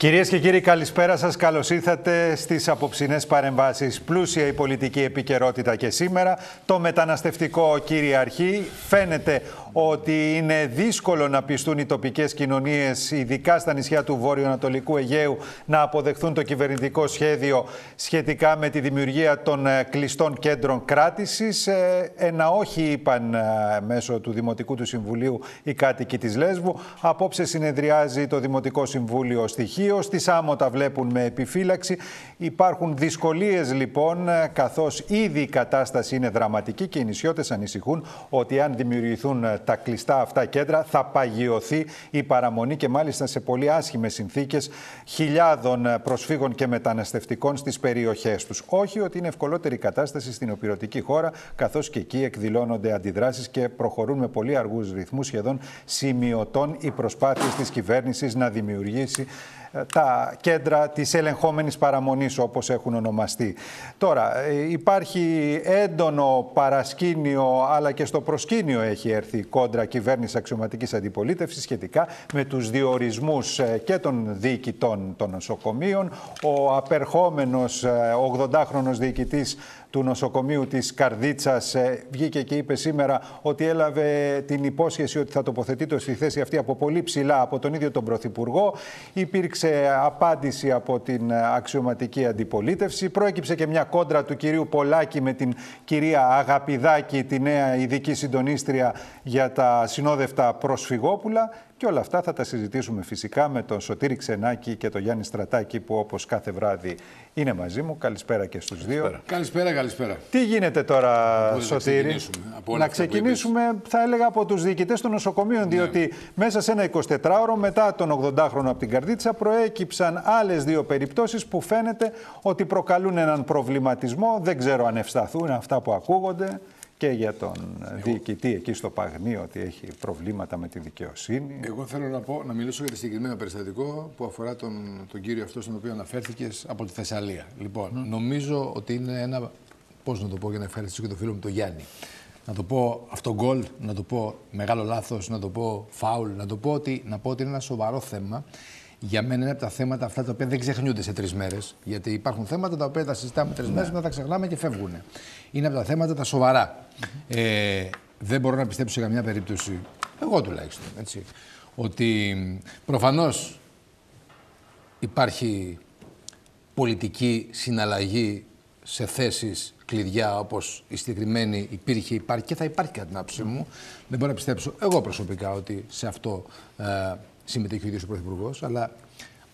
Κυρίες και κύριοι, καλησπέρα σας. Καλώς ήρθατε στις απόψινές παρεμβάσεις. Πλούσια η πολιτική επικαιρότητα και σήμερα. Το μεταναστευτικό κυριαρχεί. Φαίνεται ότι είναι δύσκολο να πιστούν οι τοπικές κοινωνίες, ειδικά στα νησιά του Βόρειο-Ανατολικού Αιγαίου, να αποδεχθούν το κυβερνητικό σχέδιο σχετικά με τη δημιουργία των ε, κλειστών κέντρων κράτησης. Ε, ένα όχι είπαν ε, μέσω του Δημοτικού του Συμβουλίου οι κάτοικοι της Λέσβου. Απόψε συνεδριάζει το Δημοτικό Συμβούλιο στοιχείο. Στη Σάμο τα βλέπουν με επιφύλαξη. Υπάρχουν δυσκολίες λοιπόν, καθώς ήδη η κατάσταση είναι δραματική και οι νησιώτες ανησυχούν ότι αν δημιουργηθούν τα κλειστά αυτά κέντρα θα παγιωθεί η παραμονή και μάλιστα σε πολύ άσχημες συνθήκες χιλιάδων προσφύγων και μεταναστευτικών στις περιοχές τους. Όχι ότι είναι ευκολότερη κατάσταση στην οπηρωτική χώρα, καθώς και εκεί εκδηλώνονται αντιδράσεις και προχωρούν με πολύ αργούς ρυθμούς σχεδόν σημειωτών οι προσπάθειες της κυβέρνησης να δημιουργήσει ε, τα κέντρα της ελεγχόμενης παραμονής όπως έχουν ονομαστεί. Τώρα ε, υπάρχει έντονο παρασκήνιο αλλά και στο προσκήνιο έχει έρθει κόντρα κυβέρνησης αξιωματικής αντιπολίτευσης σχετικά με τους διορισμούς ε, και των διοικητών των νοσοκομείων. Ο απερχόμενος 80χρονος διοικητής του νοσοκομείου της Καρδίτσας ε, βγήκε και είπε σήμερα ότι έλαβε την υπόσχεση ότι θα τοποθετείται στη θέση αυτή από πολύ ψηλά από τον ίδιο τον Πρωθυπουργό. Υπήρξε απάντηση από την αξιωματική αντιπολίτευση. Προέκυψε και μια κόντρα του κυρίου Πολάκη με την κυρία Αγαπηδάκη, τη νέα ειδική συντονίστρια για τα συνόδευτα προσφυγόπουλα. Και όλα αυτά θα τα συζητήσουμε φυσικά με τον Σωτήρη Ξενάκη και τον Γιάννη Στρατάκη που όπως κάθε βράδυ είναι μαζί μου. Καλησπέρα και στους δύο. Καλησπέρα, καλησπέρα. Τι γίνεται τώρα, Σωτήρη; να ξεκινήσουμε, θα έλεγα, από τους διοικητές των νοσοκομείων, ναι. διότι μέσα σε ένα 24ωρο μετά τον 80χρονο από την Καρδίτσα προέκυψαν άλλες δύο περιπτώσεις που φαίνεται ότι προκαλούν έναν προβληματισμό. Δεν ξέρω αν ευσταθούν αυτά που ακούγονται και για τον Εγώ... διοικητή εκεί στο Παγνί ότι έχει προβλήματα με τη δικαιοσύνη. Εγώ θέλω να, πω, να μιλήσω για το συγκεκριμένο περιστατικό που αφορά τον, τον κύριο αυτό στον οποίο αναφέρθηκες από τη Θεσσαλία. Λοιπόν, νομίζω ότι είναι ένα. Πώς να το πω για να ευχαριστήσω και τον φίλο μου τον Γιάννη. Να το πω αυτό γκολ, να το πω μεγάλο λάθος, να το πω φάουλ, να το πω ότι, να πω ότι είναι ένα σοβαρό θέμα για μένα είναι από τα θέματα αυτά τα οποία δεν ξεχνιούνται σε τρεις μέρες. Γιατί υπάρχουν θέματα τα οποία τα συζητάμε τρεις μέρες, μετά τα ξεχνάμε και φεύγουν. Είναι από τα θέματα τα σοβαρά. Ε, δεν μπορώ να πιστέψω σε καμιά περίπτωση, εγώ τουλάχιστον, έτσι, ότι προφανώς υπάρχει πολιτική συναλλαγή σε θέσεις κλειδιά όπως η συγκεκριμένη υπήρχε, υπάρχει και θα υπάρχει κατά την άποψή μου. Δεν μπορώ να πιστέψω εγώ προσωπικά ότι σε αυτό ε, συμμετέχει ο ίδιος ο Πρωθυπουργός, αλλά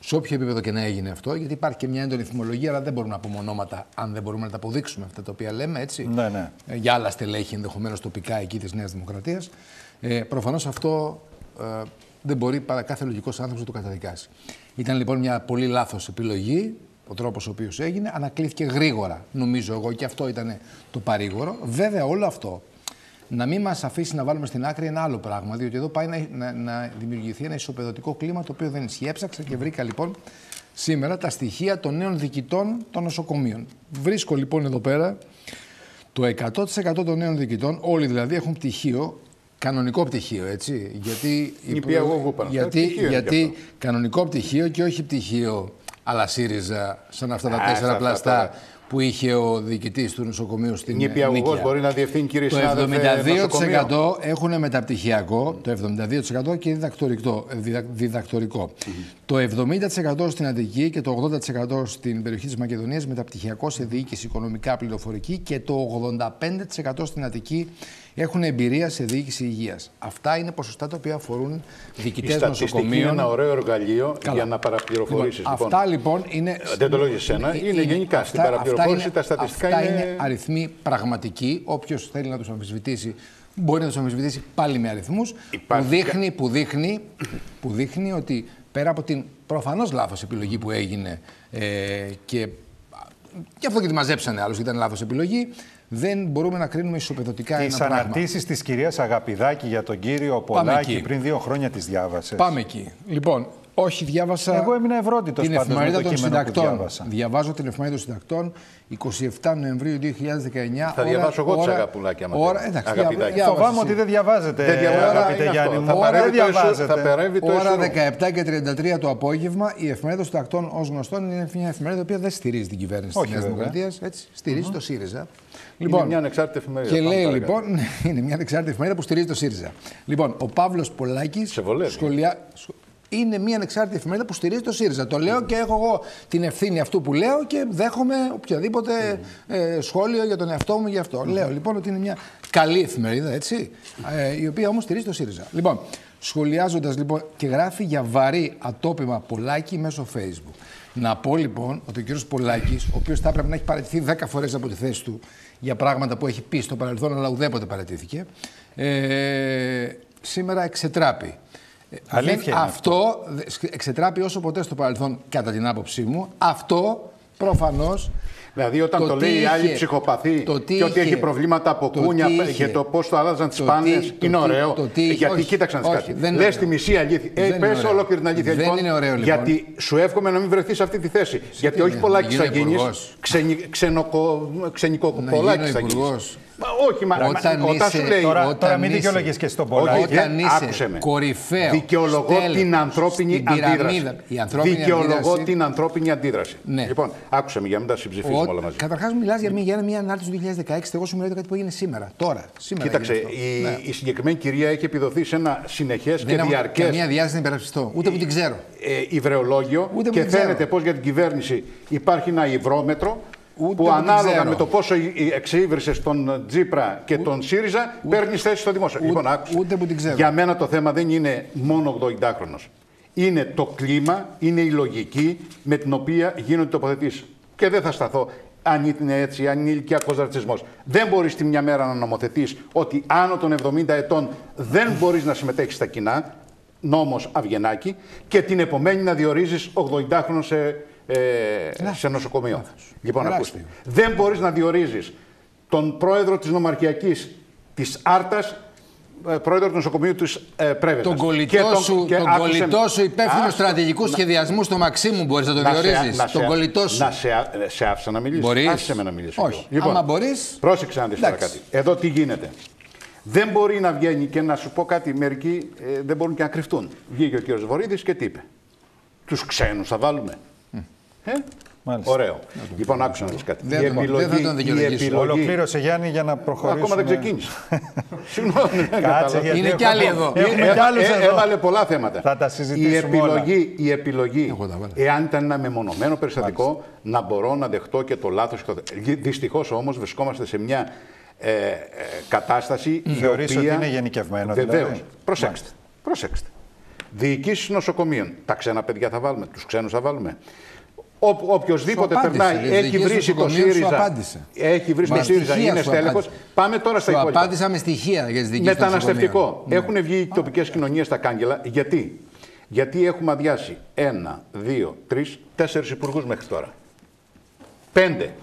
σε όποιο επίπεδο και να έγινε αυτό, γιατί υπάρχει και μια έντονη θυμολογία, αλλά δεν μπορούμε να πούμε ονόματα αν δεν μπορούμε να τα αποδείξουμε αυτά τα οποία λέμε, έτσι. Ναι, ναι. Ε, για άλλα στελέχη ενδεχομένως τοπικά εκεί της Νέας Δημοκρατίας. Ε, Προφανώς αυτό ε, δεν μπορεί παρά κάθε λογικός άνθρωπος να το καταδικάσει. Ήταν λοιπόν μια πολύ λάθος επιλογή. Ο τρόπος ο οποίος έγινε ανακλήθηκε γρήγορα, νομίζω εγώ, και αυτό ήταν το παρήγορο. Βέβαια, όλο αυτό να μην μας αφήσει να βάλουμε στην άκρη ένα άλλο πράγμα. Διότι εδώ πάει να, να, να δημιουργηθεί ένα ισοπεδωτικό κλίμα το οποίο δεν ισχύει. Έψαξα και βρήκα λοιπόν σήμερα τα στοιχεία των νέων διοικητών των νοσοκομείων. Βρίσκω λοιπόν εδώ πέρα το 100% των νέων διοικητών, όλοι δηλαδή έχουν πτυχίο, κανονικό πτυχίο, έτσι. Γιατί, γιατί, γιατί κανονικό πτυχίο και όχι πτυχίο αλλά ΣΥΡΙΖΑ, σαν αυτά τα τέσσερα πλαστά που είχε ο διοικητής του νοσοκομείου στην Νηπιαγωγό μπορεί να διευθύνει, κύριε Το 72% έχουν μεταπτυχιακό, το 72% και διδακτορικό. διδακτορικό. Το 70% στην Αττική και το 80% στην περιοχή της Μακεδονίας μεταπτυχιακό σε διοίκηση οικονομικά πληροφορική και το 85% στην Αττική έχουν εμπειρία σε διοίκηση υγείας. Αυτά είναι ποσοστά τα οποία αφορούν διοικητές νοσοκομείων. Είναι ένα ωραίο εργαλείο για να παραπληροφορήσεις. Λοιπόν, λοιπόν, αυτά λοιπόν είναι. Ε, δεν το λέω για σένα, είναι, είναι γενικά. Αυτά, στην παραπληροφόρηση είναι, τα στατιστικά αυτά είναι. είναι αριθμοί πραγματικοί. Όποιος θέλει να τους αμφισβητήσει μπορεί να τους αμφισβητήσει πάλι με αριθμούς. Που, δείχνει, που, δείχνει, που δείχνει ότι πέρα από την προφανώς λάθος επιλογή που έγινε ε, και. Και αυτό και τη μαζέψανε άλλωστε, ήταν λάθος επιλογή δεν μπορούμε να κρίνουμε ισοπεδωτικά τις ένα πράγμα. Τι αναρτήσεις της κυρίας Αγαπηδάκη για τον κύριο Πολάκη πριν δύο χρόνια τις διάβασες. Πάμε εκεί. Λοιπόν, Όχι, διάβασα. Εγώ έμεινα ευρώντητο την πάντως με εφημερίδα το των κείμενο που συντακτών. διάβασα. Διαβάζω την εφημερίδα των συντακτών 27 Νοεμβρίου 2019. Θα διαβάσω εγώ τις αγαπουλάκια, άμα Ώρα, θέλεις. εντάξει, Αγαπητάκια. διάβασε Φοβάμαι εσύ. ότι δεν διαβάζετε, Δεν διαβάζω, αγαπητέ είναι Γιάννη αυτό. μου. Θα Ώρα Δεν παρεύει το εσού- διαβάζετε. Θα παρεύει το Ώρα εσουρό. 17 και 33 το απόγευμα, η εφημερίδα των συντακτών, ως γνωστόν, είναι μια εφημερίδα η οποία δεν στηρίζει την κυβέρνηση Όχι, τη Νέας βέβαια. Δημοκρατίας. Στηρίζει το ΣΥΡΙΖΑ. Είναι μια ανεξάρτητη εφημερίδα. Και Πάμε λέει παρακάτω. λοιπόν, είναι μια ανεξάρτητη εφημερίδα που στηρίζει το ΣΥΡΙΖΑ. Λοιπόν, ο Παύλος Πολάκης Σε βολεύει. σχολιά... σχο- είναι μια ανεξάρτητη εφημερίδα που στηρίζει το ΣΥΡΙΖΑ. Το λέω και έχω εγώ την ευθύνη αυτού που λέω και δέχομαι οποιαδήποτε ε, σχόλιο για τον εαυτό μου γι' αυτό. Λέω λοιπόν ότι είναι μια καλή εφημερίδα, έτσι, ε, η οποία όμως στηρίζει το ΣΥΡΙΖΑ. Λοιπόν, σχολιάζοντας λοιπόν και γράφει για βαρύ ατόπιμα Πολάκη μέσω Facebook. Να πω λοιπόν ότι ο κ. Πολάκης, ο οποίος θα έπρεπε να έχει παραιτηθεί 10 φορές από τη θέση του για πράγματα που έχει πει στο παρελθόν, αλλά ουδέποτε παραιτήθηκε, ε, σήμερα εξετράπει. Ε, Αλήθεια δεν- είναι αυτό δε- εξετράπει όσο ποτέ στο παρελθόν, κατά την άποψή μου. Αυτό προφανώς Δηλαδή, όταν το, Το τι λέει η άλλη είχε- ψυχοπαθή το τι και ότι είχε- έχει προβλήματα από το κούνια τι π- είχε- για το πώς το άλλαζαν τις το πάνε, τι- το είναι τι- ωραίο. το τι- Ε, γιατί όχι, κοίταξε να δεις όχι, κάτι. δεν είναι Λες ωραίο. τη μισή αλήθεια. Δεν Ε, είναι πες ωραίο. ολόκληρη την αλήθεια. Δεν λοιπόν, είναι ωραίο, λοιπόν. Γιατί σου εύχομαι να μην βρεθείς σε αυτή τη θέση. γιατί όχι είναι, πολλά να γίνω θα γίνει. υπουργός. Ξενικό Να πολλά γίνω θα γίνει. υπουργός. Όχι, μα, Όταν μα- όταν είσαι- σου λέει. Τώρα, Όταν τώρα μην είσαι- δικαιολογείς και στον Όχι, Πολάκη. δεν- Όταν είσαι άκουσε με. κορυφαίο Δικαιολογώ στέλεχος την ανθρώπινη στην πυραμίδα. αντίδραση. Η ανθρώπινη Δικαιολογώ αντίδραση- την ανθρώπινη αντίδραση. Ναι. Λοιπόν, άκουσε με για να μην τα συμψηφίσουμε όλα μαζί. Καταρχάς, μιλάς για, μια- για μια ανάρτηση του 2016. Εγώ σου μιλάω για κάτι που έγινε σήμερα. Τώρα. Σήμερα Κοίταξε, έγινε αυτό. η, Ναι. η συγκεκριμένη κυρία έχει επιδοθεί σε ένα συνεχές και Δεν έχω διαρκέ καμία διάθεση να υπερασπιστώ. Ούτε που την ξέρω. ε, υβρεολόγιο Ούτε που και την ξέρω. φαίνεται πως για την κυβέρνηση υπάρχει ένα υβρόμετρο Ούτε που που την ανάλογα ξέρω. με το πόσο εξήβρισε τον Τζίπρα και τον ΣΥΡΙΖΑ παίρνεις θέση στο δημόσιο. ούτε- λοιπόν, άκουσε. ούτε που την ξέρω. Για μένα το θέμα δεν είναι μόνο 80χρονο. Είναι το κλίμα, είναι η λογική με την οποία γίνονται τοποθετήσεις. Και δεν θα σταθώ αν είναι έτσι, αν είναι ηλικιακός ρατσισμός. Δεν μπορείς τη μια μέρα να νομοθετείς ότι άνω των 70 ετών δεν μπορείς να συμμετέχεις στα κοινά, νόμος Αυγενάκη, και την επομένη να διορίζεις 80χρονο σε, ε, σε νοσοκομείο. Λοιπόν, Τεράστιο. ακούστε. Δεν μπορείς να διορίζεις τον πρόεδρο της νομαρχιακής της Άρτας, ε, πρόεδρο του νοσοκομείου της ε, Πρέβετας. Τον Και κολλητό σου, και τον άκουσε κολλητό με. σου υπεύθυνος Άστο, στρατηγικού να- σχεδιασμού στο Μαξίμου μπορείς να τον να σε- διορίζεις; να σε- Τον κολλητό σου. Να σε, α- σε άφησα να μιλήσεις. Μπορείς; Άφησε με να μιλήσω. Όχι. λίγο. Άμα μπορείς, Πρόσεξε να δεις τώρα εντάξει. κάτι. Εδώ τι γίνεται. Δεν μπορεί να βγαίνει και να σου πω κάτι. Μερικοί ε, δεν μπορούν και να κρυφτούν. Βγήκε ο κύριος Βορύδης και τι είπε. Τους ξένους θα βάλουμε. Ε; Μάλιστα. Ωραίο. Λοιπόν, άκουσα να δεις κάτι. Δεν η τον- δεν επιλογή, θα τον η δικαιολογήσω. επιλογή... Ολοκλήρωσε Γιάννη για να προχωρήσουμε. Ακόμα δεν ξεκίνησε. Συγγνώμη. δεν Κάτσε, κατάλαβα. γιατί Είναι κι έχουμε- άλλοι εδώ. Έχουμε Ε, κι άλλους ε, εδώ. Έβαλε πολλά θέματα. Θα τα συζητήσουμε η επιλογή, η επιλογή Εγώ τα βάλα. εάν ήταν ένα μεμονωμένο περιστατικό, να μπορώ να δεχτώ και το λάθος. Δυστυχώς όμως βρισκόμαστε σε μια ε, ε, κατάσταση η Θεωρείς οποία... ότι είναι γενικευμένο, Βεβαίως. δηλαδή; Προσέξτε. Προσέξτε. Διοικήσεις νοσοκομείων. Τα ξένα παιδιά θα βάλουμε, τους ξένους θα βάλουμε. Ό, οποιοςδήποτε Σου απάντησε, περνάει, λέει, έχει διοικήσεις βρει το νοσοκομείων σου ΣΥΡΙΖΑ. απάντησε. Έχει βρει Με το ΣΥΡΙΖΑ, στοιχεία είναι σου στέλεχος. απάντησε. Πάμε τώρα στα Σου υπόλοιπα. απάντησα με στοιχεία για τις δικές Μεταναστευτικό. Έχουν βγει οι τοπικές κοινωνίες στα κάγκελα. Γιατί; Γιατί έχουμε αδειάσει ένα, δύο, τρεις, τέσσερις υπουργούς μέχρι τώρα. Πέντε.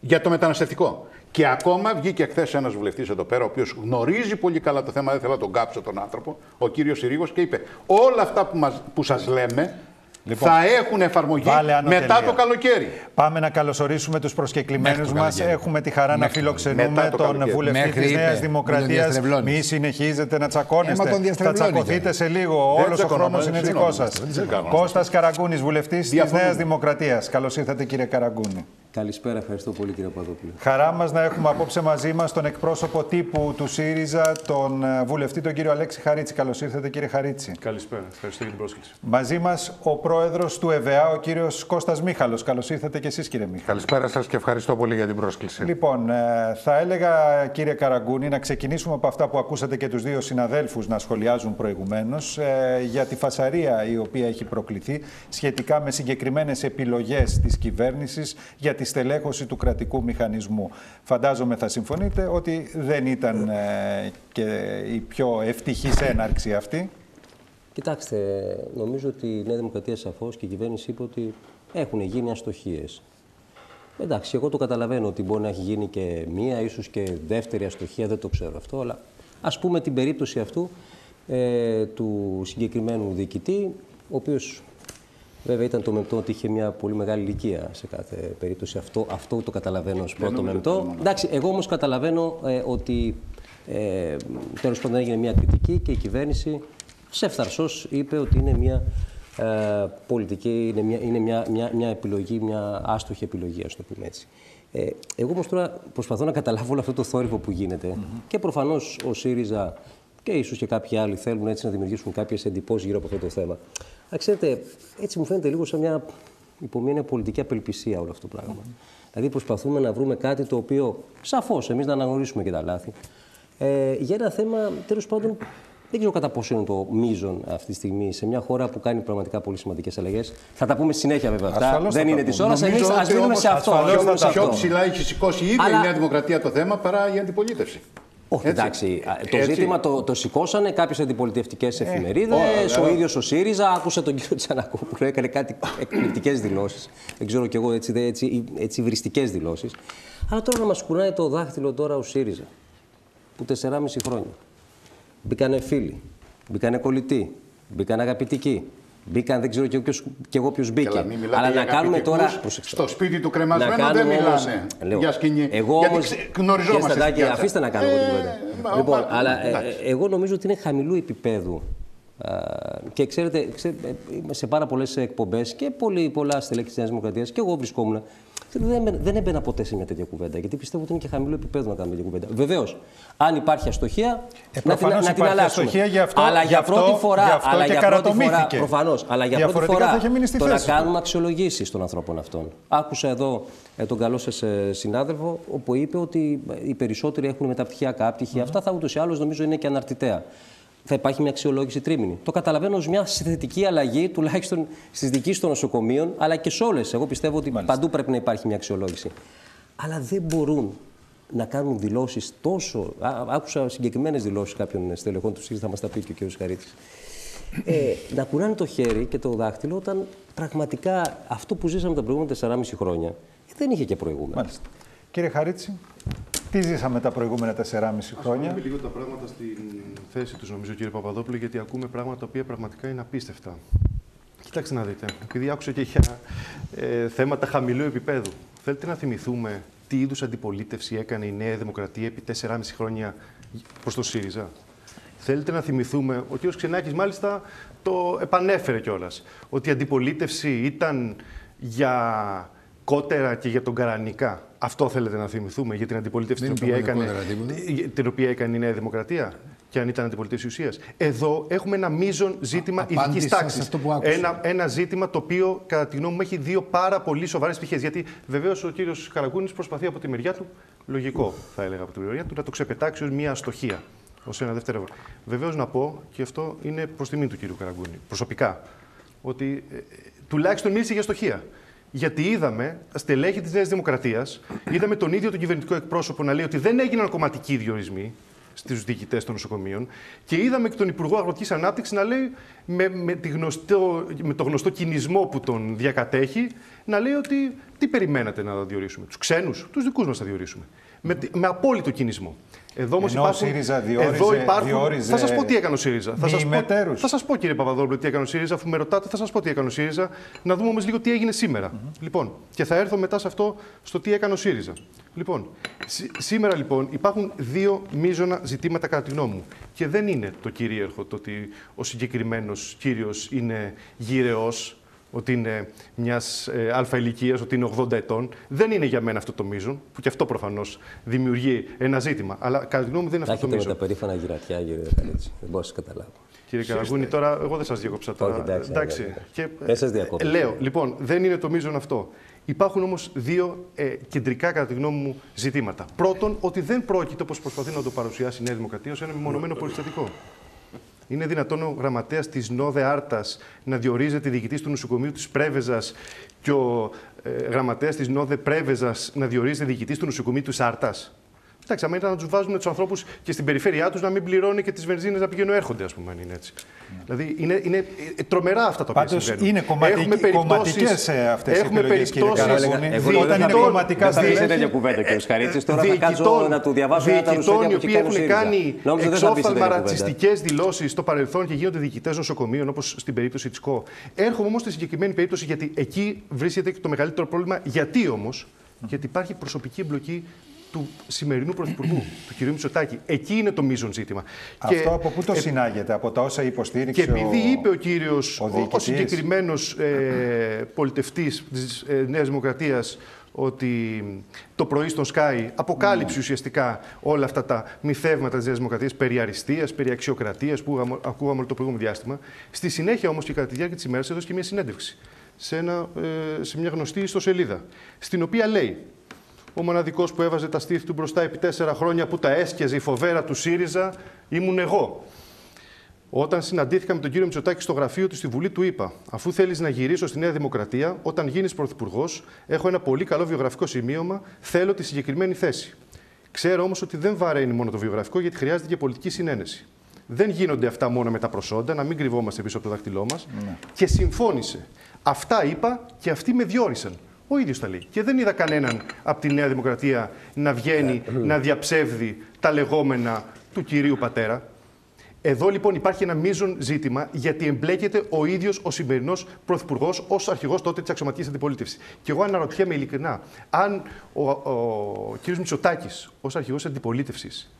Για το μεταναστευτικό. Και ακόμα βγήκε χθες ένας βουλευτής εδώ πέρα, ο οποίος γνωρίζει πολύ καλά το θέμα, δεν θέλω να τον κάψω τον άνθρωπο, ο κύριος Συρίγος, και είπε: Όλα αυτά που, μας, που σας λέμε Λοιπόν, θα έχουν εφαρμογή βάλε άνω μετά τελεία. το καλοκαίρι. Πάμε να καλωσορίσουμε τους προσκεκλημένους Μέχρι το μας. καλοκαίρι. Έχουμε τη χαρά να Μέχρι το φιλοξενούμε μετά το τον καλοκαίρι. βουλευτή Μέχρι της είπε, Νέα μην τον Δημοκρατία. διαστρεβλώνεις. Μη συνεχίζετε να Ε, τσακώνεστε. μα τον Θα διαστρεβλώνεις τσακωθείτε τώρα. σε λίγο. Δεν Όλος ο τσακωνόμαστε, χρόνος είναι συγγνώμη, δικός σας. δεν τσακωνόμαστε. Κώστας Καραγκούνης, βουλευτής της Διαφωνούμε. Νέας Δημοκρατίας. Καλώς ήρθατε, κύριε Καραγκούνη. Καλησπέρα, ευχαριστώ πολύ κύριε Παδόπουλο. Χαρά μας να έχουμε απόψε μαζί μας τον εκπρόσωπο τύπου του ΣΥΡΙΖΑ, τον ε, βουλευτή, τον κύριο Αλέξη Χαρίτση. Καλώς ήρθατε, κύριε Χαρίτση. Καλησπέρα. Ευχαριστώ για την πρόσκληση. Μαζί μας ο πρόεδρος του ΕΒΑ, ο κύριος Κώστας Μίχαλος. Καλώς ήρθατε και εσείς, κύριε Μίχαλο. Καλησπέρα σας και ευχαριστώ πολύ για την πρόσκληση. Λοιπόν, ε, θα έλεγα κύριε Καραγκούνη να ξεκινήσουμε από αυτά που ακούσατε και τους δύο συναδέλφους να σχολιάζουν προηγουμένως ε, για τη φασαρία η οποία έχει προκληθεί σχετικά με συγκεκριμένες επιλογές της κυβέρνησης για τη στελέχωση του κρατικού μηχανισμού. Φαντάζομαι θα συμφωνείτε ότι δεν ήταν ε, και η πιο ευτυχής έναρξη αυτή. Κοιτάξτε, νομίζω ότι η Νέα Δημοκρατία σαφώς και η κυβέρνηση είπε ότι έχουν γίνει αστοχίες. Εντάξει, εγώ το καταλαβαίνω ότι μπορεί να έχει γίνει και μία, ίσως και δεύτερη αστοχία, δεν το ξέρω αυτό, αλλά ας πούμε την περίπτωση αυτού ε, του συγκεκριμένου διοικητή, ο οποίος Βέβαια ήταν το μεμπτό ότι είχε μια πολύ μεγάλη ηλικία σε κάθε περίπτωση. Αυτό, αυτό το καταλαβαίνω ως πρώτο μεμπτό. Εντάξει, εγώ όμως καταλαβαίνω ε, ότι ε, τέλος πάντων έγινε μια κριτική και η κυβέρνηση σε ευθαρσός είπε ότι είναι μια ε, πολιτική, είναι, μια, είναι μια, μια, μια επιλογή, μια άστοχη επιλογή, ας το πούμε έτσι. Ε, εγώ όμως τώρα προσπαθώ να καταλάβω όλο αυτό το θόρυβο που γίνεται και προφανώς ο ΣΥΡΙΖΑ και ίσως και κάποιοι άλλοι θέλουν έτσι να δημιουργήσουν κάποιες εντυπώσεις γύρω από αυτό το θέμα. Α, ξέρετε, έτσι μου φαίνεται λίγο σαν μια, υπό μια πολιτική απελπισία όλο αυτό το πράγμα. Δηλαδή προσπαθούμε να βρούμε κάτι το οποίο σαφώς εμείς να αναγνωρίσουμε και τα λάθη. Ε, για ένα θέμα, τέλος πάντων, δεν ξέρω κατά πόσο είναι το μείζον αυτή τη στιγμή σε μια χώρα που κάνει πραγματικά πολύ σημαντικές αλλαγές. Θα τα πούμε συνέχεια βέβαια αυτά. Ασφαλώς δεν θα είναι τα της πούμε. ώρας. Εμείς Νομίζω ας ότι μείνουμε όμως σε αυτό. ασφαλώς όχι μόνο θα σε τα Πιο αυτό. ψηλά έχει σηκώσει η ίδια Αλλά- η Νέα Δημοκρατία το θέμα παρά η αντιπολίτευση. Όχι, Έτσι. εντάξει. α, Το Έτσι. ζήτημα το, το σηκώσανε κάποιες αντιπολιτευτικές εφημερίδες. ωραία, ο ωραία. ίδιος ο ΣΥΡΙΖΑ άκουσε τον κύριο Τσανακόπουλο, έκανε κάτι εκπληκτικές δηλώσεις. Δεν ξέρω κι εγώ έτσι, έτσι, έτσι βριστικέ δηλώσεις. Αλλά τώρα να μας κουνάει το δάχτυλο τώρα ο ΣΥΡΙΖΑ. Που 4,5 χρόνια. Μπήκανε φίλοι, μπήκανε κολλητοί, μπήκανε αγαπητικοί. Μπήκαν, δεν ξέρω κι εγώ ποιος- κι εγώ ποιος μπήκε. Καλά, μην μιλάτε Αλλά για να κάνουμε τώρα. αγαπητικούς. Προσέξτε. Στο σπίτι του Να κρεμασμένου δεν κάνουμε όμως- μιλάνε Λέω, για σκηνή. Εγώ γιατί όμως, ξε- γνωριζόμαστε. κύριε Σταντάκη, στην πιάτσα. αφήστε να κάνω εγώ την Ε, κουβέντα. μα- Λοιπόν, μα- αλλά ε, εντάξει. ε, εγώ νομίζω ότι είναι χαμηλού επίπεδου. Α, και ξέρετε, ξέρετε, ε, είμαι σε πάρα πολλές εκπομπές και πολλοί, πολλά στελέχη της Νέας Δημοκρατίας και εγώ βρισκόμουν. Ξέρετε, Δεν, έμπαινα- δεν έμπαινα ποτέ σε μια τέτοια κουβέντα, γιατί πιστεύω ότι είναι και χαμηλού επίπεδου να κάνουμε τέτοια κουβέντα. Βεβαίως, αν υπάρχει αστοχία, Ε, να την, προφανώς να την υπάρχει αλλάξουμε. αστοχία, γι' αυτό- αλλά γι' για αυτό- πρώτη φορά, γι' αυτό αλλά και για πρώτη φορά, καρατομήθηκε. προφανώς, αλλά για πρώτη Διαφορετικά φορά θα είχε μείνει στη το να θέση του. κάνουμε αξιολογήσεις των ανθρώπων αυτών. Άκουσα εδώ ε, τον καλό σας συνάδελφο, όπου είπε ότι ε, οι περισσότεροι έχουν μεταπτυχιακά πτυχία. Αυτά θα ούτως ή άλλως νομίζω είναι και αναρτητέα. Θα υπάρχει μια αξιολόγηση τρίμηνη. Το καταλαβαίνω ως μια θετική αλλαγή, τουλάχιστον στις διοικήσει των νοσοκομείων, αλλά και σε όλες. Εγώ πιστεύω ότι παντού πρέπει να υπάρχει μια αξιολόγηση. Αλλά δεν μπορούν να κάνουν δηλώσεις τόσο. Α, άκουσα συγκεκριμένες δηλώσεις κάποιων στελεχών του ΣΥΡΙΖΑ, θα μας τα πει και ο κ. Χαρίτης. Ε, να κουράνε το χέρι και το δάχτυλο όταν πραγματικά αυτό που ζήσαμε τα προηγούμενα 4,5 χρόνια δεν είχε και προηγούμενα. Μάλιστα. Κύριε Χαρίτση, τι ζήσαμε τα προηγούμενα 4,5 χρόνια; Πούμε λίγο τα πράγματα στην θέση τους, νομίζω, κύριε Παπαδόπουλο, γιατί ακούμε πράγματα τα οποία πραγματικά είναι απίστευτα. Κοιτάξτε να δείτε, επειδή άκουσα και για ε, θέματα χαμηλού επίπεδου, θέλετε να θυμηθούμε τι είδους αντιπολίτευση έκανε η Νέα Δημοκρατία επί 4,5 χρόνια προς το ΣΥΡΙΖΑ; Θέλετε να θυμηθούμε, ο κ. Ξενάκης μάλιστα το επανέφερε κιόλας, ότι η αντιπολίτευση ήταν για κότερα και για τον Καρανικά. Αυτό θέλετε να θυμηθούμε για την αντιπολίτευση Δεν την οποία, είπαμε έκανε, κότερα τίποτα. την οποία έκανε η Νέα Δημοκρατία και αν ήταν αντιπολίτευση ουσίας. Εδώ έχουμε ένα μείζον ζήτημα ειδική απάντησα σε τάξης. αυτό που άκουσα. Ένα, ένα ζήτημα το οποίο, κατά τη γνώμη μου, έχει δύο πάρα πολύ σοβαρές πτυχές. Γιατί βεβαίως ο κύριος Καραγκούνη προσπαθεί από τη μεριά του, λογικό θα έλεγα από τη μεριά του, να το ξεπετάξει ως μια αστοχία. Ω ένα δεύτερο. Βεβαίως να πω, και αυτό είναι προς τιμή του κύριου Καραγκούνη, προσωπικά, ότι ε, ε, τουλάχιστον μίλησε για αστοχία. Γιατί είδαμε στελέχη της Νέας Δημοκρατίας, είδαμε τον ίδιο τον κυβερνητικό εκπρόσωπο να λέει ότι δεν έγιναν κομματικοί διορισμοί στους διοικητές των νοσοκομείων και είδαμε και τον Υπουργό Αγροτικής Ανάπτυξης να λέει με, με, τη γνωστό, με το γνωστό κινησμό που τον διακατέχει να λέει ότι τι περιμένατε να διορίσουμε. Τους ξένους, τους δικούς μας θα διορίσουμε. Με, με απόλυτο κινησμό. Εδώ όμως Ενώ ο υπάρχουν, ΣΥΡΙΖΑ διόριζε- εδώ υπάρχουν, διόριζε θα σας πω τι έκανε ο ΣΥΡΙΖΑ. Θα μη σας πω, μετέρους. θα σας πω κύριε Παπαδόπουλο τι έκανε ο ΣΥΡΙΖΑ, αφού με ρωτάτε θα σας πω τι έκανε ο ΣΥΡΙΖΑ. Να δούμε όμως λίγο τι έγινε σήμερα. Λοιπόν, και θα έρθω μετά σε αυτό στο τι έκανε ο ΣΥΡΙΖΑ. Λοιπόν, σή- σήμερα λοιπόν υπάρχουν δύο μείζωνα ζητήματα κατά τη γνώμη μου. Και δεν είναι το κυρίαρχο το ότι ο συγκεκριμένος κύριος είναι γύρεος, ότι είναι μιας ε, αλφα ηλικίας, ότι είναι 80 ετών. Δεν είναι για μένα αυτό το μείζον, που και αυτό προφανώς δημιουργεί ένα ζήτημα. Αλλά κατά τη γνώμη μου δεν είναι Τα αυτό το έχετε με μείζον. τα περήφανα γυρατιά, κύριε Χαρίτση. Δεν μπορώ να σας καταλάβω. Κύριε Καραγκούνη, τώρα εγώ δεν σας διέκοψα τώρα. Όχι, εντάξει, εντάξει. εντάξει. Και, Δεν σας διακόπτω. ε, Λέω, λοιπόν, δεν είναι το μείζον αυτό. Υπάρχουν όμως δύο ε, κεντρικά, κατά τη γνώμη μου, ζητήματα. Πρώτον, ότι δεν πρόκειται, όπως προσπαθεί να το παρουσιάσει η Νέα Δημοκρατία, ως ένα μεμονωμένο πολυστατικό. Είναι δυνατόν ο γραμματέας της ΝΟΔΕ Άρτας να διορίζεται διοικητής του νοσοκομείου της Πρέβεζας και ο ε, γραμματέας της ΝΟΔΕ Πρέβεζας να διορίζεται διοικητής του νοσοκομείου της Άρτας; Εντάξει, άμα ήταν να τους βάζουμε τους ανθρώπους και στην περιφέρειά τους να μην πληρώνουν και τις βενζίνες να πηγαίνουν έρχονται, ας πούμε, αν είναι έτσι. Δηλαδή είναι, είναι ε, τρομερά αυτά τα οποία Πάντως συμβαίνουν. είναι κομματικ- κομματικές, ε, αυτές οι έχουμε επιλογές, κύριε περιπτώσεις Καραγούνη. Εγώ Όταν όταν είναι είναι κομματικά δεν θα στελέχη- πει τέτοια κουβέντα και ο Χαρίτσης. Τώρα θα κάτσω διοικητών- να του διαβάσω ένα τα διοικητών ρουσφέτια οι που οποίοι έχει κάνει ο έχουν ΣΥΡΙΖΑ. κάνει Νόμιζα δεν θα πεις εξόφθαλμα τέτοια κουβέντα. ρατσιστικές δηλώσεις στο παρελθόν και γίνονται διοικητές νοσοκομείων, όπως στην περίπτωση της ΚΟ. Έρχομαι όμως στη συγκεκριμένη περίπτωση γιατί εκεί βρίσκεται και το μεγαλύτερο πρόβλημα. Γιατί όμως, γιατί υπάρχει προσωπική εμπλοκή του σημερινού Πρωθυπουργού, του κ. Μητσοτάκη. Εκεί είναι το μείζον ζήτημα. Αυτό από πού το συνάγεται, από τα όσα υποστήριξε Και επειδή ο... είπε ο κύριος, ο ο, ο, διοικητής. συγκεκριμένος ε, πολιτευτής της ε, Νέας Δημοκρατίας, ότι το πρωί στον Sky αποκάλυψε ουσιαστικά όλα αυτά τα μυθεύματα της Νέας Δημοκρατίας περί αριστείας, περί αξιοκρατίας που ακούγαμε- ακούγαμε όλο το προηγούμενο διάστημα. Στη συνέχεια όμως και κατά τη διάρκεια της ημέρας έδωσε και μια συνέντευξη σε, ένα, ε, σε μια γνωστή ιστοσελίδα, στην οποία λέει ο μοναδικός που έβαζε τα στήθη του μπροστά επί τέσσερα χρόνια που τα έσκιαζε η φοβέρα του ΣΥΡΙΖΑ ήμουν εγώ. Όταν συναντήθηκα με τον κύριο Μητσοτάκη στο γραφείο του στη Βουλή, του είπα: Αφού θέλεις να γυρίσω στη Νέα Δημοκρατία, όταν γίνεις πρωθυπουργός, έχω ένα πολύ καλό βιογραφικό σημείωμα, θέλω τη συγκεκριμένη θέση. Ξέρω όμως ότι δεν βαραίνει μόνο το βιογραφικό, γιατί χρειάζεται και πολιτική συνένεση. Δεν γίνονται αυτά μόνο με τα προσόντα, να μην κρυβόμαστε πίσω από το δάχτυλό μας. Και συμφώνησε. Αυτά είπα και αυτοί με διόρισαν. Ο ίδιος τα λέει. Και δεν είδα κανέναν από τη Νέα Δημοκρατία να βγαίνει να διαψεύδει τα λεγόμενα του κυρίου πατέρα. Εδώ λοιπόν υπάρχει ένα μείζον ζήτημα γιατί εμπλέκεται ο ίδιος ο σημερινός πρωθυπουργός ως αρχηγός τότε της αξιωματικής αντιπολίτευσης. Και εγώ αναρωτιέμαι ειλικρινά, αν ο, ο, κ. Μητσοτάκης ως αρχηγός αντιπολίτευσης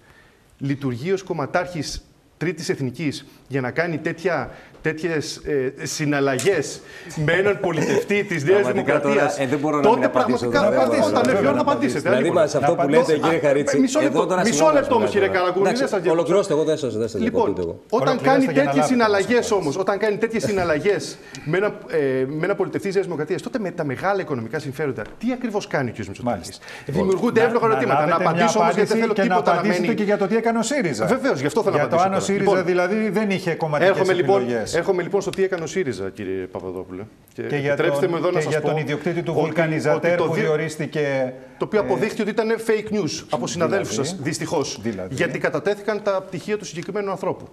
λειτουργεί ως κομματάρχης Τρίτης Εθνικής για να κάνει τέτοια, τέτοιες ε, συναλλαγές με έναν πολιτευτή της Νέας Πραγματικά τώρα, Δημοκρατίας, ε, δεν μπορώ να τότε μην απαντήσω, πραγματικά δεν μπορώ να όταν μην έρθει η ώρα να απαντήσω. απαντήσετε. Δηλαδή, λοιπόν. μα σε αυτό Να που λέτε, απαντήσω. κύριε Χαρίτση. Μισό εδώ λεπτό, τώρα μισό συγγνώμη, λεπτό όμως, συγγνώμη. κύριε Καραγκούνη, Εντάξει, δεν σας διακόπτω. Ολοκληρώστε, εγώ δεν σας δεν σας Λοιπόν, διακόπτω εγώ. όταν Ολοκληρώστε κάνει για να τέτοιες λάβετε συναλλαγές όμως όμως, όταν κάνει τέτοιες συναλλαγές με ένα, ε, με ένα πολιτευτή της Νέας Δημοκρατίας, τότε με τα μεγάλα οικονομικά συμφέροντα, τι ακριβώς κάνει ο κ. Μητσοτάκης; Μάλιστα. Δημιουργούνται Να- εύλογα ερωτήματα. Να λάβετε μια απαντήσω όμως γιατί δεν απάντηση θέλω και να τίποτα να απαντήσετε μένει. και για το τι έκανε ο ΣΥΡΙΖΑ. Βεβαίως, γι' αυτό θέλω να Για το απαντήσω αν ο τώρα. ΣΥΡΙΖα Λοιπόν, δηλαδή δεν είχε κομματικές Έρχομαι λοιπόν, επιλογές. Έρχομαι λοιπόν στο τι έκανε ο ΣΥΡΙΖΑ, κύριε Παπαδόπουλε. Και, Και για επιτρέψτε τον, μου εδώ να και σας για πω τον ιδιοκτήτη του ότι- βουλκανιζατέρ ότι το που δι- διορίστηκε. Το οποίο αποδείχθηκε ότι ήταν fake news από συναδέλφους Δηλαδή; σας, δυστυχώς. Δηλαδή; Γιατί κατατέθηκαν τα πτυχία του συγκεκριμένου ανθρώπου.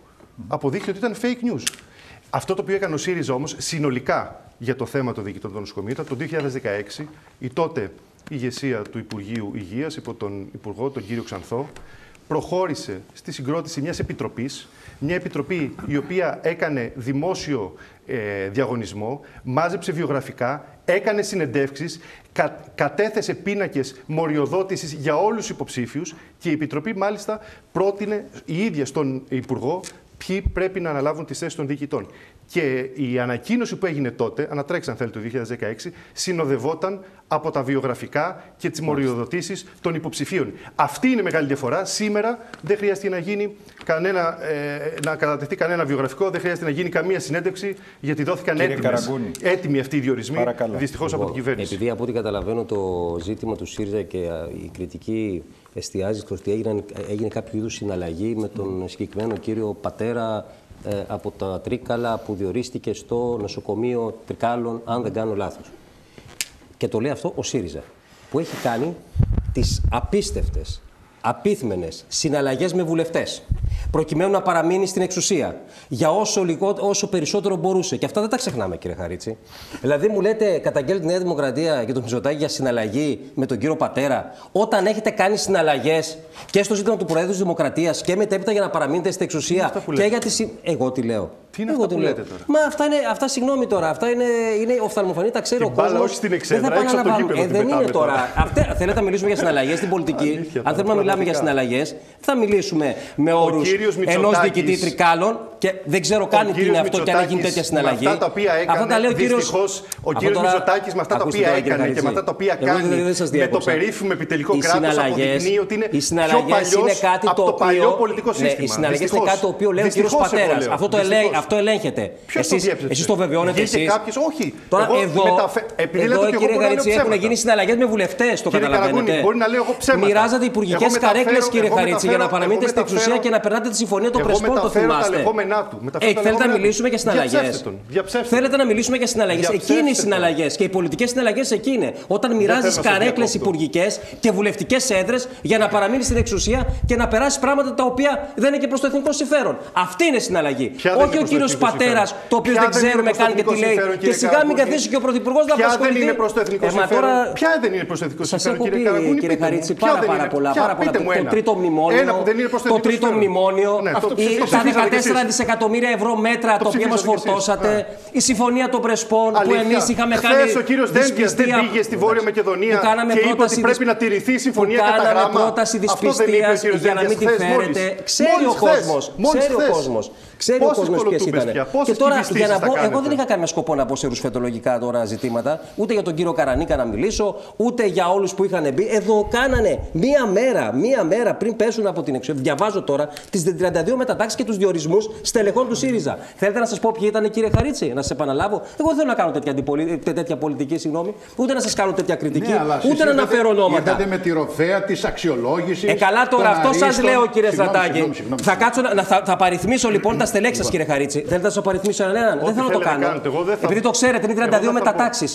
Αποδείχθηκε ότι ήταν fake news. Αυτό το οποίο έκανε ο ΣΥΡΙΖΑ όμως συνολικά για το θέμα των διοικητών των νοσοκομείων ήταν το 2016 η τότε ηγεσία του Υπουργείου Υγείας υπό τον Υπουργό, τον κύριο Ξανθό, προχώρησε στη συγκρότηση μιας επιτροπής, μια επιτροπή η οποία έκανε δημόσιο ε, διαγωνισμό, μάζεψε βιογραφικά, έκανε συνεντεύξεις, κα- κατέθεσε πίνακες μοριοδότησης για όλους τους υποψήφιους και η επιτροπή μάλιστα πρότεινε η ίδια στον Υπουργό ποιοι πρέπει να αναλάβουν τις θέσεις των διοικητών. Και η ανακοίνωση που έγινε τότε, ανατρέξει αν θέλετε το 2016, συνοδευόταν από τα βιογραφικά και τις μοριοδοτήσεις των υποψηφίων. Αυτή είναι η μεγάλη διαφορά. Σήμερα δεν χρειάζεται να γίνει κανένα, ε, να κατατεθεί κανένα βιογραφικό, δεν χρειάζεται να γίνει καμία συνέντευξη, γιατί δόθηκαν Κύριε έτοιμες, Καραγκούνη. έτοιμοι αυτοί οι διορισμοί, Παρακαλώ. δυστυχώς από την Λοιπόν, κυβέρνηση. Επειδή από ό,τι καταλαβαίνω το ζήτημα του ΣΥΡΙΖΑ και α, η κριτική εστιάζει στο ότι έγιναν, έγινε κάποιο είδους συναλλαγή με τον συγκεκριμένο κύριο Πατέρα ε, από τα Τρίκαλα που διορίστηκε στο νοσοκομείο Τρικάλων, αν δεν κάνω λάθος. Και το λέει αυτό ο ΣΥΡΙΖΑ, που έχει κάνει τις απίστευτες, απίθμενες συναλλαγές με βουλευτές, προκειμένου να παραμείνει στην εξουσία, για όσο, λιγό, όσο περισσότερο μπορούσε. Και αυτά δεν τα ξεχνάμε, κύριε Χαρίτση. Δηλαδή, μου λέτε, καταγγέλνει τη Νέα Δημοκρατία και τον Μητσοτάκη για συναλλαγή με τον κύριο Πατέρα, όταν έχετε κάνει συναλλαγές και στο ζήτημα του Προέδρου της Δημοκρατίας και μετέπειτα για να παραμείνετε στην εξουσία αυτά που και λέτε. για τη. συ- Εγώ τι λέω. Τι είναι Εγώ αυτά που λέω. λέτε τώρα; Μα αυτά είναι, αυτά συγγνώμη τώρα, αυτά είναι, είναι οφθαλμοφανή, τα ξέρει Την ο μπάλα κόσμος. όχι στην εξέδρα, έξω από το γήπεδο Ε, την δεν είναι πετάμε τώρα. τώρα. Αυτά, θέλετε να μιλήσουμε για συναλλαγές στην πολιτική; Αλήθεια Αν τώρα, θέλουμε να μιλάμε για πραγματικά. συναλλαγές, θα μιλήσουμε με όρους κύριος ενός Μητσοτάκης- διοικητή τρικάλων και δεν ξέρω καν τι κύριος είναι αυτό και αν έχει γίνει Μητσοτάκης τέτοια συναλλαγή. Με αυτά τα οποία έκανε, Αυτά τα λέει ο κύριος- δυστυχώς, ο Αυτό κύριος τώρα- Μητσοτάκης με αυτά τα Ακούστε οποία τώρα, κύριε έκανε και με Χαριτζή. αυτά τα οποία Εγώ δεν- κάνει δεν σας με το διέκοψα. περίφημο επιτελικό Οι κράτος συναλλαγές- αποδεικνύει ότι είναι οι πιο συναλλαγές παλιός είναι κάτι από το το παλιό οποίο- πολιτικό ναι, σύστημα. οι συναλλαγές είναι Δυστυχώς. κάτι το οποίο λέει ο κύριος Δυστυχώς, εγώ Πατέρας. λέω. Αυτό το λέει- Δυστυχώς. Αυτό ελέγχεται. Ποιος το Εσείς, διέψευσε; εσείς το βεβαιώνετε Βγήκε εσείς; κάποιος- όχι. Τώρα Εγώ εδώ, μεταφε- επειδή εδώ λέτε ότι εγώ κύριε μπορώ να λέω Χαρίτσι, έχουν ψέματα. γίνει συναλλαγές με βουλευτές, το Κύριε καταλαβαίνετε. Καραγκούνη, μπορεί να λέω εγώ ψέματα. Μοιράζατε υπουργικές Εγώ μεταφέρω- καρέκλες, κύριε εγώ Χαρίτση, για να μεταφέρω- παραμείνετε εγώ στην εξουσία μεταφέρω- και να περνάτε τη συμφωνία των Εγώ Πρεσπών, το μεταφέρω τα θυμάστε. λεγόμενά του. Μεταφέρω Ε, τα θέλετε να λεγόμενά μιλήσουμε του. για συναλλαγές; Διαψεύστε τον. Διαψεύστε Θέλετε τον. να μιλήσουμε για συναλλαγές; Εκεί Διαψεύστε είναι οι τον. συναλλαγές και οι πολιτικές συναλλαγές εκεί είναι. Όταν μοιράζεις θέλω να σας καρέκλες διακόπτω. υπουργικές και βουλευτικές έδρες για να παραμείνεις στην εξουσία και να περάσεις πράγματα τα οποία δεν είναι και προς το εθνικό συμφέρον. Αυτή είναι συναλλαγή. Ποια δεν είναι Όχι ο προς το κύριος εθνικό Πατέρας, συμφέρον. το οποίο Ποια δεν δεν είναι ξέρουμε προς το καν και εθνικό τι λέει. συμφέρον, Και κύριε σιγά μην Καραγκούνη. καθίσει και ο Πρωθυπουργός να Ποια δεν απασχοληθεί. είναι προς το εθνικό Ε, μα συμφέρον; τώρα Ποια δεν είναι προς το εθνικό Σας συμφέρον, έχω κύριε πει, Καραγκούνη. κύριε πείτε μου. Χαρίτση, Ποια πάρα, δεν πάρα είναι; πολλά. Ποια, Πάρα πολλά. πείτε μου Το ένα. τρίτο μνημόνιο. Ένα που δεν είναι προς το Το εθνικό τρίτο συμφέρον. μνημόνιο. Ναι, αυτό οι- ψηφίσατε Τα κι εσείς. 14 δισεκατομμύρια ευρώ μέτρα τα οποία μας ψηφίσατε κι εσείς. φορτώσατε. Η συμφωνία των Πρεσπών που Αλήθεια. εμείς είχαμε Χθες κάνει. ο κύριος Δένδιας δεν δυσπιστία- πήγε στη Βόρεια Μακεδονία που κάναμε και είπε ότι πρόταση πρέπει δυσ- να τηρηθεί η συμφωνία που κατά κάναμε γράμμα. πρόταση Αυτό δεν είπε ο δυσπιστίας κύριος για να μην Δένδιας τη χθες, φέρετε. μόλις. Ξέρει ο Μόλις χθες. κόσμο. Μόλις Ξέρει ο χθες. κόσμο. Ξέρει ο Πόσες κόσμος ποιε κολοτούμπες ήταν. πια, Και πόσες τώρα, για κυβιστήσεις να θα πω, εγώ κάνετε. δεν είχα κανένα σκοπό να πω σε ρουσφετολογικά τώρα ζητήματα, ούτε για τον κύριο Καρανίκα να μιλήσω, ούτε για όλους που είχαν μπει. Εδώ κάνανε μία μέρα, μία μέρα πριν πέσουν από την εξουσία. Διαβάζω τώρα τις 32 μετατάξεις και τους διορισμούς στελεχών του ΣΥΡΙΖΑ. Θέλετε να σας πω ποιοι ήταν, κύριε Χαρίτση, να σας επαναλάβω. Εγώ δεν θέλω να κάνω τέτοια, αντιπολι... τε- τέτοια πολιτική, συγγνώμη, ούτε να σας κάνω τέτοια κριτική, Ναι, αλλά εσείς ούτε να ήρθατε- αναφέρω ονόματα. Ήρθατε με τη ροφέα της αξιολόγησης. Ε, καλά τώρα, αυτό σας λέω, κύριε Στρατάκη. Θα, κάτσω να, να- θα, θα παριθμίσω λοιπόν τα στελέχη σα, κύριε Χαρίτση. Θέλετε να σας παριθμίσω έναν. Δεν θέλω να το θέλετε να κάνω. κάνετε. Εγώ δεν θα- Επειδή το ξέρετε, είναι Εγώ 32 δεν θα μετατάξει.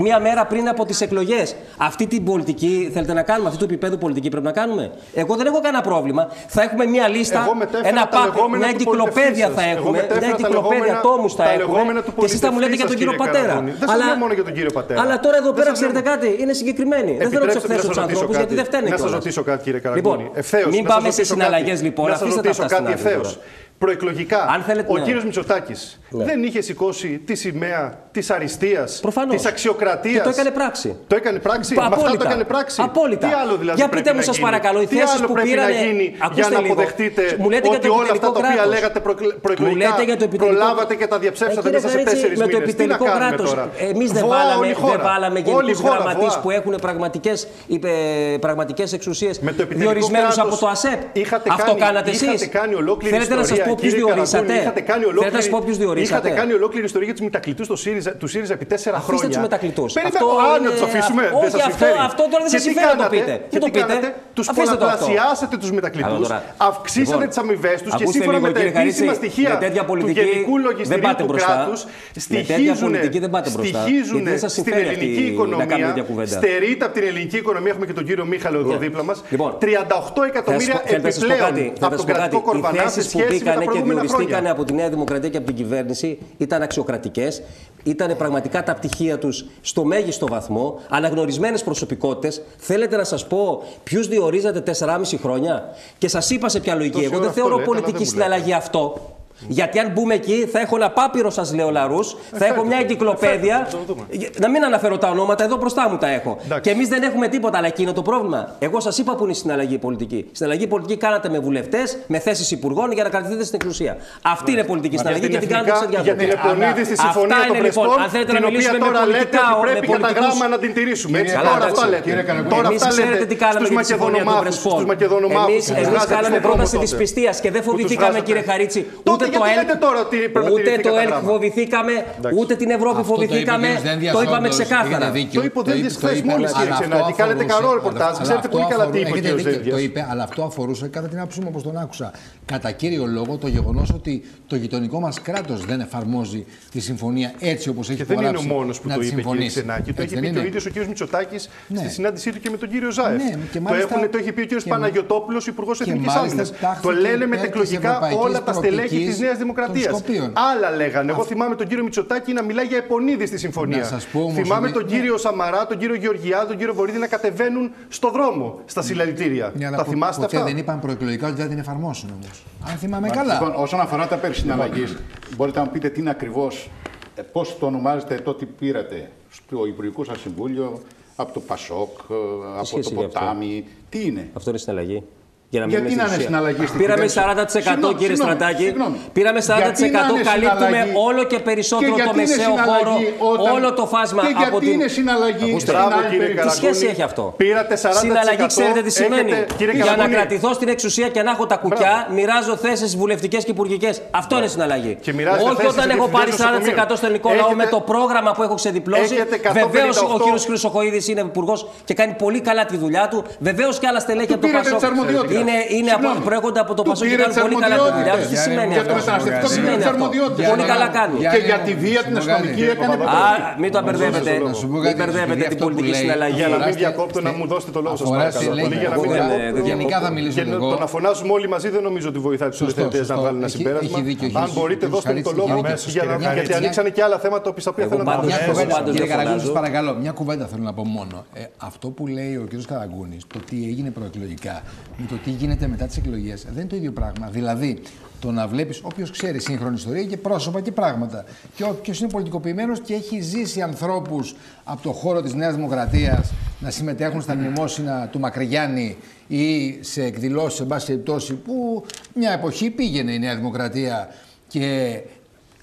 Μία μέρα πριν από τις εκλογές. Αυτή την πολιτική θέλετε να κάνουμε, αυτή του επίπεδου πολιτική πρέπει να κάνουμε; Εγώ δεν έχω κανένα πρόβλημα. Θα έχουμε μία λίστα, Εγώ μετέφερα ένα τα πακ, λεγόμενα μια του εγκυκλοπαίδεια πολιτευτή θα σας. Εγώ έχουμε. μετέφερα Μια τα εγκυκλοπαίδεια λεγόμενα- τόμους θα τα έχουμε. λεγόμενα του Και εσεί θα μου λέτε πολιτευτή για τον σας, κύριο κύριε Πατέρα. Καραγκούνη. Δεν σας λέω μόνο για τον κύριο Πατέρα. Αλλά τώρα εδώ Δεν πέρα σας ξέρετε λέω- κάτι, είναι συγκεκριμένοι. Δεν θέλω να τους Επιτρέψτε εκθέσω να τους σας ρωτήσω ανθρώπους γιατί κάτι. δεν φταίνε Να σας κιόλας. ρωτήσω κάτι, κύριε Λοιπόν, Καραγκούνη. Ευθέως, μην να σας πάμε σε ρωτήσω συναλλαγές κάτι. λοιπόν. Να σας Αφήστε τα ρωτήσω αυτά κάτι στην άκρη ευθέως. τώρα. Προεκλογικά, Αν θέλετε, ο ναι. κύριος Μητσοτάκης Ναι. δεν είχε σηκώσει τη σημαία της αριστείας, Προφανώς. της αξιοκρατίας. Και το έκανε πράξη. Το έκανε πράξη. Με αυτά το έκανε πράξη. Απόλυτα. Τι άλλο δηλαδή Για πρέπει πείτε μου, να σας γίνει; παρακαλώ, οι Τι θέσεις άλλο που πρέπει πήρανε- να γίνει Ακούστε για να λίγο. αποδεχτείτε Μου λέτε για ότι το όλα αυτά τα επιτελικό οποία κράτος. λέγατε προεκλε- Μου προεκλογικά λέτε για το επιτελικό προλάβατε και τα διαψεύσατε Ε, μέσα σε κύριε Χαρίτση, τέσσερις με το μήνες. Τι να επιτελικό κάνουμε κράτος, τώρα; Εμείς δεν Βοά βάλαμε, όλη η χώρα. δεν βάλαμε Όλη η γενικούς χώρα, γραμματείς βοά. που έχουν πραγματικές, είπε, πραγματικές εξουσίες Με το επιτελικό διορισμένους κράτος από το ΑΣΕΠ. είχατε Αυτό κάνει- κάνατε είχατε εσείς. κάνει ολόκληρη Θέλετε να σας ιστορία, πω ποιους κύριε διορίσατε. Καραγκούνη, είχατε κάνει Θέλετε να ολόκληρη- σας πω ποιους διορίσατε. Είχατε κάνει ολόκληρη ιστορία για τους μετακλητού του ΣΥΡΙΖΑ, του ΣΥΡΙΖΑ επί τέσσερα Αφήστε χρόνια. τους μετακλητούς. Περίμενε, Αυτό α, είναι- να τους αφήσουμε. όχι, δεν σας αυτό- συμφέρει. αυτό τώρα δεν Και σας τι συμφέρει να το κάνατε, πείτε. και Δεν το τι πείτε. κάνατε, Τους Αφήστε το αυτό. πολλαπλασιάσατε τους Καλά, μετακλητούς, τώρα. αυξήσατε Λοιπόν, τις αμοιβές τους και ακούστε σύμφωνα λίγο, με τα κύριε Χαρίτση, επίσημα στοιχεία με τέτοια του πολιτική Γενικού δεν Λογιστηρίου πάτε του μπροστά. κράτους Με τέτοια στοιχίζουν, πολιτική δεν πάτε μπροστά, στοιχίζουν γιατί δεν σας στην συμφέρει ελληνική αυτή να κάνουμε οικονομία, τέτοια κουβέντα. στερείται από την ελληνική οικονομία, έχουμε και τον κύριο Μίχαλο εδώ Ναι. δίπλα μας, Λοιπόν, 38 εκατομμύρια Θέλετε να σας πω επιπλέον κάτι, από θέλετε να τον σας πω κρατικό κάτι. Οι κορβανά σε θέσεις που σχέση με τα μπήκανε και προηγούμενα διοριστήκανε χρόνια. από τη Νέα Δημοκρατία και από την κυβέρνηση ήταν αξιοκρατικές, ήταν πραγματικά τα πτυχία τους στο μέγιστο βαθμό, αναγνωρισμένες προσωπικότητες. Θέλετε να σας πω ποιους διορίζατε 4,5 χρόνια; Και σας είπα σε ποια λογική. Τόση Εγώ ώρα δεν αυτό θεωρώ λέτε, αλλά πολιτική δεν μου λέτε. συναλλαγή αυτό. Γιατί αν μπούμε εκεί θα έχω ένα πάπυρο σας λέω λαρούς, θα έχω μια εγκυκλοπαίδεια. θα το δούμε. Να μην αναφέρω τα ονόματα, εδώ μπροστά μου τα έχω. Εντάξει. Και εμείς δεν έχουμε τίποτα, αλλά εκείνο το πρόβλημα. Εγώ σας είπα που είναι η συναλλαγή πολιτική. Συναλλαγή πολιτική κάνατε με βουλευτές, με θέσεις υπουργών για να κρατηθείτε στην εξουσία. Αυτή είναι πολιτική συναλλαγή και την κάνετε σε εθνικά- για την διάφορα. Επονίδη στη Αυτά συμφωνία των είναι, λοιπόν. Πρεσπών, Αν θέλετε να την οποία μιλήσουμε με τώρα λέτε πολιτικά, ότι με πρέπει για τα πολιτικούς- γράμμα να την τηρήσουμε. Έτσι, Κύριε τώρα Καλά, αυτά εντάξει. λέτε. Κύριε Καραγκούνη, Τώρα Εμείς αυτά ξέρετε λέτε τι κάναμε στους με τη συμφωνία των Μακεδονομάχους, Πρεσπών. στους Μακεδονομάχους Εμείς, που τους εμείς βγάζατε κάναμε στον δρόμο πρόταση τότε. δυσπιστίας και δεν Που τους φοβηθήκαμε βγάζατε. κύριε Χαρίτσι. Τότε Ούτε γιατί το ΕΛΚ, λέτε τώρα ότι πρέπει να ούτε τηρηθεί το κατά ΕΛΚ γράμμα. φοβηθήκαμε, ούτε την Ευρώπη Αυτό το είπε ο φοβηθήκαμε. κύριος Δένδιας, Το είπαμε όντως, ξεκάθαρα. έχετε δίκιο. Το είπε ο Το Δένδιας είπε- χθες το είπε, μόλις, αλλά κύριε αυτό Ξενάκη. Κάνετε αφορούσε- καλό ρεπορτάζ. αλλά Ξέρετε αυτό πολύ καλά τι είπε ο αφορούσε- κύριος έχετε δίκιο, Δένδιας. Το είπε, αλλά αυτό αφορούσε κατά την άποψή μου όπως τον άκουσα. Κατά κύριο λόγο το γεγονός ότι το γειτονικό μας κράτος δεν εφαρμόζει τη συμφωνία έτσι όπως έχει Και δεν είναι ο υπογράψει μόνος που να το τη είπε, κύριε συμφωνήσει. Ξενάκη. Το Έτσι έχει δεν πει και ο είναι; ίδιος ο κύριος Μητσοτάκης Ναι. στη συνάντησή του και με τον κύριο Ζάεφ. Ναι, και το, μάλιστα- έχουν, το έχει πει ο κύριος και- Παναγιοτόπουλος, Υπουργός και Εθνικής μάλιστα Άμυνας. τάχθηκε Το λένε υπέρ της μετεκλογικά ευρωπαϊκής όλα τα στελέχη της προοπτικής Νέας των Δημοκρατία. Σκοπίων. Άλλα λέγανε. Εγώ θυμάμαι τον κύριο Μητσοτάκη να μιλάει για επονίδη στη συμφωνία. Να σας πω όμως θυμάμαι ότι- τον κύριο Σαμαρά, τον κύριο Γεωργιάδη, τον κύριο Βορύδη να κατεβαίνουν στο δρόμο στα συλλαλητήρια. Ναι, αλλά Τα πο- θυμάστε ποτέ αυτά; δεν είπαν προεκλογικά ότι δεν την εφαρμόσουν όμως. Αν θυμάμαι καλά. Λοιπόν, όσον αφορά τα περί συναλλαγής, μπορείτε να μου πείτε τι είναι ακριβώς, ε, πώς το ονομάζετε το τι πήρατε στο Υπουργικό σας Συμβούλιο, από το Πασόκ, ε, από σχέση το έχει αυτό; Ποτάμι, τι είναι; Αυτό είναι συναλλαγή. Για να Γιατί μείνουμε να στην είναι ουσία. συναλλαγή στην Πήραμε κυβέρνηση; 40% Συγγνώμη, κύριε συγγνώμη, Στρατάκη. συγγνώμη. Πήραμε 40%. Γιατί να είναι Καλύπτουμε συναλλαγή- όλο και περισσότερο Και το γιατί είναι μεσαίο συναλλαγή χώρο, όταν- όλο το φάσμα Και γιατί από την. είναι συναλλαγή Ακούστε, στην Μπράβο, άλλη κύριε περίπτωση. Τι σχέση Καραγκούνη. έχει αυτό; Πήρατε 40%. Συναλλαγή, ξέρετε τι σημαίνει; Έχετε- κύριε Για να Καραγκούνη, κρατηθώ στην εξουσία και να έχω τα κουκιά, μοιράζω θέσεις βουλευτικές και υπουργικές. Αυτό είναι συναλλαγή. Και μοιράζετε Όχι θέσεις όταν σε έχω πάρει διευθυντές 40% στο ελληνικό λαό Έχετε- με το πρόγραμμα που έχω ξεδιπλώσει. Έχετε 158 Βεβαίως ο κύριος Χρυσοχοίδη είναι υπουργός και κάνει πολύ καλά τη δουλειά του. Βεβαίως και άλλα στελέχη από το πήρατε Πασόκ τις αρμοδιότητες. Είναι, είναι από, Συγγνώμη. προέρχονται από το Του Πασόκ και πήρε κάνουν τις πολύ καλά τη δουλειά του. Τι αρμοδιότητες. σημαίνει Για το αυτό. μεταναστευτικό Τι πήρε σημαίνει τις αυτό. αρμοδιότητες. Πολύ καλά κάνει. Και για τη βία την αστυνομική έκανε Α, πολιτική. μην το μπερδεύετε. Να σου πω Μην κάτι, μπερδεύετε επειδή την αυτό που πολιτική λέει- συναλλαγή. Για να μην Αφορά διακόπτω, στη- να μου δώσετε το λόγο σας αφορά παρακαλώ. στη- Πολύ για να μην αφορά- διακόπτω. Γενικά θα μιλήσω Και εγώ. το να φωνάζουμε όλοι μαζί δεν νομίζω ότι βοηθάει τους Σωστό, ελευθερητέ να σωστό. βγάλουν ένα Έχει- συμπέρασμα. έχει δίκιο, έχει Αν δίκιο. μπορείτε, Κύριος δώστε μου το Χαρίτσης, λόγο έχει δίκιο. για να Κύριε γιατί Χαρίτση, ανοίξανε και άλλα θέματα που οποία Εγώ θέλω να πάντως- πω. Μια εγώ κουβέντα, πάντως κύριε δεν Καραγκούνη, φωνάζω. σας παρακαλώ, μια κουβέντα θέλω να πω μόνο. Ε, αυτό που λέει ο κύριος Καραγκούνης, το τι έγινε προεκλογικά, με το τι γίνεται μετά τις εκλογές, δεν είναι το ίδιο πράγμα. Δηλαδή, το να βλέπεις, όποιος ξέρει σύγχρονη ιστορία και πρόσωπα και πράγματα, και όποιος είναι πολιτικοποιημένος και έχει ζήσει ανθρώπους από το χώρο της Νέας Δημοκρατίας να συμμετέχουν στα μνημόσυνα του Μακρυγιάννη ή σε εκδηλώσεις, σε πάση περιπτώσει, που μια εποχή πήγαινε η Νέα Δημοκρατία και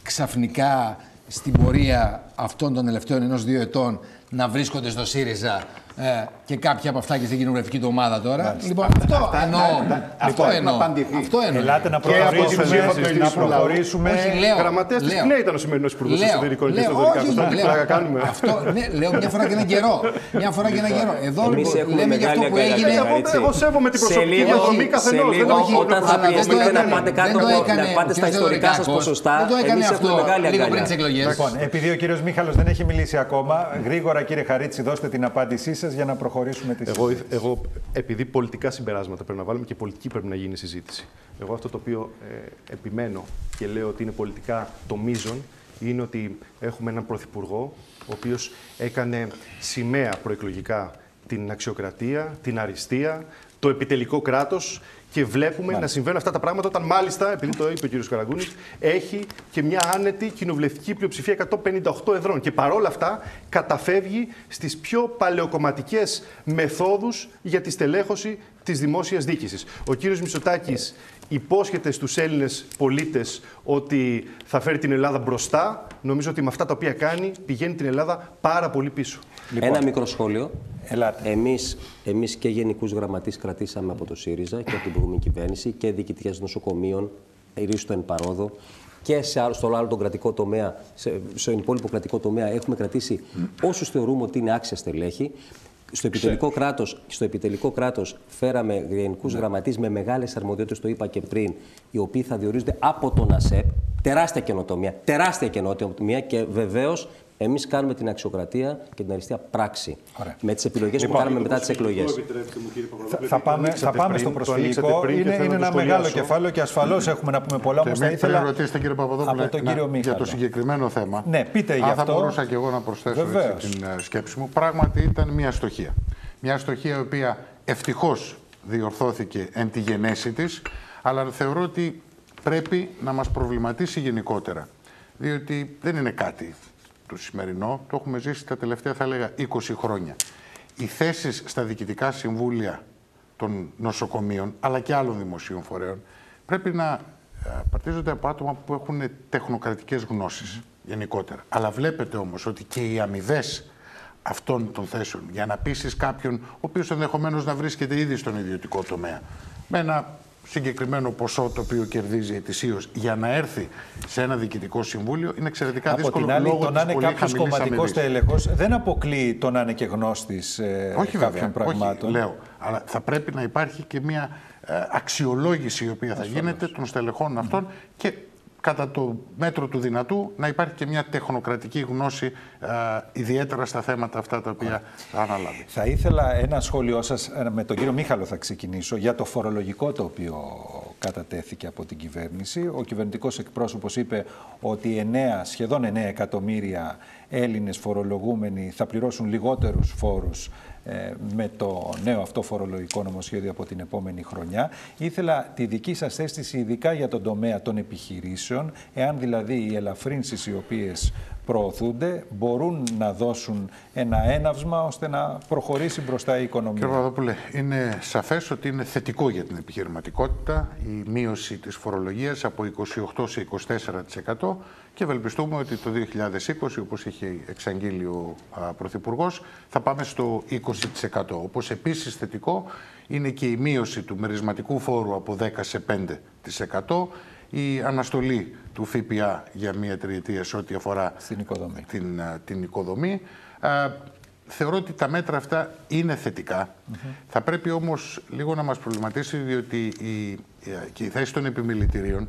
ξαφνικά στην πορεία αυτών των τελευταίων ενός-δύο ετών να βρίσκονται στο ΣΥΡΙΖΑ ε, και κάποια από αυτά και στην κοινοβουλευτική του ομάδα τώρα. Λοιπόν, αυτό εννοώ. Αυτό να εννοώ. απαντηθεί. Αυτό εννοώ. Ελάτε να Και από την προχωρήσουμε. ψήφο του να ελληνικού λαού. προχωρήσουμε. Όχι, λέω. Γραμματέα τη λέω. ΚΝΕ ήταν ο σημερινός Υπουργός Λέω, Εσωτερικών και λέω, Εσωτερικά. όχι, Κωνσταντίνο, λέω. πλάκα κάνουμε. Αυτό, ναι, λέω μια φορά και ένα καιρό. Μια φορά και ένα καιρό. Εδώ Εμείς λοιπόν, έχουμε λέμε για αυτό μεγάλη που έγινε. αγκαλιά, Εγώ- έτσι. εγώ σέβομαι την Σε προσωπική λίγο- διαδρομή σε καθενός, δεν λίγο, έχω- Όταν θα αλλά δεν το πιεστείτε να έκανε- πάτε δεν κάτω το από- έκανε να πάτε ο στα κ. ιστορικά σας Δωρικάκος. ποσοστά, Δεν το έκανε εμείς αυτό έχουμε μεγάλη λίγο πριν αγκαλιά. τις εκλογές. Λοιπόν, επειδή ο κύριος Μίχαλος δεν έχει μιλήσει ακόμα, γρήγορα κύριε Χαρίτση δώστε την απάντησή σας για να προχωρήσουμε τη Εγώ, συζήτηση. εγώ, επειδή πολιτικά συμπεράσματα πρέπει να βάλουμε και πολιτική πρέπει να γίνει συζήτηση. Εγώ αυτό το οποίο ε, επιμένω και λέω ότι είναι πολιτικά το μείζον είναι ότι έχουμε έναν πρωθυπουργό ο οποίος έκανε σημαία προεκλογικά την αξιοκρατία, την αριστεία, το επιτελικό κράτος και βλέπουμε να συμβαίνουν αυτά τα πράγματα όταν μάλιστα, επειδή το είπε ο κ. Καραγκούνης, έχει και μια άνετη κοινοβουλευτική πλειοψηφία 158 εδρών. Και παρόλα αυτά καταφεύγει στις πιο παλαιοκομματικές μεθόδους για τη στελέχωση της δημόσιας διοίκησης. Ο κύριος Μητσοτάκης υπόσχεται στους Έλληνες πολίτες ότι θα φέρει την Ελλάδα μπροστά. Νομίζω ότι με αυτά τα οποία κάνει πηγαίνει την Ελλάδα πάρα πολύ πίσω. Ένα μικρό σχόλιο. Ελάτε. Εμείς, εμείς και γενικούς γραμματείς κρατήσαμε από το ΣΥΡΙΖΑ και από την προηγούμενη κυβέρνηση και διοικητικές νοσοκομείων, ρίστο εν παρόδο και σε άλλο, στο άλλο τον κρατικό τομέα, σε, στον υπόλοιπο κρατικό τομέα έχουμε κρατήσει όσους θεωρούμε ότι είναι άξια στελέχη. Στο επιτελικό, κράτος, στο επιτελικό κράτος φέραμε γενικούς Ναι. γραμματείς με μεγάλες αρμοδιότητες, το είπα και πριν, οι οποίοι θα διορίζονται από τον ΑΣΕΠ. Τεράστια καινοτομία, τεράστια καινοτομία και βεβαίως εμείς κάνουμε την αξιοκρατία και την αριστεία πράξη. Ωραία. Με τις επιλογές Λοιπόν, που κάναμε μετά τις εκλογές. Θα, θα πάμε, θα πάμε στο προσφυγικό. Είναι, είναι ένα μεγάλο κεφάλαιο και ασφαλώς έχουμε να πούμε πολλά. Όμως θα Πριν ήθελα ρωτήσετε κύριε Παπαδόπουλε από τον να- κύριο για Μίχαλο. το συγκεκριμένο θέμα. Ναι, πείτε αν γι' θα αυτό. μπορούσα και εγώ να προσθέσω έτσι, Βεβαίως. την ε, σκέψη μου. Πράγματι ήταν μια αστοχία. Μια αστοχία η οποία ευτυχώς διορθώθηκε εν τη γενέση της, αλλά θεωρώ ότι πρέπει να μας προβληματίσει γενικότερα. Διότι δεν είναι κάτι το σημερινό, το έχουμε ζήσει τα τελευταία θα έλεγα 20 χρόνια. Οι θέσεις στα διοικητικά συμβούλια των νοσοκομείων, αλλά και άλλων δημοσίων φορέων, πρέπει να ε, απαρτίζονται από άτομα που έχουν τεχνοκρατικές γνώσεις γενικότερα. Αλλά βλέπετε όμως ότι και οι αμοιβές αυτών των θέσεων για να πείσει κάποιον, ο οποίος ενδεχομένως να βρίσκεται ήδη στον ιδιωτικό τομέα, με ένα συγκεκριμένο ποσό το οποίο κερδίζει ετησίως για να έρθει σε ένα διοικητικό συμβούλιο είναι εξαιρετικά Από δύσκολο την άλλη, λόγω το να της είναι πολύ κάποιος χαμηλής κομματικός αμοιβής. τέλεχος δεν αποκλείει το να είναι και γνώστης ε, Όχι κάποιων βέβαια, πραγμάτων. όχι, λέω. Αλλά θα πρέπει να υπάρχει και μια ε, αξιολόγηση η οποία θα γίνεται των στελεχών αυτών και κατά το μέτρο του δυνατού να υπάρχει και μια τεχνοκρατική γνώση ε, ιδιαίτερα στα θέματα αυτά τα οποία θα αναλάβει. Θα ήθελα ένα σχόλιο σας, ε, με τον κύριο Μίχαλο θα ξεκινήσω, για το φορολογικό το οποίο κατατέθηκε από την κυβέρνηση. Ο κυβερνητικός εκπρόσωπος είπε ότι 9, σχεδόν 9 εκατομμύρια Έλληνες φορολογούμενοι θα πληρώσουν λιγότερους φόρους ε, με το νέο αυτό φορολογικό νομοσχέδιο από την επόμενη χρονιά. Ήθελα τη δική σας αίσθηση ειδικά για τον τομέα των επιχειρήσεων, εάν δηλαδή οι ελαφρύνσεις οι οποίες προωθούνται μπορούν να δώσουν ένα έναυσμα ώστε να προχωρήσει μπροστά η οικονομία. Κύριε Παπαδόπουλε, είναι σαφές ότι είναι θετικό για την επιχειρηματικότητα η μείωση της φορολογίας από 28% σε 24% και ευελπιστούμε ότι το 2020, όπως είχε εξαγγείλει ο Πρωθυπουργός, θα πάμε στο 20%. Όπως επίσης θετικό είναι και η μείωση του μερισματικού φόρου από 10% σε 5%, η αναστολή του ΦΠΑ για μία τριετία σε ό,τι αφορά Στην οικοδομή. την, α, την οικοδομή. Α, θεωρώ ότι τα μέτρα αυτά είναι θετικά. Θα πρέπει όμως λίγο να μας προβληματίσει διότι η, η- και η θέση των επιμελητηρίων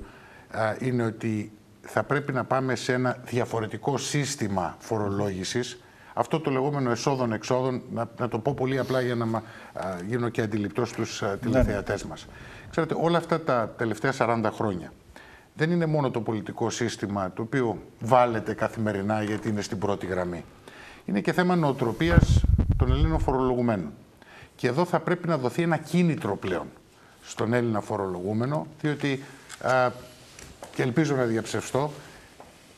α, είναι ότι θα πρέπει να πάμε σε ένα διαφορετικό σύστημα φορολόγησης αυτό το λεγόμενο εσόδων-εξόδων, να, να το πω πολύ απλά για να μα, α, γίνω και αντιληπτός στους α, τηλεθεατές μας. Ξέρετε, όλα αυτά τα τελευταία 40 χρόνια δεν είναι μόνο το πολιτικό σύστημα το οποίο βάλετε καθημερινά γιατί είναι στην πρώτη γραμμή. Είναι και θέμα νοοτροπίας των Ελλήνων φορολογουμένων. Και εδώ θα πρέπει να δοθεί ένα κίνητρο πλέον στον Έλληνα φορολογούμενο, διότι, α, και ελπίζω να διαψευστώ,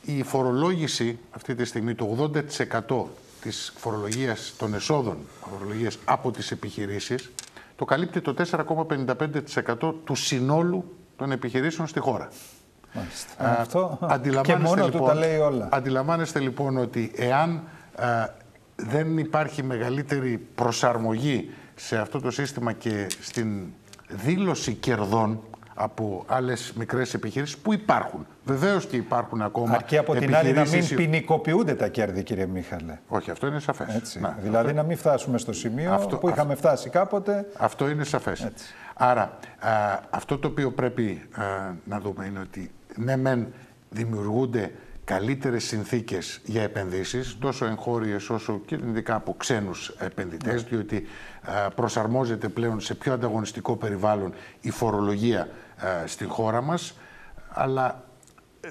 η φορολόγηση αυτή τη στιγμή, το 80% της φορολογίας των εσόδων φορολογίας από τις επιχειρήσεις, το καλύπτει το 4,55% του συνόλου των επιχειρήσεων στη χώρα. Μάλιστα. Α, Αυτό και αντιλαμβάνεστε, μόνο του λοιπόν, τα λέει όλα. Αντιλαμβάνεστε λοιπόν ότι εάν α, δεν υπάρχει μεγαλύτερη προσαρμογή σε αυτό το σύστημα και στην δήλωση κερδών από άλλες μικρές επιχειρήσεις που υπάρχουν. Βεβαίως και υπάρχουν ακόμα Αρκεί από την άλλη να μην επιχειρήσεις οι- ποινικοποιούνται τα κέρδη, κύριε Μίχαλε. Όχι, αυτό είναι σαφές. Έτσι. Να, δηλαδή να μην φτάσουμε στο σημείο Αυτό- που είχαμε φτάσει κάποτε. Αυτό είναι σαφές. Άρα, α, αυτό το οποίο πρέπει α, να δούμε είναι ότι ναι μεν δημιουργούνται καλύτερες συνθήκες για επενδύσεις, τόσο εγχώριες όσο και ειδικά από ξένους επενδυτές, διότι α, προσαρμόζεται πλέον σε πιο ανταγωνιστικό περιβάλλον η φορολογία α, στην χώρα μας, αλλά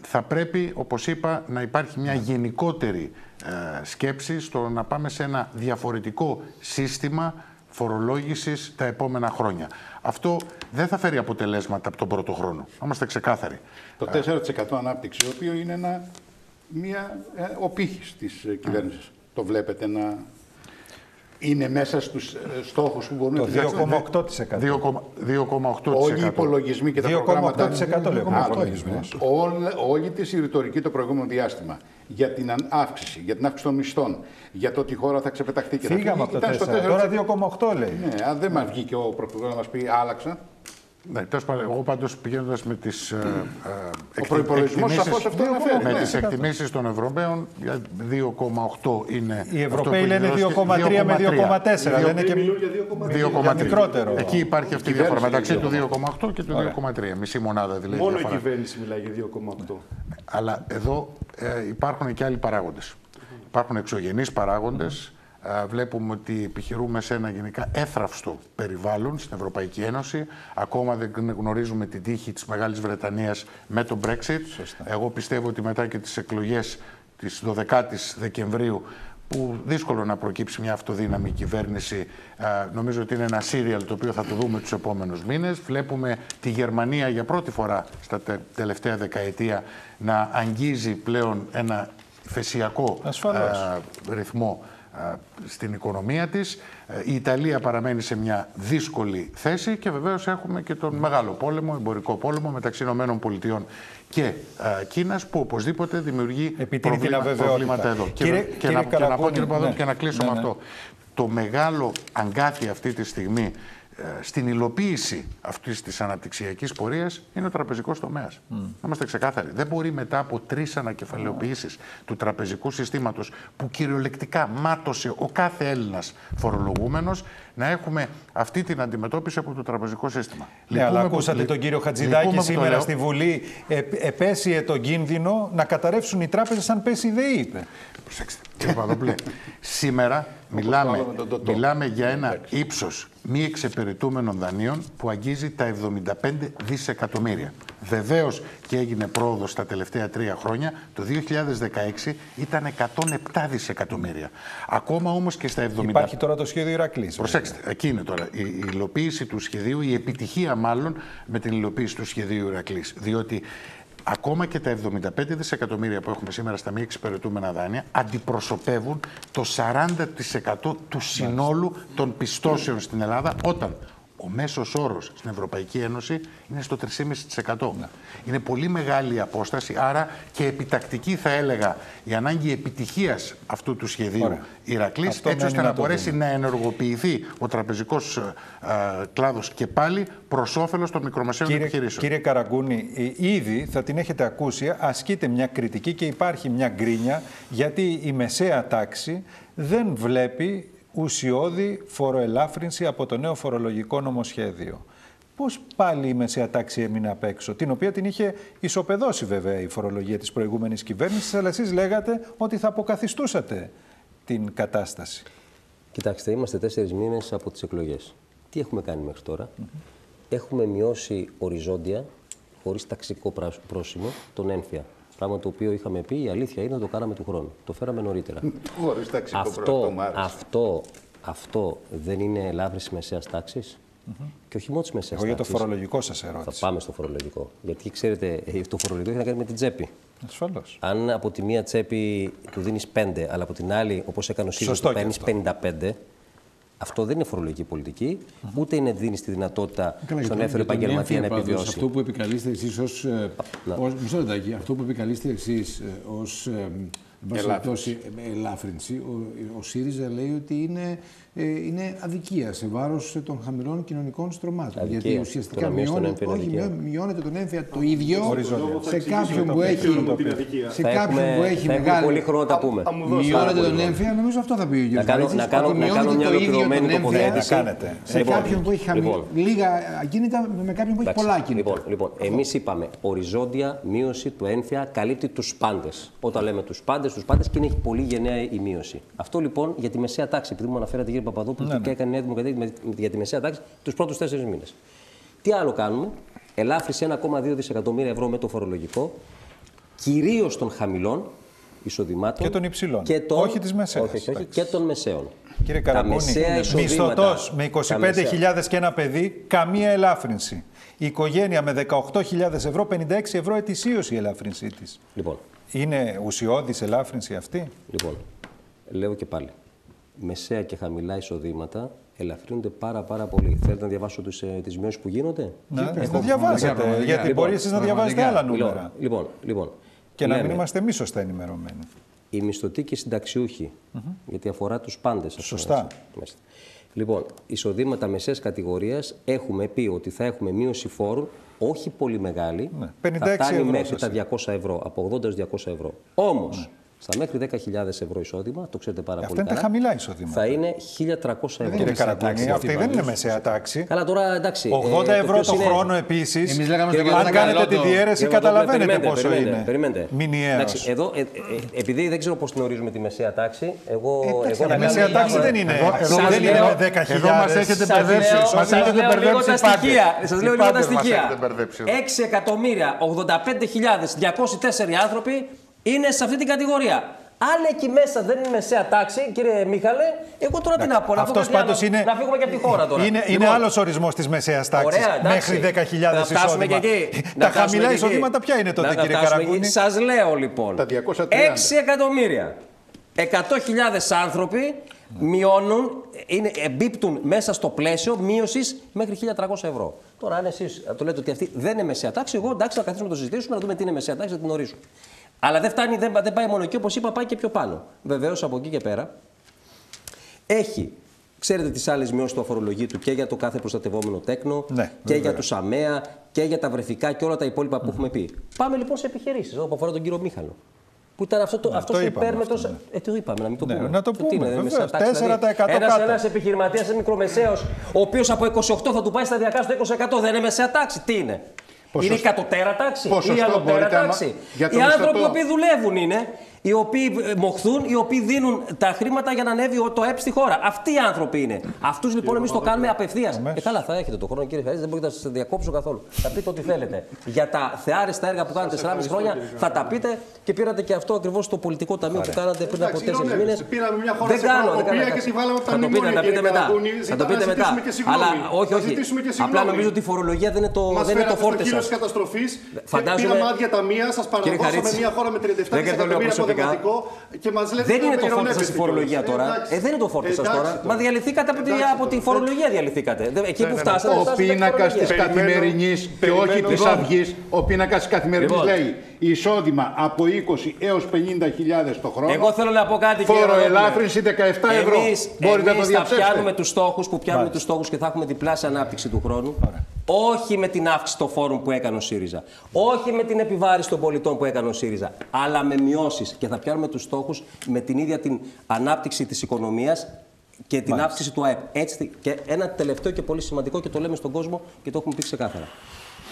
θα πρέπει, όπως είπα, να υπάρχει μια γενικότερη ε, σκέψη στο να πάμε σε ένα διαφορετικό σύστημα φορολόγησης τα επόμενα χρόνια. Αυτό δεν θα φέρει αποτελέσματα από τον πρώτο χρόνο. Να είμαστε ξεκάθαροι. Το 4% ανάπτυξη, το οποίο είναι ένα, μια, ε, ο πύχης της ε, κυβέρνησης. Το βλέπετε να είναι μέσα στους ε, στόχους που μπορούν Το να επιτύχουν. 2,8%. 2,8%. Όλοι οι υπολογισμοί και τα προγράμματα. 2,8% λέει ο Α, προϋπολογισμός. όλη, όλη τη ρητορική το προηγούμενο διάστημα για την αν- αύξηση, για την αύξηση των μισθών, για το ότι η χώρα θα ξεπεταχθεί και Φύγαμε θα από το ήταν 4%. στο 4%. Τώρα 2,8 λέει. Ναι, αν δεν μας βγήκε ο Πρωθυπουργός να μας πει άλλαξα. Ναι, τέλος πάντων, εγώ πάντως πηγαίνοντας με τις ε, ε, εκτι- προϋπολογισμός εκτιμήσεις- σαφώς αυτό αναφέρει, με ναι. τις εκτιμήσεις των Ευρωπαίων, για 2,8 είναι... Οι αυτό Ευρωπαίοι που λένε έχει δώσει. 2,3 με 2,4. Λένε και για 2,3. μικρότερο. Εκεί υπάρχει αυτή η διαφορά μεταξύ του 2,8 και του Ωραία. 2,3. Μισή μονάδα δηλαδή. Μόνο η διαφορά. κυβέρνηση μιλάει για 2,8. Αλλά εδώ ε, υπάρχουν και άλλοι παράγοντες. Υπάρχουν εξωγενείς παράγοντες. Ε, βλέπουμε ότι επιχειρούμε σε ένα γενικά έθραυστο περιβάλλον στην Ευρωπαϊκή Ένωση. Ακόμα δεν γνωρίζουμε την τύχη της Μεγάλης Βρετανίας με το Brexit. Εγώ πιστεύω ότι μετά και τις εκλογές της 12ης Δεκεμβρίου που δύσκολο να προκύψει μια αυτοδύναμη κυβέρνηση. Ε, νομίζω ότι είναι ένα σύριαλ το οποίο θα το δούμε τους επόμενους μήνες. Βλέπουμε τη Γερμανία για πρώτη φορά στα τε- τελευταία δεκαετία να αγγίζει πλέον ένα φεσιακό Ασφαλώς. ε, ρυθμό ε, στην οικονομία της. Ε, Η Ιταλία παραμένει σε μια δύσκολη θέση και βεβαίως έχουμε και τον μεγάλο πόλεμο, εμπορικό πόλεμο μεταξύ Ηνωμένων Πολιτειών και ε, Κίνας που οπωσδήποτε δημιουργεί Επιτείνει την προβλήμα- αβεβαιότητα. προβλήματα εδώ. Κύριε- και, κύριε να, και να πω Καλαπώνη, κύριε Παπαδόπουλο, ναι. και να κλείσω Ναι, με ναι. αυτό. Το μεγάλο αγκάθι αυτή τη στιγμή ε, στην υλοποίηση αυτής της αναπτυξιακής πορείας είναι ο τραπεζικός τομέας. Να είμαστε ξεκάθαροι. Δεν μπορεί μετά από τρεις ανακεφαλαιοποιήσεις του τραπεζικού συστήματος που κυριολεκτικά μάτωσε ο κάθε Έλληνας φορολογούμενος να έχουμε αυτή την αντιμετώπιση από το τραπεζικό σύστημα. Ναι, αλλά Λυπούμε που- ακούσατε λυ- τον κύριο λυπούμε Χατζηδάκη που το σήμερα λέω. στη Βουλή. Ε, επέσυε τον κίνδυνο να καταρρεύσουν οι τράπεζες αν πέσει η ΔΕΗ, είπε. Προσέξτε, κύριε Παπαδόπουλε, σήμερα μιλάμε, άλλο με τον Τωτό. μιλάμε για ένα ύψος μη εξυπηρετούμενων δανείων που αγγίζει τα 75 δισεκατομμύρια. Βεβαίως και έγινε πρόοδος τα τελευταία τρία χρόνια. Το 2016 ήταν 107 δισεκατομμύρια. Ακόμα όμως και στα 70... Υπάρχει τώρα το σχέδιο Ηρακλής. Προσέξτε, εκεί είναι τώρα η, η υλοποίηση του σχεδίου, η επιτυχία μάλλον με την υλοποίηση του σχεδίου Ηρακλής. Διότι ακόμα και τα 75 δισεκατομμύρια που έχουμε σήμερα στα μη εξυπηρετούμενα δάνεια αντιπροσωπεύουν το 40% του συνόλου των πιστώσεων στην Ελλάδα όταν ο μέσος όρος στην Ευρωπαϊκή Ένωση είναι στο 3,5%. Είναι πολύ μεγάλη η απόσταση, άρα και επιτακτική θα έλεγα η ανάγκη επιτυχίας αυτού του σχεδίου Ωραία. Ηρακλής, Αυτό έτσι ώστε μένει να να το μπορέσει δούμε. να ενεργοποιηθεί ο τραπεζικός κλάδος και πάλι προς όφελος των μικρομεσαίων Κύριε, επιχειρήσεων. κύριε Καραγκούνη, ε, ήδη θα την έχετε ακούσει, ασκείται μια κριτική και υπάρχει μια γκρίνια γιατί η μεσαία τάξη δεν βλέπει ουσιώδη φοροελάφρυνση από το νέο φορολογικό νομοσχέδιο. Πώς πάλι η μεσαία τάξη έμεινε απ' έξω, την οποία την είχε ισοπεδώσει βέβαια η φορολογία της προηγούμενης κυβέρνησης, αλλά εσείς λέγατε ότι θα αποκαθιστούσατε την κατάσταση. Κοιτάξτε, είμαστε τέσσερις μήνες από τις εκλογές. Τι έχουμε κάνει μέχρι τώρα, Έχουμε μειώσει οριζόντια, χωρίς ταξικό πράσ- πρόσημο, τον έμφυα. Πράγμα το οποίο είχαμε πει, η αλήθεια είναι ότι το κάναμε του χρόνου. Το φέραμε νωρίτερα. Χωρίς ταξικό αυτό, πρόστιμο, μ' άρεσε. αυτό, αυτό δεν είναι ελάφρυνση μεσαίας τάξης; Και όχι μόνο της μεσαίας Εγώ τάξη. για το φορολογικό σας Θα ερώτηση. πάμε στο φορολογικό. Γιατί ξέρετε, ε, το φορολογικό έχει να κάνει με την τσέπη. Ασφαλώς. Αν από τη μία τσέπη του δίνεις 5, αλλά από την άλλη, όπως έκανε ο ΣΥΡΙΖΑ, Σωστό του και παίρνεις αυτό. 55, αυτό δεν είναι φορολογική πολιτική, ούτε είναι δίνει τη δυνατότητα Καλά, στον για έφερο τον επαγγελματία να έμφυα πάντως, επιβιώσει. Αυτό που επικαλείστε εσείς ως. Ναι. Μισό λεπτάκι. Αυτό που επικαλείστε εσείς ως. ελάφρυνση. ελάφρυνση. Ο, ο ΣΥΡΙΖΑ λέει ότι είναι, ε, είναι αδικία σε βάρος των χαμηλών κοινωνικών στρωμάτων. Αδικία. Γιατί Το ουσιαστικά να μειώσει τον μειώνεται, έμφυα είναι όχι, αδικία. μειώνεται τον έμφυα το ίδιο Οριζόντια. σε κάποιον που έχει, σε Θα κάποιον έχουμε, που έχει θα έχουμε μεγάλη. πολύ χρόνο να τα πούμε. Μειώνεται τον έμφυα, νομίζω αυτό θα πει ο κ. Να κάνω- Βαρύτσης, να κάνω- ότι να κάνω μειώνεται μια το ίδιο ολοκληρωμένη τον έμφυα τοποθέτηση. Να κάνετε. Σε Λοιπόν, κάποιον που έχει χαμη... λοιπόν. λίγα ακίνητα με κάποιον που έχει πολλά Εντάξει, ακίνητα. Λοιπόν, λοιπόν εμείς είπαμε οριζόντια μείωση του ένφια καλύπτει τους πάντες. Όταν λέμε τους πάντες, τους πάντες και είναι πολύ γενναία η μείωση. Αυτό λοιπόν για τη μεσαία τάξη, επειδή μου αναφέρατε κύριε Παπαδόπουλος Ναι, και έκανε η Νέα Δημοκρατία με- για τη μεσαία τάξη τους πρώτους τέσσερις μήνες. Τι άλλο κάνουμε, ελάφρυση 1,2 δισεκατομμύρια ευρώ με το φορολογικό, κυρίως των χαμηλών εισοδημάτων Και των υψηλών. και των- Όχι της μεσαίας, όχι, όχι, όχι, εντάξει. και των μεσαίων. Κύριε Τα Καραγκούνη, μεσαία εισοδήματα- μισθωτός με τα 25.000 και ένα παιδί, καμία ελάφρυνση. Η οικογένεια με 18.000 ευρώ, 56 ευρώ ετησίως η ελάφρυνσή της. Λοιπόν, Είναι ουσιώδης ελάφρυνση αυτή; Λοιπόν, λέω και πάλι. Μεσαία και χαμηλά εισοδήματα ελαφρύνονται πάρα πάρα πολύ. Θέλετε να διαβάσω τις, ε, τις μειώσεις που γίνονται; Να, πες, να πραγματικά, διαβάσετε, πραγματικά. γιατί Λοιπόν, μπορεί εσείς να διαβάσετε άλλα πραγματικά. νούμερα. Λοιπόν, λοιπόν, Και να μην λέμε, είμαστε εμείς σωστά ενημερωμένοι. Οι μισθωτοί και οι συνταξιούχοι, γιατί αφορά τους πάντες. αυτό, Σωστά. έτσι. Μάλιστα. Λοιπόν, εισοδήματα μεσαίας κατηγορίας έχουμε πει ότι θα έχουμε μείωση φόρων, όχι πολύ μεγάλη, Ναι, θα 56 φτάνει ευρώ μέχρι σας τα είπα. 200 ευρώ, από 80 έως 200 ευρώ. Όμως, στα μέχρι 10.000 ευρώ εισόδημα, το ξέρετε πάρα Αυτά πολύ είναι τα καλά, χαμηλά εισοδήματα. θα είναι 1.300 ευρώ. Κύριε μεσαία Καραγκούνη, τάξη αυτή αυτή δεν είναι πάντως. μεσαία τάξη. Καλά, τώρα εντάξει. 80 ε, το ευρώ ποιος το είναι- χρόνο επίσης. Εμείς λέγαμε στο Αν Κερατό κάνετε τη Καλότο. διαίρεση, Κύριε Παπαδόπουλε, καταλαβαίνετε περιμένετε, πόσο περιμένετε, είναι. Περιμένετε. Μηνιαίος. Εντάξει, εδώ, ε, ε, ε, επειδή δεν ξέρω πώς την ορίζουμε τη μεσαία τάξη, εγώ. Εντάξει, εγώ η να μεσαία κάνω- τάξη δεν είναι. Εδώ- εδώ δεν σας είναι λέω- με 10.000. εδώ μας έχετε Σας μπερδέψει. λέω, Μας σας έχετε λέω λίγο μπερδέψει τα πάντες. στοιχεία. Σας λέω Οι λίγο τα πάντες μας στοιχεία. έχετε μπερδέψει εδώ; 6 εκατομμύρια 85.204 άνθρωποι είναι σε αυτή την κατηγορία. Αν εκεί μέσα δεν είναι μεσαία τάξη, κύριε Μίχαλε, εγώ τώρα τι να πω. να πω Αυτός κάτι πάντως άλλο, είναι. Να φύγουμε και από τη χώρα τώρα. Είναι, είναι Λοιπόν, άλλος ορισμός της μεσαίας τάξης. Ωραία, εντάξει. Μέχρι 10.000 Να φτάσουμε εισόδημα. και εκεί. Τα χαμηλά εισοδήματα ποια είναι τότε, κύριε Καραγκούνη; Σας λέω λοιπόν. Τα 230. 6 εκατομμύρια. 100.000 άνθρωποι μειώνουν, είναι, εμπίπτουν μέσα στο πλαίσιο μείωσης μέχρι 1.300 ευρώ. Τώρα, αν εσείς το λέτε ότι αυτή δεν είναι μεσαία τάξη, εγώ εντάξει να καθίσουμε να το συζητήσουμε, να δούμε τι είναι μεσαία τάξη, να την ορίσουμε. Αλλά δεν φτάνει, δεν, δεν πάει μόνο εκεί, όπως είπα, πάει και πιο πάνω. Βεβαίως από εκεί και πέρα έχει, ξέρετε τις άλλες μειώσεις του αφορολογήτου και για το κάθε προστατευόμενο τέκνο Ναι, και βέβαια. για τους ΑΜΕΑ και για τα βρεφικά και όλα τα υπόλοιπα που έχουμε πει. Πάμε λοιπόν σε επιχειρήσεις, εδώ που αφορά τον κύριο Μίχαλο. Που ήταν αυτό το, αυτός το ο είπαμε υπέρμετρος... αυτό, Ε, το είπαμε, να μην το Ναι, πούμε. να το τι πούμε, είναι, δεν είναι βεβαίως. μεσαία τάξη, 4% δηλαδή. Ένας, κάτω. ένας επιχειρηματίας, ένας μικρομεσαίος, ο οποίος από 28 θα του πάει σταδιακά στο 20% δεν είναι μεσαία τάξη. Τι είναι; Ποσοστό- Είναι η κατωτέρα τάξη ή η Ποσοστό ανωτέρα μπορείτε άμα- τάξη. για το Οι άνθρωποι μισθωτό. που δουλεύουν είναι οι οποίοι ε, μοχθούν, οι οποίοι δίνουν τα χρήματα για να ανέβει ο- το ΕΠ στη χώρα. Αυτοί οι άνθρωποι είναι. Αυτούς λοιπόν εμείς το κάνουμε απευθείας. Ε, καλά, θα έχετε το χρόνο, κύριε Χαρίζη, δεν μπορείτε να σας διακόψω καθόλου. Θα πείτε ό,τι θέλετε. Για τα θεάριστα έργα που κάνετε 4,5 χρόνια θα τα πείτε και πήρατε και αυτό ακριβώς το πολιτικό ταμείο που κάνατε πριν από Εντάξει, τέσσερις ηρωνεύεσαι. μήνες. Πήραμε μια χώρα Δεν σε κάνω, δεν φραγμοπία κάνω. και τη βάλαμε από τα Θα το πείτε, μνημόνια, θα τα πείτε κύριε μετά. Καραγκούνη. Θα το Ζητάμε πείτε να μετά. ζητήσουμε και συγγνώμη. Αλλά όχι, Να όχι. ζητήσουμε και Απλά συγγνώμη. νομίζω ότι η φορολογία δεν είναι το, Μας δεν είναι το φέρατε φόρτες στο κύριο σας. της καταστροφής Φαντάζομαι- και πήραμε άδεια ταμεία, σας Κύριε παραδώσαμε Χαρίτση, μια χώρα με 37 δεν το λέω δισεκατομμύρια προσωπικά. αποδεματικό και μας λέτε Δεν ότι είναι το φόρτε σας η ειρωνεύεστε φορολογία κιόλας. τώρα. Εντάξει. Ε, δεν είναι το φόρτε σας Εντάξει τώρα. τώρα. Μα διαλυθήκατε από τη, Εντάξει από τη τώρα. φορολογία διαλυθήκατε. Δεν- Εκεί που φτάσατε. Ο φτάσατε με τη πίνακα της φορολογία. Περιμένω- καθημερινής και όχι περιμένω- της Λοιπόν. αυγής, ο πίνακας της καθημερινής Λοιπόν. λέει εισόδημα από 20 έως 50.000 το χρόνο. Εγώ θέλω να πω κάτι κύριε Φόρο Παπαδόπουλε. ελάφρυνση 17 ευρώ. Εμείς, Μπορείτε να το εμείς θα διαψεύσετε. πιάνουμε τους στόχους που πιάνουμε τους στόχους και θα έχουμε διπλάσια ανάπτυξη του χρόνου. Όχι με την αύξηση των φόρων που έκανε ο ΣΥΡΙΖΑ. Όχι με την επιβάρηση των πολιτών που έκανε ο ΣΥΡΙΖΑ. Αλλά με μειώσεις. Και θα πιάνουμε τους στόχους με την ίδια την ανάπτυξη της οικονομίας και την αύξηση του ΑΕΠ. Έτσι, και ένα τελευταίο και πολύ σημαντικό και το λέμε στον κόσμο και το έχουμε πει ξεκάθαρα.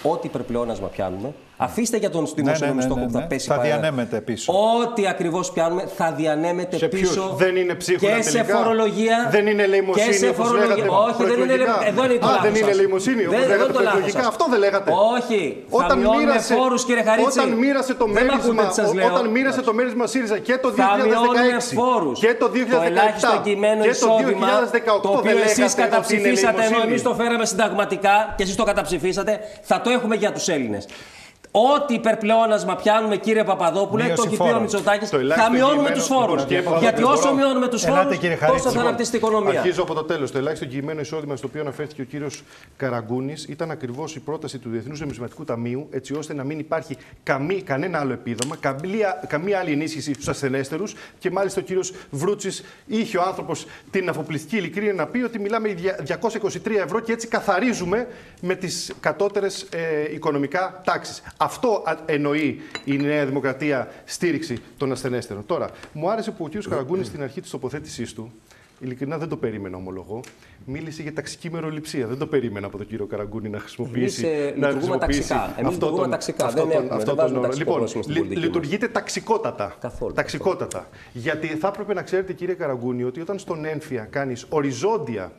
Ό,τι υπερπλεόνασμα πιάνουμε, αφήστε για τον δημοσιονομικό ναι, ναι, στόχο ναι, που θα ναι. πέσει Θα παρέα. διανέμεται πίσω. Ό,τι ακριβώς πιάνουμε θα διανέμεται Σε ποιους; πίσω. Δεν είναι ψίχουλα και σε τελικά; φορολογία. Δεν είναι ελεημοσύνη, και σε όπως φορολογία. λέγατε Όχι, δεν είναι προεκλογικά. ελεημοσύνη. Εδώ είναι το Α, λάθος δεν είναι σας. ελεημοσύνη, όπως Δεν- λέγατε εδώ το λάθος προεκλογικά; σας. Αυτό δεν λέγατε. Όχι. Όταν θα μειώνουμε μοίρασε, φόρους, κύριε Χαρίτση. όταν μοίρασε το Δεν μ' ακούτε μέρισμα, τι σας λέω. όταν μοίρασε το μέρισμα ΣΥΡΙΖΑ και το 2016 θα μειώνουμε φόρους. και το το ελάχιστο 2017 κειμένο και το εισόδημα, 2018 το οποίο δεν εσείς λέγατε ότι είναι καταψηφίσατε ενώ ελεημοσύνη. εμείς το φέραμε συνταγματικά και εσείς το καταψηφίσατε, θα το έχουμε για τους Έλληνες. Ό,τι υπερπλεόνασμα πιάνουμε, κύριε Παπαδόπουλε, Μείωση το έχει πει ο φόρων. Μητσοτάκης, Το ελάχιστο θα μειώνουμε κείμενο- τους φόρους. Λοιπόν, κύριε Παπαδόπουλε, Γιατί όσο μπορώ- μειώνουμε τους Ελάτε, φόρους, κύριε Χαρίτση. τόσο θα Λοιπόν, αναπτύσσει την οικονομία. Αρχίζω από το τέλος. Το ελάχιστο εγγυημένο εισόδημα στο οποίο αναφέρθηκε ο κύριος Καραγκούνης ήταν ακριβώς η πρόταση του Διεθνούς Νομισματικού Ταμείου, έτσι ώστε να μην υπάρχει καμή, κανένα άλλο επίδομα, καμία, καμία άλλη ενίσχυση στους ασθενέστερους. Και μάλιστα ο κύριος Βρούτσης είχε ο άνθρωπος την αφοπλιστική ειλικρίνεια να πει ότι μιλάμε για 223 ευρώ και έτσι καθαρίζουμε με τις κατώτερες ε, οικονομικά τάξεις. Αυτό α- εννοεί η Νέα Δημοκρατία στήριξη των ασθενέστερων. Τώρα, μου άρεσε που ο κύριος Καραγκούνης στην αρχή της τοποθέτησής του Ειλικρινά δεν το περίμενα, ομολογώ. Μίλησε για ταξική μεροληψία. Δεν το περίμενα από τον κύριο Καραγκούνη να χρησιμοποιήσει. Εμείς, ε, να λειτουργούμε χρησιμοποιήσει ταξικά. Εμείς αυτό λειτουργούμε τον- ταξικά. αυτό Δεν τον- έχουμε, αυτό δεν τον βάζουμε όρο. ταξικό Λοιπόν, πρόσημο στην λει- πολιτική μας. λειτουργείτε ταξικότατα. Καθόλου, Ταξικότατα. Γιατί θα έπρεπε να ξέρετε, κύριε Καραγκούνη, ότι όταν στον έμφυα κάνεις οριζόντια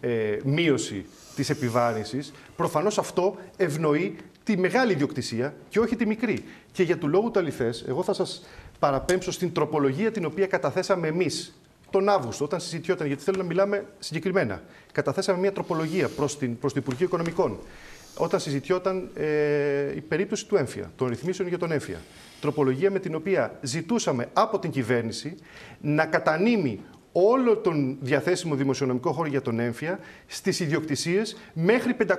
ε, μείωση της επιβάρυνσης, προφανώς αυτό ευνοεί τη μεγάλη ιδιοκτησία και όχι τη μικρή. Και για του λόγου του αληθές, εγώ θα σας παραπέμψω στην τροπολογία την οποία καταθέσαμε εμείς τον Αύγουστο, όταν συζητιόταν, γιατί θέλω να μιλάμε συγκεκριμένα. Καταθέσαμε μια τροπολογία προς την, προς το Υπουργείο Οικονομικών. Όταν συζητιόταν ε, η περίπτωση του έμφυα, των ρυθμίσεων για τον έμφυα. Τροπολογία με την οποία ζητούσαμε από την κυβέρνηση να κατανείμει όλο τον διαθέσιμο δημοσιονομικό χώρο για τον έμφυα στις ιδιοκτησίες μέχρι 500.000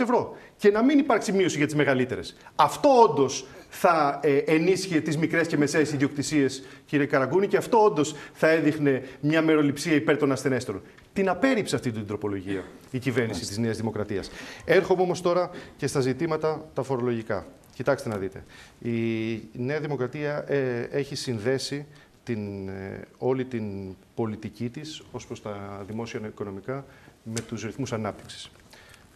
ευρώ. Και να μην υπάρξει μείωση για τις μεγαλύτερες. Αυτό όντως θα ε, ενίσχυε τις μικρές και μεσαίες ιδιοκτησίες, κύριε Καραγκούνη, και αυτό όντως θα έδειχνε μια μεροληψία υπέρ των ασθενέστερων. Την απέρριψε αυτή την τροπολογία η κυβέρνηση της Νέας Δημοκρατίας. Έρχομαι όμως τώρα και στα ζητήματα τα φορολογικά. Κοιτάξτε να δείτε. Η Νέα Δημοκρατία ε, έχει συνδέσει την, ε, όλη την πολιτική της ως προς τα δημόσια οικονομικά με τους ρυθμούς ανάπτυξης.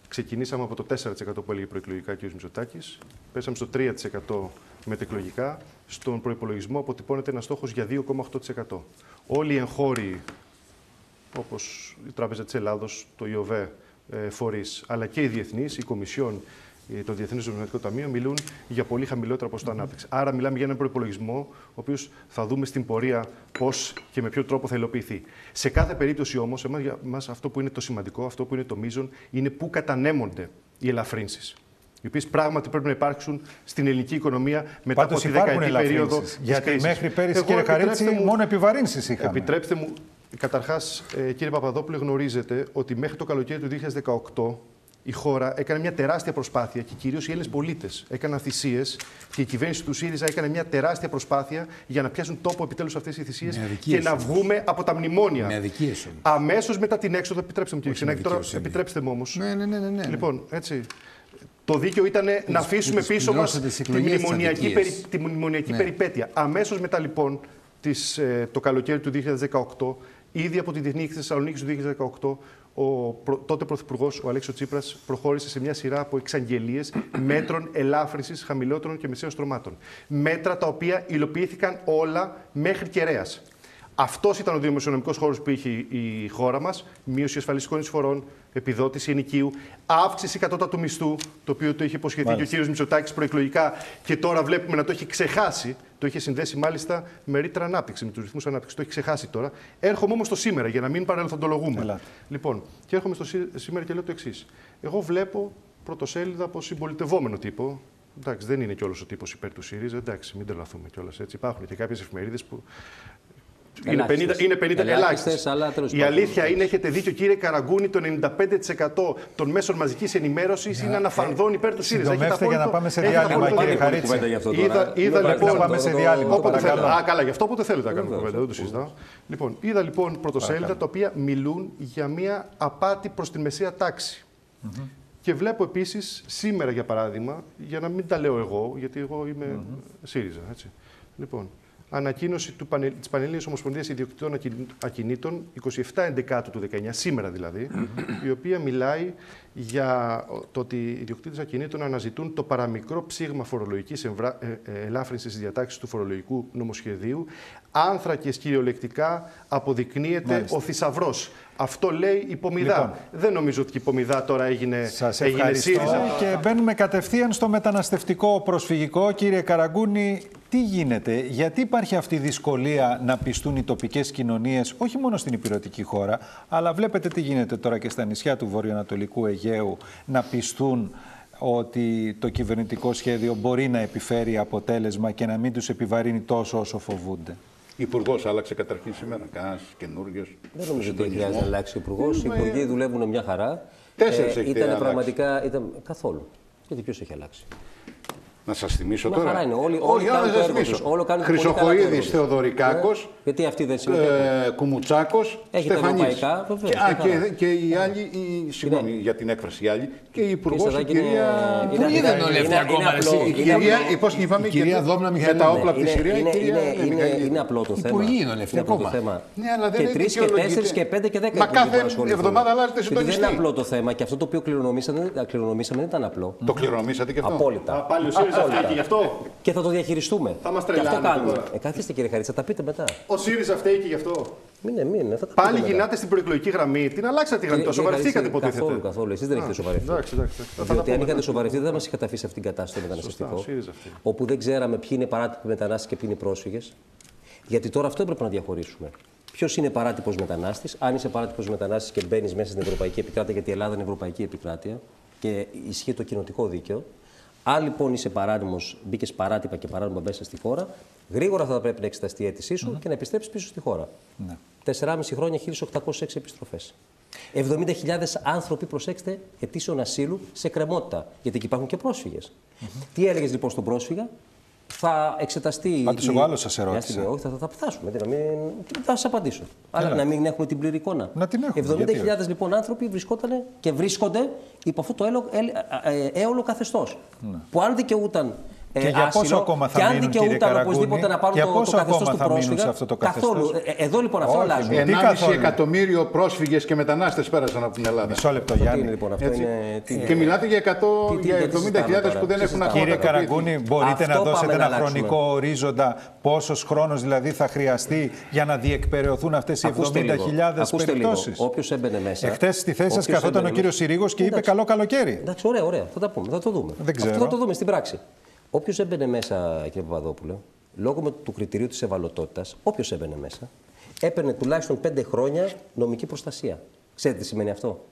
Ξεκινήσαμε από το 4% που έλεγε προεκλογικά κ. Μητσοτάκης, πέσαμε στο 3% μετεκλογικά. Στον προϋπολογισμό αποτυπώνεται ένας στόχος για 2,8%. Όλοι οι εγχώροι, όπως η Τράπεζα της Ελλάδος, το ΙΟΒΕ, ε, φορείς, αλλά και οι διεθνείς, η Κομισιόν, ε, το Διεθνές Νομισματικό Ταμείο μιλούν για πολύ χαμηλότερα ποσοστό ανάπτυξη. Άρα, μιλάμε για έναν προπολογισμό, ο οποίος θα δούμε στην πορεία πώς και με ποιο τρόπο θα υλοποιηθεί. Σε κάθε περίπτωση όμως, εμάς αυτό που είναι το σημαντικό, αυτό που είναι το μείζον, είναι πού κατανέμονται οι ελαφρύνσεις. Οι οποίες πράγματι πρέπει να υπάρξουν στην ελληνική οικονομία μετά Πάντως από τη υπάρχουν δεκαετή περίοδο. ελαφρύνσεις. της Γιατί κρίσης. μέχρι πέρυσι, Εγώ, κύριε Χαρίτση, επιτρέψτε μου- μόνο επιβαρύνσεις είχαμε. Επιτρέψτε μου, καταρχάς, κύριε Παπαδόπουλε, γνωρίζετε ότι μέχρι το καλοκαίρι του 2018 η χώρα έκανε μια τεράστια προσπάθεια και κυρίως οι Έλληνες πολίτες έκαναν θυσίες και η κυβέρνηση του ΣΥΡΙΖΑ έκανε μια τεράστια προσπάθεια για να πιάσουν τόπο επιτέλους αυτές οι θυσίες Με αδικίες και να όμως. βγούμε από τα μνημόνια. Με αδικίες όμως. Αμέσως μετά την έξοδο, επιτρέψτε μου κύριε Όχι με Ξενάκη, τώρα δικαιοσύνη. επιτρέψτε μου όμως. Ναι, ναι, ναι, ναι, ναι. Λοιπόν, έτσι. Το δίκαιο ήταν να αφήσουμε τις πίσω μας πληρώσατες τις τη εκλογές τις μνημονιακή, αδικίες. περι, τη μνημονιακή Ναι. περιπέτεια. Αμέσως μετά λοιπόν τις, ε, το καλοκαίρι του 2018 Ήδη από τη Διεθνή Έκθεση Θεσσαλονίκη του 2018, ο προ- τότε Πρωθυπουργός, ο Αλέξο Τσίπρας, προχώρησε σε μια σειρά από εξαγγελίες μέτρων ελάφρυνσης χαμηλότερων και μεσαίων στρωμάτων. Μέτρα τα οποία υλοποιήθηκαν όλα μέχρι κεραίας. Αυτός ήταν ο δημοσιονομικός χώρος που είχε η χώρα μας. Μείωση ασφαλιστικών εισφορών, επιδότηση ενοικίου, αύξηση κατώτατου μισθού, το οποίο το είχε υποσχεθεί και ο κύριος Μητσοτάκης προεκλογικά και τώρα βλέπουμε να το έχει ξεχάσει. Το είχε συνδέσει μάλιστα με ρήτρα ανάπτυξη, με τους ρυθμούς ανάπτυξης. Το έχει ξεχάσει τώρα. Έρχομαι όμως στο σήμερα για να μην παρελθοντολογούμε. Ελάτε. Λοιπόν, και έρχομαι στο σή- σήμερα και λέω το εξής. Εγώ βλέπω πρωτοσέλιδα από συμπολιτευόμενο τύπο. Εντάξει, δεν είναι κιόλας ο τύπος υπέρ του ΣΥΡΙΖΑ. Εντάξει, μην τρελαθούμε κιόλας έτσι. Υπάρχουν και κάποιες εφημερίδες που είναι 50, Ελάχιστες. είναι 50 Ελάχιστες, ελάχιστες. αλλά τέλος Η πάντων. αλήθεια είναι, έχετε δίκιο κύριε Καραγκούνη, το 95% των μέσων μαζικής ενημέρωσης είναι αναφανδόν υπέρ του ΣΥΡΙΖΑ. Έχετε Συντομεύστε για να απόλυτο- πάμε σε έχετε διάλειμμα, απόλυτο κύριε δίκιο. Χαρίτση. κουβέντα γι' αυτό τώρα. Είδα, είδα Μην λοιπόν. να πάμε σε διάλειμμα, Όποτε παρακαλώ. θέλετε. Α, καλά, γι' αυτό όποτε θέλετε να κάνουμε κουβέντα. Δεν το συζητάω. Λοιπόν, είδα λοιπόν πρωτοσέλιδα τα οποία μιλούν για μια απάτη προς τη μεσαία τάξη. Και βλέπω επίσης σήμερα, για παράδειγμα, για να μην τα λέω εγώ, γιατί εγώ είμαι ΣΥΡΙΖΑ. Έτσι. Λοιπόν, ανακοίνωση του Πανε, της Πανελλήνιας Ομοσπονδίας Ιδιοκτητών Ακιν- Ακινήτων 27 Εντεκάτου του 19, σήμερα δηλαδή, η οποία μιλάει για το ότι οι ιδιοκτήτες ακινήτων αναζητούν το παραμικρό ψήγμα φορολογικής εμβρα... ε, ε, ελάφρυνσης της διατάξης του φορολογικού νομοσχεδίου. Άνθρακες κυριολεκτικά αποδεικνύεται Μάλιστα. ο θησαυρός. Αυτό λέει η Πομιδά. Λοιπόν. Δεν νομίζω ότι η Πομιδά τώρα έγινε, Σας έγινε ευχαριστώ ΣΥΡΙΖΑ. και μπαίνουμε κατευθείαν στο μεταναστευτικό προσφυγικό. Κύριε Καραγκούνη, τι γίνεται, γιατί υπάρχει αυτή η δυσκολία να πιστούν οι τοπικές κοινωνίες, όχι μόνο στην υπηρετική χώρα, αλλά βλέπετε τι γίνεται τώρα και στα νησιά του βορειοανατολικού Αιγαίου, να πιστούν ότι το κυβερνητικό σχέδιο μπορεί να επιφέρει αποτέλεσμα και να μην τους επιβαρύνει τόσο όσο φοβούνται. Υπουργός άλλαξε καταρχήν σήμερα. Κανένα καινούριο. Δεν νομίζω ότι χρειάζεται να αλλάξει ο Υπουργός. Οι Υπουργοί δουλεύουν μια χαρά. Τέσσερις έχετε ήταν αλλάξει. πραγματικά. Ήταν... Καθόλου. Γιατί ποιος έχει αλλάξει; Να σας θυμίσω Μια τώρα. χαρά είναι. Όλοι- Όχι, όλοι να κάνουν σας το έργο θυμίσω. τους. Όλο κάνουν πολύ καλά το έργο Χρυσοχοίδης, τους. Θεοδωρικάκος. Γιατί αυτοί δεν συμμετέχουν. Ε, Κουμουτσάκος, Έχει τα ευρωπαϊκά, βεβαίως, Και, α, μια χαρά. και, και οι άλλοι, η, συγγνώμη για την έκφραση, οι άλλοι, και η υπουργός, Κύριε η Σαδάκη, είναι- κυρία. είναι- Πού είδαν είναι- όλοι αυτοί είναι- ακόμα, είναι εσύ; απλό. Η Είναι κυρία, απλό. πώς την είπαμε, Η κυρία και- Δόμνα με Μιχαηλίδου. τα όπλα από της Είναι- Συρία, η είναι- κυρία είναι- Ελένη είναι- Μιχαηλίδου. Είναι απλό το θέμα. Υπουργοί είναι όλοι αυτοί Είναι απλό το ακόμα. θέμα. Ναι, αλλά δεν και είναι τρεις και δικαιολογείται. τέσσερις και πέντε και δέκα. Μα υπουργοί κάθε που ασχοληθούν. εβδομάδα αλλάζετε Γιατί Δεν είναι συντονιστή. απλό το θέμα και αυτό το οποίο κληρονομήσαμε, κληρονομήσαμε δεν ήταν απλό. Το κληρονομήσατε και αυτό. Απόλυτα. Α, πάλι ο ΣΥΡΙΖΑ Απόλυτα. φταίει και γι' αυτό. Και θα το διαχειριστούμε. Θα μας Και αυτό τρελάνετε κάνουμε. τώρα. Ε, καθίστε κύριε Χαρίτσα, τα πείτε μετά. Ο ΣΥΡΙΖΑ φταίει και γι' αυτό. Μην μην, θα τα Πάλι πείτε μετά. γυρνάτε στην προεκλογική γραμμή. Την αλλάξατε τη γραμμή. Το Κύριε σοβαρευτήκατε Χαρίτση, υποτίθεται. Καθόλου, καθόλου. Εσείς δεν έχετε σοβαρευτεί. Εντάξει, εντάξει. Θα τα Διότι αν πούμε. είχατε σοβαρευτεί, δεν μας είχατε αφήσει αυτήν την κατάσταση το μεταναστευτικό. ο ΣΥΡΙΖΑ αυτή. Όπου δεν ξέραμε ποιοι είναι παράτυποι μετανάστες και ποιοι είναι πρόσφυγες. Γιατί τώρα αυτό έπρεπε να διαχωρίσουμε. Ποιος είναι παράτυπος μετανάστης, αν είσαι παράτυπος μετανάστης και μπαίνεις μέσα στην Ευρωπαϊκή Επικράτεια, γιατί η Ελλάδα είναι Ευρωπαϊκή Επικράτεια και ισχύει το κοινοτικό δίκαιο. Αν λοιπόν είσαι παράνομος, μπήκες παράτυπα και παράνομα μέσα στη χώρα, γρήγορα θα πρέπει να εξεταστεί η αίτησή σου και να επιστρέψεις πίσω στη χώρα. Ναι. 4,5 χρόνια 1.806 επιστροφές. 70.000 άνθρωποι, προσέξτε, αιτήσεων ασύλου σε κρεμότητα. Γιατί εκεί υπάρχουν και πρόσφυγες. Τι έλεγες λοιπόν στον πρόσφυγα, θα εξεταστεί. Πάντως, η- εγώ άλλο σας Μια ερώτησα. στιγμή, όχι, θα, θα, θα φτάσουμε. τι, Να μην... Θα σας απαντήσω. Αλλά να μην έχουμε την πλήρη εικόνα. Να την έχουμε, 70.000 γιατί όχι; λοιπόν άνθρωποι βρισκόταν και βρίσκονται υπό αυτό το έλο- ε- ε- ε- έολο καθεστώς. Που αν δικαιούταν. Ε, Και για πόσο άσυλο, ακόμα θα και αν μείνουν, κύριε δικαιούταν Καραγκούνη, οπωσδήποτε να πάρουν για το, πόσο το καθεστώς ακόμα του θα μείνουν πρόσφυγα. σε αυτό το καθεστώς; Καθόλου. Ε, ε, εδώ λοιπόν αυτό Όχι, αλλάζει. τι 1,5 καθόλου. εκατομμύριο πρόσφυγες και μετανάστες πέρασαν από την Ελλάδα. Μισό λεπτό, Τι είναι Γιάννη. λοιπόν αυτό, Έτσι. είναι. τι- Και μιλάτε για, 100, Τι- τι- για τι συζητάμε 70.000 τώρα, που δεν τι έχουν συζητάμε. ακόμα Κύριε καταπιεί. Καραγκούνη, μπορείτε Αυτό να πάμε δώσετε να ένα αλλάξουμε. χρονικό ορίζοντα πόσος χρόνος δηλαδή θα χρειαστεί για να διεκπαιρεωθούν αυτές οι Ακούστε λίγο, 70.000 ακούστε λίγο. περιπτώσεις; Όποιος έμπαινε μέσα- Εχθές στη θέση σας όποιος καθόταν ο έμπαινε κύριος μέσα- Συρίγος και είπε Εντάξει. καλό καλοκαίρι. Εντάξει, ωραία, ωραία. Θα τα πούμε, θα το δούμε. Δεν ξέρω. Αυτό θα το δούμε στην πράξη. Όποιος έμπαινε μέσα, κύριε Παπαδόπουλε, λόγω με- του κριτηρίου της ευαλωτότητας, όποιος έμπαινε μέσα, έπαιρνε τουλάχιστον πέντε χρόνια νομική προστασία. Ξέρετε τι σημαίνει αυτό;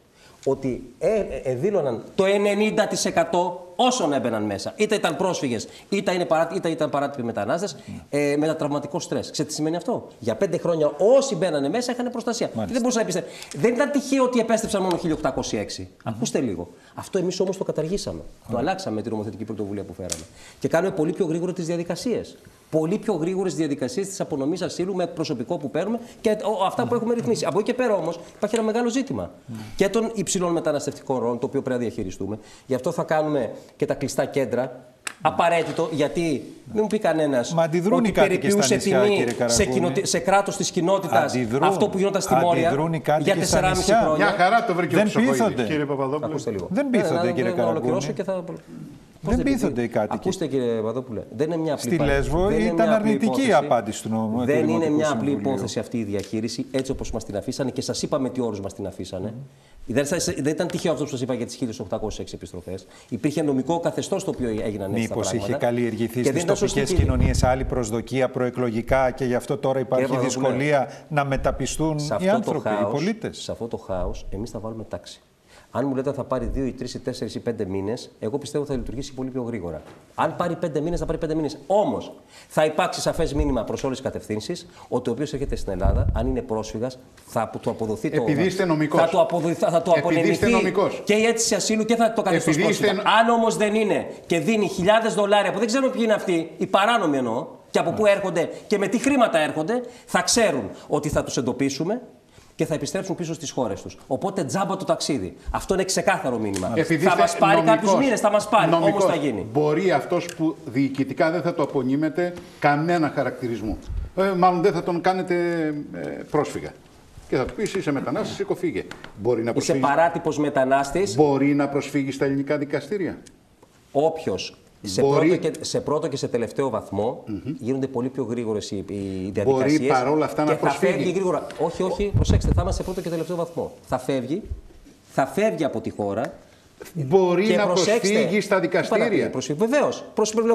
Ότι ε, ε, ε, δήλωναν το 90% όσων έμπαιναν μέσα. Είτε ήταν πρόσφυγες, είτε, είναι παρά- είτε ήταν παράτυποι μετανάστες, ε, με τραυματικό στρες. Ξέρετε τι σημαίνει αυτό; Για πέντε χρόνια όσοι μπαίνανε μέσα είχαν προστασία. Δεν μπορούσα να πιστέψω. Δεν ήταν τυχαίο ότι επέστρεψαν μόνο 1806. Ακούστε λίγο. Αυτό εμείς όμως το καταργήσαμε. Το αλλάξαμε με την νομοθετική πρωτοβουλία που φέραμε. Και κάνουμε πολύ πιο γρήγορα τις διαδικασίες. Πολύ πιο γρήγορες διαδικασίες της απονομής ασύλου με προσωπικό που παίρνουμε και ο, αυτά που έχουμε ρυθμίσει. Από εκεί και πέρα όμως υπάρχει ένα μεγάλο ζήτημα. Και των υψηλών μεταναστευτικών ροών, το οποίο πρέπει να διαχειριστούμε. Γι' αυτό θα κάνουμε και τα κλειστά κέντρα Απαραίτητο, γιατί μην μου πει κανένας Μα αντιδρούν ότι οι κάτοικοι στα περιποιούσε νησιά, τιμή κύριε σε, Καραγκούνη. κοινοτε- σε κράτος της κοινότητας Αντιδρούν. αυτό που γινόταν στη Μόρια Αντιδρούν οι κάτοικοι για στα 4,5 νησιά. χρόνια. Μια χαρά το βρήκε ο Δεν Χρυσοχοίδης. πείθονται. Κύριε Παπαδόπουλο. Ακούστε λίγο. Δεν πείθονται, Ε, κύριε να- να ολοκληρώσω Καραγκούνη. και θα. Δεν πείθονται οι κάτοικοι. Ακούστε κύριε Παπαδόπουλε, δεν είναι μια απλή Στη παρα- Λέσβο δεν είναι ήταν μια απλή αρνητική η υπόθεση. απάντηση του νομού- του Δεν είναι Δημοτικού μια απλή Συμβουλίου. υπόθεση αυτή η διαχείριση, έτσι όπως μας την αφήσανε και σας είπαμε τι όρους μας την αφήσανε. Δεν, σας- δεν ήταν τυχαίο αυτό που σας είπα για τις 1806 επιστροφές. Υπήρχε νομικό καθεστώς το οποίο έγιναν έτσι. Μήπως τα πράγματα. είχε καλλιεργηθεί Και δεν στις ήταν σωστή τοπικές και- κοινωνίες άλλη προσδοκία προεκλογικά και γι' αυτό τώρα υπάρχει Κύριε Παπαδόπουλε, δυσκολία να μεταπιστούν σε οι αυτό, το άνθρωποι, οι χάος, πολίτες; σε αυτό το χάος, εμείς θα βάλουμε τάξη. Αν μου λέτε θα πάρει 2 ή 3 ή 4 ή 5 μήνες, εγώ πιστεύω θα λειτουργήσει πολύ πιο γρήγορα. Αν πάρει 5 μήνες, θα πάρει 5 μήνες. Όμως θα υπάρξει σαφές μήνυμα προς όλες τις κατευθύνσεις ότι ο οποίος έρχεται στην Ελλάδα, αν είναι πρόσφυγας, θα του αποδοθεί το. Επειδή είστε νομικός. Θα του, αποδοθεί, θα του Επειδή είστε απονεμηθεί νομικός. και η αίτηση ασύλου και θα το καθεστώ Επειδή είστε πρόσφυγα. Αν όμως δεν είναι και δίνει χιλιάδες δολάρια που δεν ξέρουμε ποιοι είναι αυτοί, οι παράνομοι εννοώ, και από πού έρχονται και με τι χρήματα έρχονται, θα ξέρουν ότι θα τους εντοπίσουμε και θα επιστρέψουν πίσω στις χώρες τους. Οπότε τζάμπα το ταξίδι. Αυτό είναι ξεκάθαρο μήνυμα. Επειδή θα είστε μας πάρει νομικός, κάποιους μήνες, θα μας πάρει. Όμως νομικός, θα γίνει. Μπορεί αυτός που διοικητικά δεν θα το απονείμετε κανένα χαρακτηρισμό. Ε, μάλλον δεν θα τον κάνετε ε, πρόσφυγα. Και θα του πεις είσαι μετανάστης, σήκω φύγε. Μπορεί να Είσαι προσφύγει, παράτυπος μετανάστης. μπορεί να προσφύγεις στα ελληνικά δικαστήρια. Όποιος σε, Μπορεί- πρώτο και, σε πρώτο και σε τελευταίο βαθμό γίνονται πολύ πιο γρήγορες οι, οι διαδικασίες. παρόλα αυτά να και θα προσφύγει. φεύγει γρήγορα. Όχι, όχι, προσέξτε, θα είμαστε σε πρώτο και τελευταίο βαθμό. Θα φεύγει, θα φεύγει από τη χώρα. Μπορεί και να προσέξτε, προσφύγει στα δικαστήρια. Βεβαίως.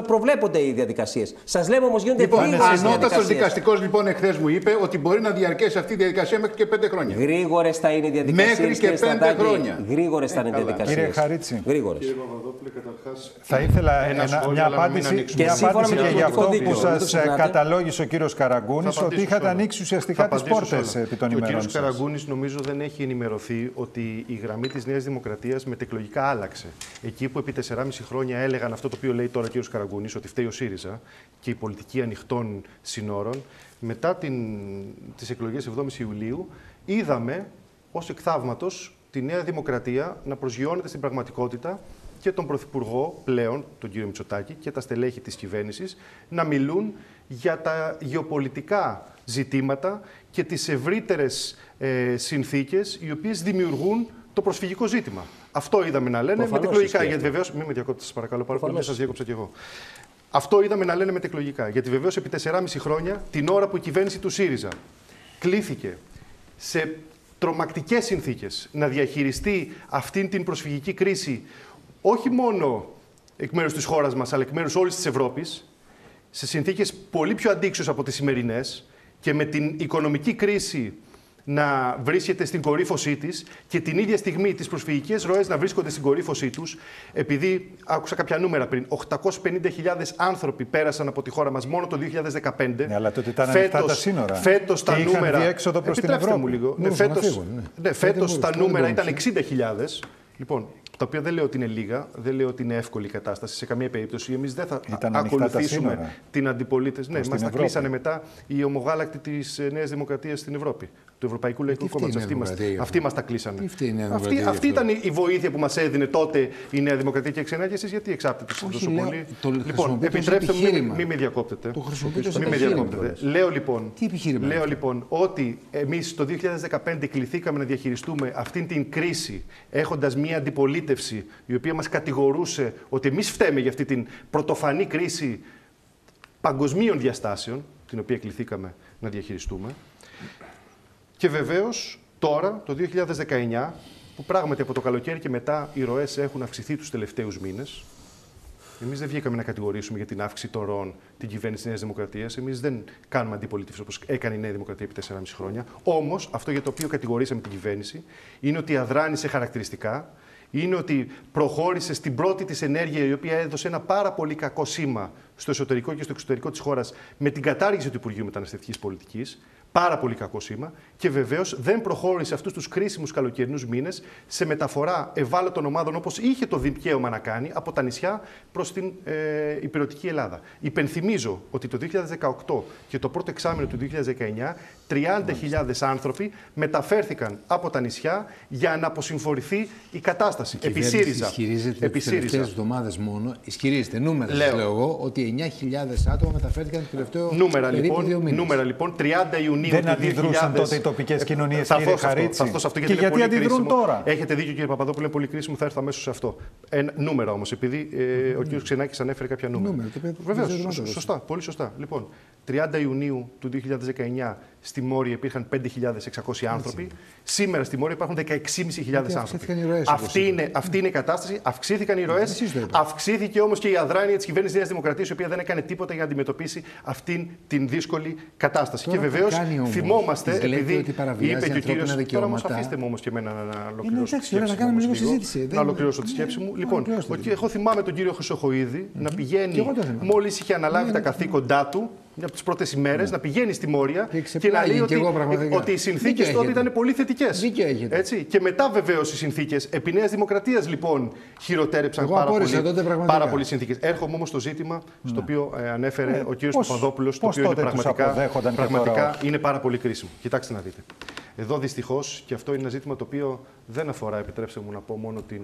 Προβλέπονται οι διαδικασίες. Σας λέμε όμως γίνονται Λοιπόν, γρήγορες ανώτατος διαδικασίες. δικαστικός λοιπόν εχθές μου είπε ότι μπορεί να διαρκέσει αυτή η διαδικασία μέχρι και πέντε χρόνια. Γρήγορες θα είναι οι διαδικασίες. Μέχρι και πέντε χρόνια. Γρήγορες θα είναι οι καλά. διαδικασίες. Κύριε Χαρίτση. Γρήγορες. Παπαδόπουλε, καταρχάς, Θα ήθελα Ένα ένα- σχόλιο, μια αλλά να μην απάντηση, ανοίξουμε. μια Και σύμφωνα απάντηση με και το για Δημοτικό αυτό που Δίκαιο, μην το σα ξεχνάτε. καταλόγησε ο κύριος Καραγκούνης, Θα ότι απαντήσω είχατε σε όλα. ανοίξει ουσιαστικά Θα τις απαντήσω σε πόρτες όλα. επί των Και Ο ημερών κ. σας. Καραγκούνης νομίζω δεν έχει ενημερωθεί ότι η γραμμή της Νέας Δημοκρατίας μετεκλογικά άλλαξε. Εκεί που επί 4,5 χρόνια έλεγαν αυτό το οποίο λέει τώρα ο κ. Καραγκούνη, ότι φταίει ο ΣΥΡΙΖΑ και η πολιτική ανοιχτών συνόρων, μετά την, τις εκλογές 7 Ιουλίου, είδαμε ως εκθαύματος τη Νέα Δημοκρατία να προσγειώνεται στην πραγματικότητα και τον Πρωθυπουργό πλέον, τον κύριο Μητσοτάκη, και τα στελέχη της κυβέρνησης να μιλούν για τα γεωπολιτικά ζητήματα και τις ευρύτερες ε, συνθήκες οι οποίες δημιουργούν το προσφυγικό ζήτημα. Αυτό είδαμε να λένε Προφανώς μετεκλογικά. ισχύει Γιατί αυτό. βεβαίω. Μην με διακόπτετε, σα παρακαλώ πάρα πολύ, δεν Προφανώς. σας διέκοψα κι εγώ. Αυτό είδαμε να λένε μετεκλογικά. Γιατί βεβαίως επί 4,5 χρόνια, την ώρα που η κυβέρνηση του ΣΥΡΙΖΑ κλήθηκε σε τρομακτικές συνθήκες να διαχειριστεί αυτήν την προσφυγική κρίση, όχι μόνο εκ μέρους της χώρας μας, αλλά εκ μέρους όλης της Ευρώπης, σε συνθήκες πολύ πιο αντίξωες από τις σημερινές και με την οικονομική κρίση να βρίσκεται στην κορύφωσή της και την ίδια στιγμή τις προσφυγικές ροές να βρίσκονται στην κορύφωσή τους, επειδή άκουσα κάποια νούμερα πριν, 850.000 άνθρωποι πέρασαν από τη χώρα μας μόνο το 2015. Ναι, αλλά τότε ήταν ανοιχτά τα σύνορα. Φέτος τα Και είχαν νούμερα... διέξοδο προς την Επιτρέψτε μου Ευρώπη. λίγο. Ναι, Μπορούσαν να φέτος, φύγουν, ναι. ναι, Δεν φέτος τα μπορούσαν, νούμερα δεν ήταν 60.000. Λοιπόν, τα οποία δεν λέω ότι είναι λίγα, δεν λέω ότι είναι εύκολη η κατάσταση σε καμία περίπτωση. Εμείς δεν θα Ήταν ανοιχτά τα ακολουθήσουμε σύνορα. την αντιπολίτευση. Ναι, Προς μας την τα Ευρώπη. κλείσανε μετά οι ομογάλακτοι της Νέας Δημοκρατίας στην Ευρώπη. Του Ευρωπαϊκού Λαϊκού Τι φταίει η Κόμματο. Νέα Αυτοί, μας- Δημοκρατία γι' αυτοί αυτό; μας τα κλείσανε. Τι φταίει η Νέα αυτή, Δημοκρατία αυτή γι' αυτό; ήταν η βοήθεια που μας έδινε τότε η Νέα Δημοκρατία και ξενά και εσεί γιατί εξάπτετε Όχι, τόσο λέω, πολύ. το λοιπόν, χρησιμοποιείτε ως επιτρέψτε μου, μην, επιχείρημα. μην με διακόπτετε. Το χρησιμοποιείτε ως Μην με επιχείρημα, διακόπτετε. Λέω λοιπόν, Τι επιχείρημα λέω είναι λοιπόν ότι εμείς το 2015 κληθήκαμε να διαχειριστούμε αυτήν την κρίση έχοντας μια αντιπολίτευση η οποία μας κατηγορούσε ότι εμείς φταίμε για αυτή την πρωτοφανή κρίση παγκοσμίων διαστάσεων, την οποία κληθήκαμε να διαχειριστούμε. Και βεβαίως τώρα, το 2019, που πράγματι από το καλοκαίρι και μετά οι ροές έχουν αυξηθεί τους τελευταίους μήνες. Εμείς δεν βγήκαμε να κατηγορήσουμε για την αύξηση των ροών την κυβέρνηση τη Νέας Δημοκρατίας. Εμείς δεν κάνουμε αντιπολίτευση όπως έκανε η Νέα Δημοκρατία επί 4,5 χρόνια. Όμως, αυτό για το οποίο κατηγορήσαμε την κυβέρνηση είναι ότι αδράνησε χαρακτηριστικά, είναι ότι προχώρησε στην πρώτη της ενέργεια η οποία έδωσε ένα πάρα πολύ κακό σήμα στο εσωτερικό και στο εξωτερικό της χώρας με την κατάργηση του Υπουργείου Μεταναστευτικής Πολιτικής. Πάρα πολύ κακό σήμα. Και βεβαίως δεν προχώρησε αυτούς τους κρίσιμους καλοκαιρινούς μήνες σε μεταφορά ευάλωτων ομάδων όπως είχε το δικαίωμα να κάνει από τα νησιά προς την ε, υπηρετική Ελλάδα. Υπενθυμίζω ότι το 2018 και το πρώτο εξάμεινο του 2019 30.000 άνθρωποι μεταφέρθηκαν από τα νησιά για να αποσυμφορηθεί η κατάσταση. Η Επί κυβέρνηση ΣΥΡΙΖΑ. Ισχυρίζεται Επί τις τελευταίες ΣΥΡΙΖΑ. εβδομάδες μόνο, ισχυρίζεται νούμερα, Λέω. λέω. λέω εγώ, ότι 9.000 άτομα μεταφέρθηκαν το τελευταίο Νούμερα περίπου δύο λοιπόν, μήνες. νούμερα λοιπόν, 30 Ιουνίου Δεν του 2000. αντιδρούσαν τότε οι τοπικές κοινωνίες, Θα κύριε έρθω σε αυτό, Χαρίτση. θα έρθω σε αυτό, Και είναι γιατί πολύ αντιδρούν κρίσιμο. τώρα; Έχετε δίκιο κύριε Παπαδόπουλο, είναι πολύ κρίσιμο, θα έρθω αμέσως σε αυτό. Ένα, νούμερα όμως, επειδή ε, ο κύριος Ξενάκης ανέφερε κάποια νούμερα. Νούμερα, το οποίο Βεβαίως, δεν ξέρω να το σωστά, πολύ σωστά. Λοιπόν, 30 Ιουνίου του 2019 στη Μόρια υπήρχαν 5.600 άνθρωποι. Σήμερα στη Μόρια υπάρχουν 16.500 άνθρωποι. αυξήθηκαν οι ροές, όπως Αυτή είπατε. είναι, αυτή είναι η κατάσταση. Αυξήθηκαν οι ροές. εσείς το είπατε. Αυξήθηκε όμως και η αδράνεια της κυβέρνησης Νέας Δημοκρατίας, η οποία δεν έκανε τίποτα για να αντιμετωπίσει αυτήν την δύσκολη κατάσταση. Τώρα και που βεβαίως κάνει όμως, θυμόμαστε, της λέτε επειδή ότι παραβιάζει είπε και ο ανθρώπινα κύριο. Τώρα όμως δικαιώματα. αφήστε μου όμως και εμένα να ολοκληρώσω. τη εντάξει, ωραία, σκέψη να κάνουμε μου λίγο όμως συζήτηση. Να Δεν- ολοκληρώσω τη σκέψη μου. Λοιπόν, ολοκληρώστε ο την. κ- εγώ θυμάμαι τον κύριο Χρυσοχοίδη να Και πηγαίνει εγώ το θυμάμαι. μόλις είχε αναλάβει Ναι, τα ναι. καθήκοντά του. Μια από τις πρώτες ημέρες να πηγαίνει στη Μόρια Και και να λέει ξεπλάγει κι ότι, εγώ πραγματικά. ότι οι συνθήκες Δίκιο τότε έχετε. ήταν πολύ θετικές. Δίκιο έχετε. Έτσι. Και μετά βεβαίως οι συνθήκες επί Νέας Δημοκρατίας λοιπόν χειροτέρεψαν Εγώ πάρα απόρρισα πολύ, τότε πραγματικά. πάρα πολύ συνθήκες. Έρχομαι όμως στο ζήτημα στο οποίο ε, ανέφερε ο κύριος πώς- Παπαδόπουλος, το πώς οποίο είναι τότε τους πραγματικά, αποδέχονταν και πραγματικά τώρα είναι πάρα πολύ κρίσιμο. Κοιτάξτε να δείτε. Εδώ δυστυχώς, και αυτό είναι ένα ζήτημα το οποίο δεν αφορά, επιτρέψτε μου να πω, μόνο την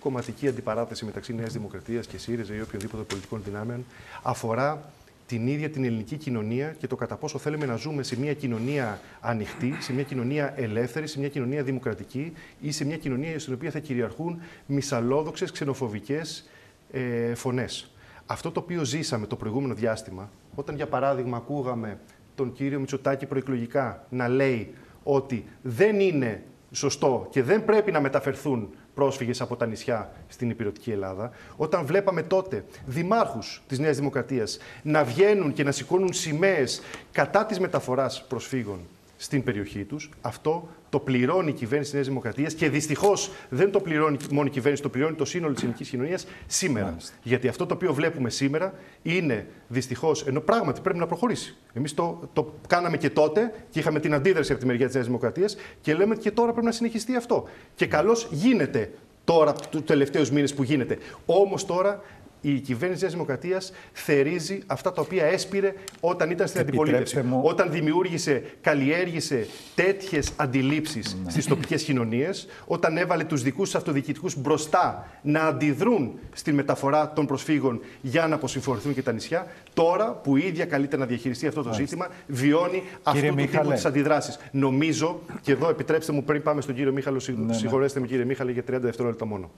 κομματική αντιπαράθεση μεταξύ Νέας Δημοκρατίας και ΣΥΡΙΖΑ ή οποιονδήποτε πολιτικών δυνάμεων, αφορά την ίδια την ελληνική κοινωνία και το κατά πόσο θέλουμε να ζούμε σε μια κοινωνία ανοιχτή, σε μια κοινωνία ελεύθερη, σε μια κοινωνία δημοκρατική ή σε μια κοινωνία στην οποία θα κυριαρχούν μυσαλόδοξες, ξενοφοβικές ε, φωνές. Αυτό το οποίο ζήσαμε το προηγούμενο διάστημα, όταν για παράδειγμα ακούγαμε τον κύριο Μητσοτάκη προεκλογικά να λέει ότι δεν είναι σωστό και δεν πρέπει να μεταφερθούν πρόσφυγες από τα νησιά στην υπηρετική Ελλάδα, όταν βλέπαμε τότε δημάρχους της Νέας Δημοκρατίας να βγαίνουν και να σηκώνουν σημαίες κατά της μεταφοράς προσφύγων στην περιοχή τους, αυτό το πληρώνει η κυβέρνηση της Νέας Δημοκρατίας και δυστυχώς δεν το πληρώνει μόνο η κυβέρνηση, το πληρώνει το σύνολο της ελληνικής κοινωνίας σήμερα. Γιατί αυτό το οποίο βλέπουμε σήμερα είναι δυστυχώς, ενώ πράγματι πρέπει να προχωρήσει. Εμείς το, το κάναμε και τότε και είχαμε την αντίδραση από τη μεριά της Νέας Δημοκρατίας και λέμε ότι και τώρα πρέπει να συνεχιστεί αυτό. Και καλώς γίνεται τώρα, του τελευταίους μήνες που γίνεται. Όμως τώρα η κυβέρνηση της Δημοκρατίας θερίζει αυτά τα οποία έσπηρε όταν ήταν στην Επιτρέψτε αντιπολίτευση. μου. Όταν δημιούργησε, καλλιέργησε τέτοιες αντιλήψεις Ναι. στις τοπικές κοινωνίες, όταν έβαλε τους δικούς αυτοδιοικητικούς μπροστά να αντιδρούν στη μεταφορά των προσφύγων για να αποσυμφορηθούν και τα νησιά, τώρα που η ίδια καλείται να διαχειριστεί αυτό το ζήτημα, βιώνει αυτού του τύπου Μίχαλε. τις αντιδράσεις. Νομίζω, και εδώ επιτρέψτε μου πριν πάμε στον κύριο Μίχαλο, συγ- ναι. συγχωρέστε με κύριε Μίχαλε για 30 δευτερόλεπτα μόνο.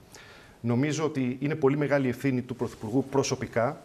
Νομίζω ότι είναι πολύ μεγάλη ευθύνη του Πρωθυπουργού προσωπικά,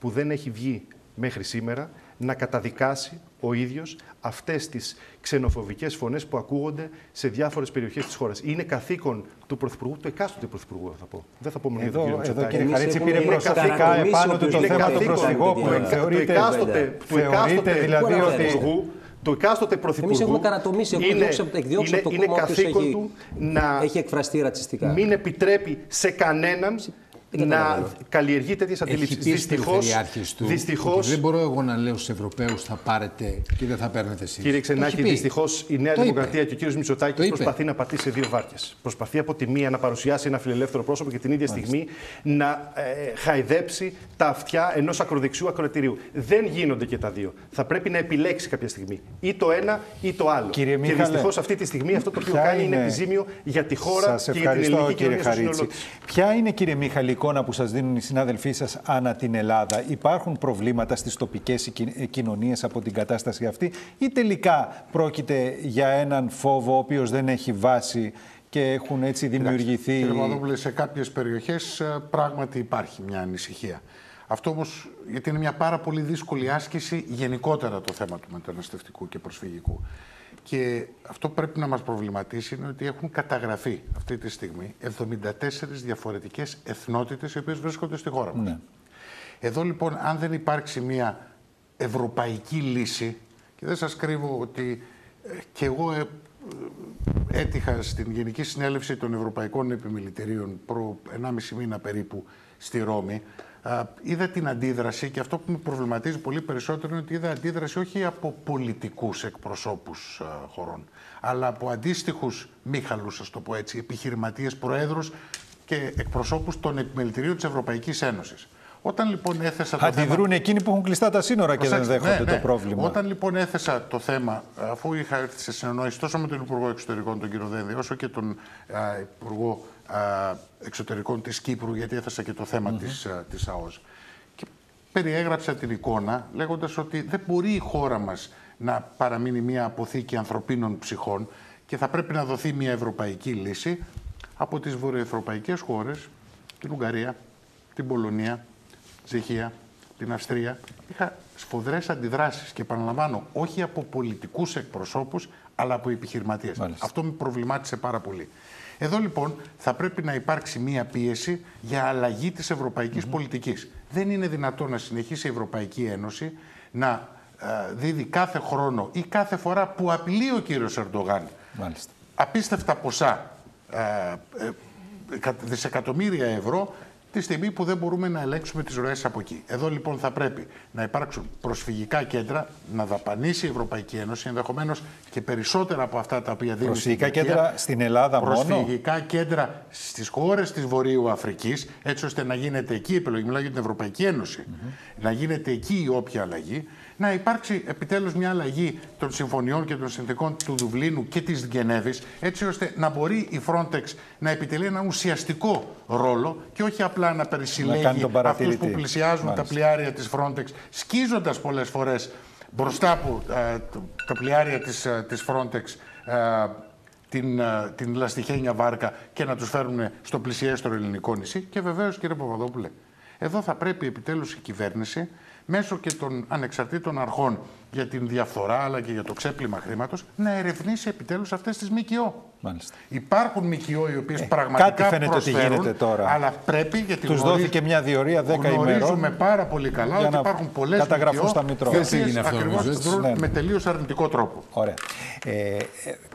που δεν έχει βγει μέχρι σήμερα, να καταδικάσει ο ίδιος αυτές τις ξενοφοβικές φωνές που ακούγονται σε διάφορες περιοχές της χώρας. Είναι καθήκον του Πρωθυπουργού, του εκάστοτε Πρωθυπουργού θα πω. Δεν θα πω μόνο για τον Εδώ, κύριο εδώ Μητσοτάκη. κύριε Εμείς Χαρίτση έχουμε πήρε είναι προσωπικά κατανομήσει επάνω του το οποιοδήποτε θέμα του καθήκον προσφυγόπουλου. τέτοια. του Θεωρείτε, εκάστοτε, του θεωρείτε εκάστοτε δηλαδή Μπορεί να ότι πρωθυπουργού, του εκάστοτε πρωθυπουργού έχουμε καρατομήσει, έχουμε είναι, διώξει από- εκδιώξει είναι, από το είναι κόμμα όποιος καθήκον έχει- του να Έχει εκφραστεί ρατσιστικά. μην επιτρέπει σε κανέναν Δεν να καταλαβαίνω. καλλιεργεί τέτοιες Έχει αντιλήψεις. πεις στους Δυστυχώ, περιφερειάρχες του δυστυχώς, ότι δεν μπορώ εγώ να λέω στους Ευρωπαίους θα πάρετε και δεν θα παίρνετε εσείς. Κύριε Το Ξενάκη, έχει πει. δυστυχώς η Νέα Το είπε. Δημοκρατία και ο κύριος Το Μητσοτάκη είπε. προσπαθεί να πατήσει σε δύο βάρκες. Προσπαθεί από τη μία να παρουσιάσει ένα φιλελεύθερο πρόσωπο και την ίδια στιγμή να ε, χαϊδέψει τα αυτιά ενός ακροδεξιού ακροατηρίου. Δεν γίνονται και τα δύο. Θα πρέπει να επιλέξει κάποια στιγμή ή το ένα ή το άλλο. Κύριε και Μίχαλε, δυστυχώς αυτή τη στιγμή αυτό το οποίο ποια κάνει είναι είναι- επιζήμιο για τη χώρα Σας και για την ευχαριστώ ελληνική κύριε κοινωνία στο Χαρίτση. σύνολό της. Ποια είναι κύριε Μίχαλη η εικόνα που σας δίνουν οι συνάδελφοί σας ανά την Ελλάδα. Υπάρχουν προβλήματα στις τοπικές κι- ε, κοινωνίες από την κατάσταση αυτή ή τελικά πρόκειται για έναν φόβο ο οποίος δεν έχει βάση και έχουν έτσι δημιουργηθεί... Κύριε Παπαδόπουλε, σε κάποιες περιοχές πράγματι υπάρχει μια ανησυχία. Αυτό όμως, γιατί είναι μια πάρα πολύ δύσκολη άσκηση γενικότερα το θέμα του μεταναστευτικού και προσφυγικού. Και αυτό που πρέπει να μας προβληματίσει είναι ότι έχουν καταγραφεί αυτή τη στιγμή 74 διαφορετικές εθνότητες οι οποίες βρίσκονται στη χώρα μας. Εδώ λοιπόν, αν δεν υπάρξει μια ευρωπαϊκή λύση, και δεν σας κρύβω ότι ε, και εγώ ε, ε, έτυχα στην Γενική Συνέλευση των Ευρωπαϊκών Επιμελητηρίων προ 1,5 μήνα περίπου στη Ρώμη, Α, είδα την αντίδραση και αυτό που με προβληματίζει πολύ περισσότερο είναι ότι είδα αντίδραση όχι από πολιτικούς εκπροσώπους α, χωρών, αλλά από αντίστοιχους μίχαλους, ας το πω έτσι, επιχειρηματίες, προέδρους και εκπροσώπους των επιμελητηρίων της Ευρωπαϊκής Ένωσης. Όταν λοιπόν έθεσα το θέμα... Αντιδρούν εκείνοι που έχουν κλειστά τα σύνορα και δεν Προσέξτε, δέχονται ναι, το ναι. πρόβλημα. Όταν λοιπόν έθεσα το θέμα, αφού είχα έρθει σε συνεννόηση τόσο με τον Υπουργό Εξωτερικών, τον κύριο Δένδη, όσο και τον α, Υπουργό α, Εξωτερικών της Κύπρου, γιατί έθεσα και το θέμα της, α, της ΑΟΣ. Και περιέγραψα την εικόνα λέγοντας ότι δεν μπορεί η χώρα μας να παραμείνει μια αποθήκη ανθρωπίνων ψυχών και θα πρέπει να δοθεί μια ευρωπαϊκή λύση από τις βορειοευρωπαϊκές χώρες, την Ουγγαρία, την Πολωνία, Τσεχία, την Αυστρία. Είχα σφοδρές αντιδράσεις και επαναλαμβάνω, όχι από πολιτικούς εκπροσώπους, αλλά από επιχειρηματίες. Μάλιστα. Αυτό με προβλημάτισε πάρα πολύ. Εδώ λοιπόν θα πρέπει να υπάρξει μία πίεση για αλλαγή της ευρωπαϊκής πολιτικής. Δεν είναι δυνατόν να συνεχίσει η Ευρωπαϊκή Ένωση να ε, δίδει κάθε χρόνο ή κάθε φορά που απειλεί ο κύριος Ερντογάν Μάλιστα. απίστευτα ποσά, ε, ε, εκα- δισεκατομμύρια ευρώ, τη στιγμή που δεν μπορούμε να ελέγξουμε τις ροές από εκεί. Εδώ λοιπόν θα πρέπει να υπάρξουν προσφυγικά κέντρα, να δαπανίσει η Ευρωπαϊκή Ένωση, ενδεχομένως και περισσότερα από αυτά τα οποία δίνει Προσφυγικά στην Τουρκία. κέντρα στην Ελλάδα μόνο; Προσφυγικά κέντρα στις χώρες της Βορείου Αφρικής, έτσι ώστε να γίνεται εκεί η επιλογή, μιλάω για την Ευρωπαϊκή Ένωση, να γίνεται εκεί η όποια αλλαγή, να υπάρξει επιτέλους μια αλλαγή των συμφωνιών και των συνθήκων του Δουβλίνου και της Γενέβης, έτσι ώστε να μπορεί η Frontex να επιτελεί ένα ουσιαστικό ρόλο και όχι απλά να περισυλλέγει κάνει τον αυτούς παρατηρητή. που πλησιάζουν Μάλιστα. τα πλοιάρια της Frontex, σκίζοντας πολλές φορές μπροστά από ε, το- τα πλοιάρια της, ε, της Frontex ε, την, ε, την λαστιχένια βάρκα και να τους φέρουν στο πλησιέστερο ελληνικό νησί. Και βεβαίως, κύριε Παπαδόπουλε, εδώ θα πρέπει επιτέλους η κυβέρνηση μέσω και των ανεξαρτήτων αρχών για την διαφθορά αλλά και για το ξέπλυμα χρήματος να ερευνήσει επιτέλους αυτές τις ΜΚΟ. Μάλιστα. Υπάρχουν ΜΚΟ οι οποίες πραγματικά Ε, κάτι φαίνεται ότι προσφέρουν, γίνεται τώρα. αλλά πρέπει γιατί Τους γνωρίζ- δόθηκε μια διορία 10 ημερών Γνωρίζουμε πάρα πολύ καλά για ότι να υπάρχουν πολλές καταγραφούν ΜΚΟ στα Μητρώα. οι Δεν οποίες έγινε αυτό, ακριβώς νομίζω, έτσι. δρούν Ναι, ναι. με τελείως αρνητικό τρόπο. Ωραία. Ε, ε,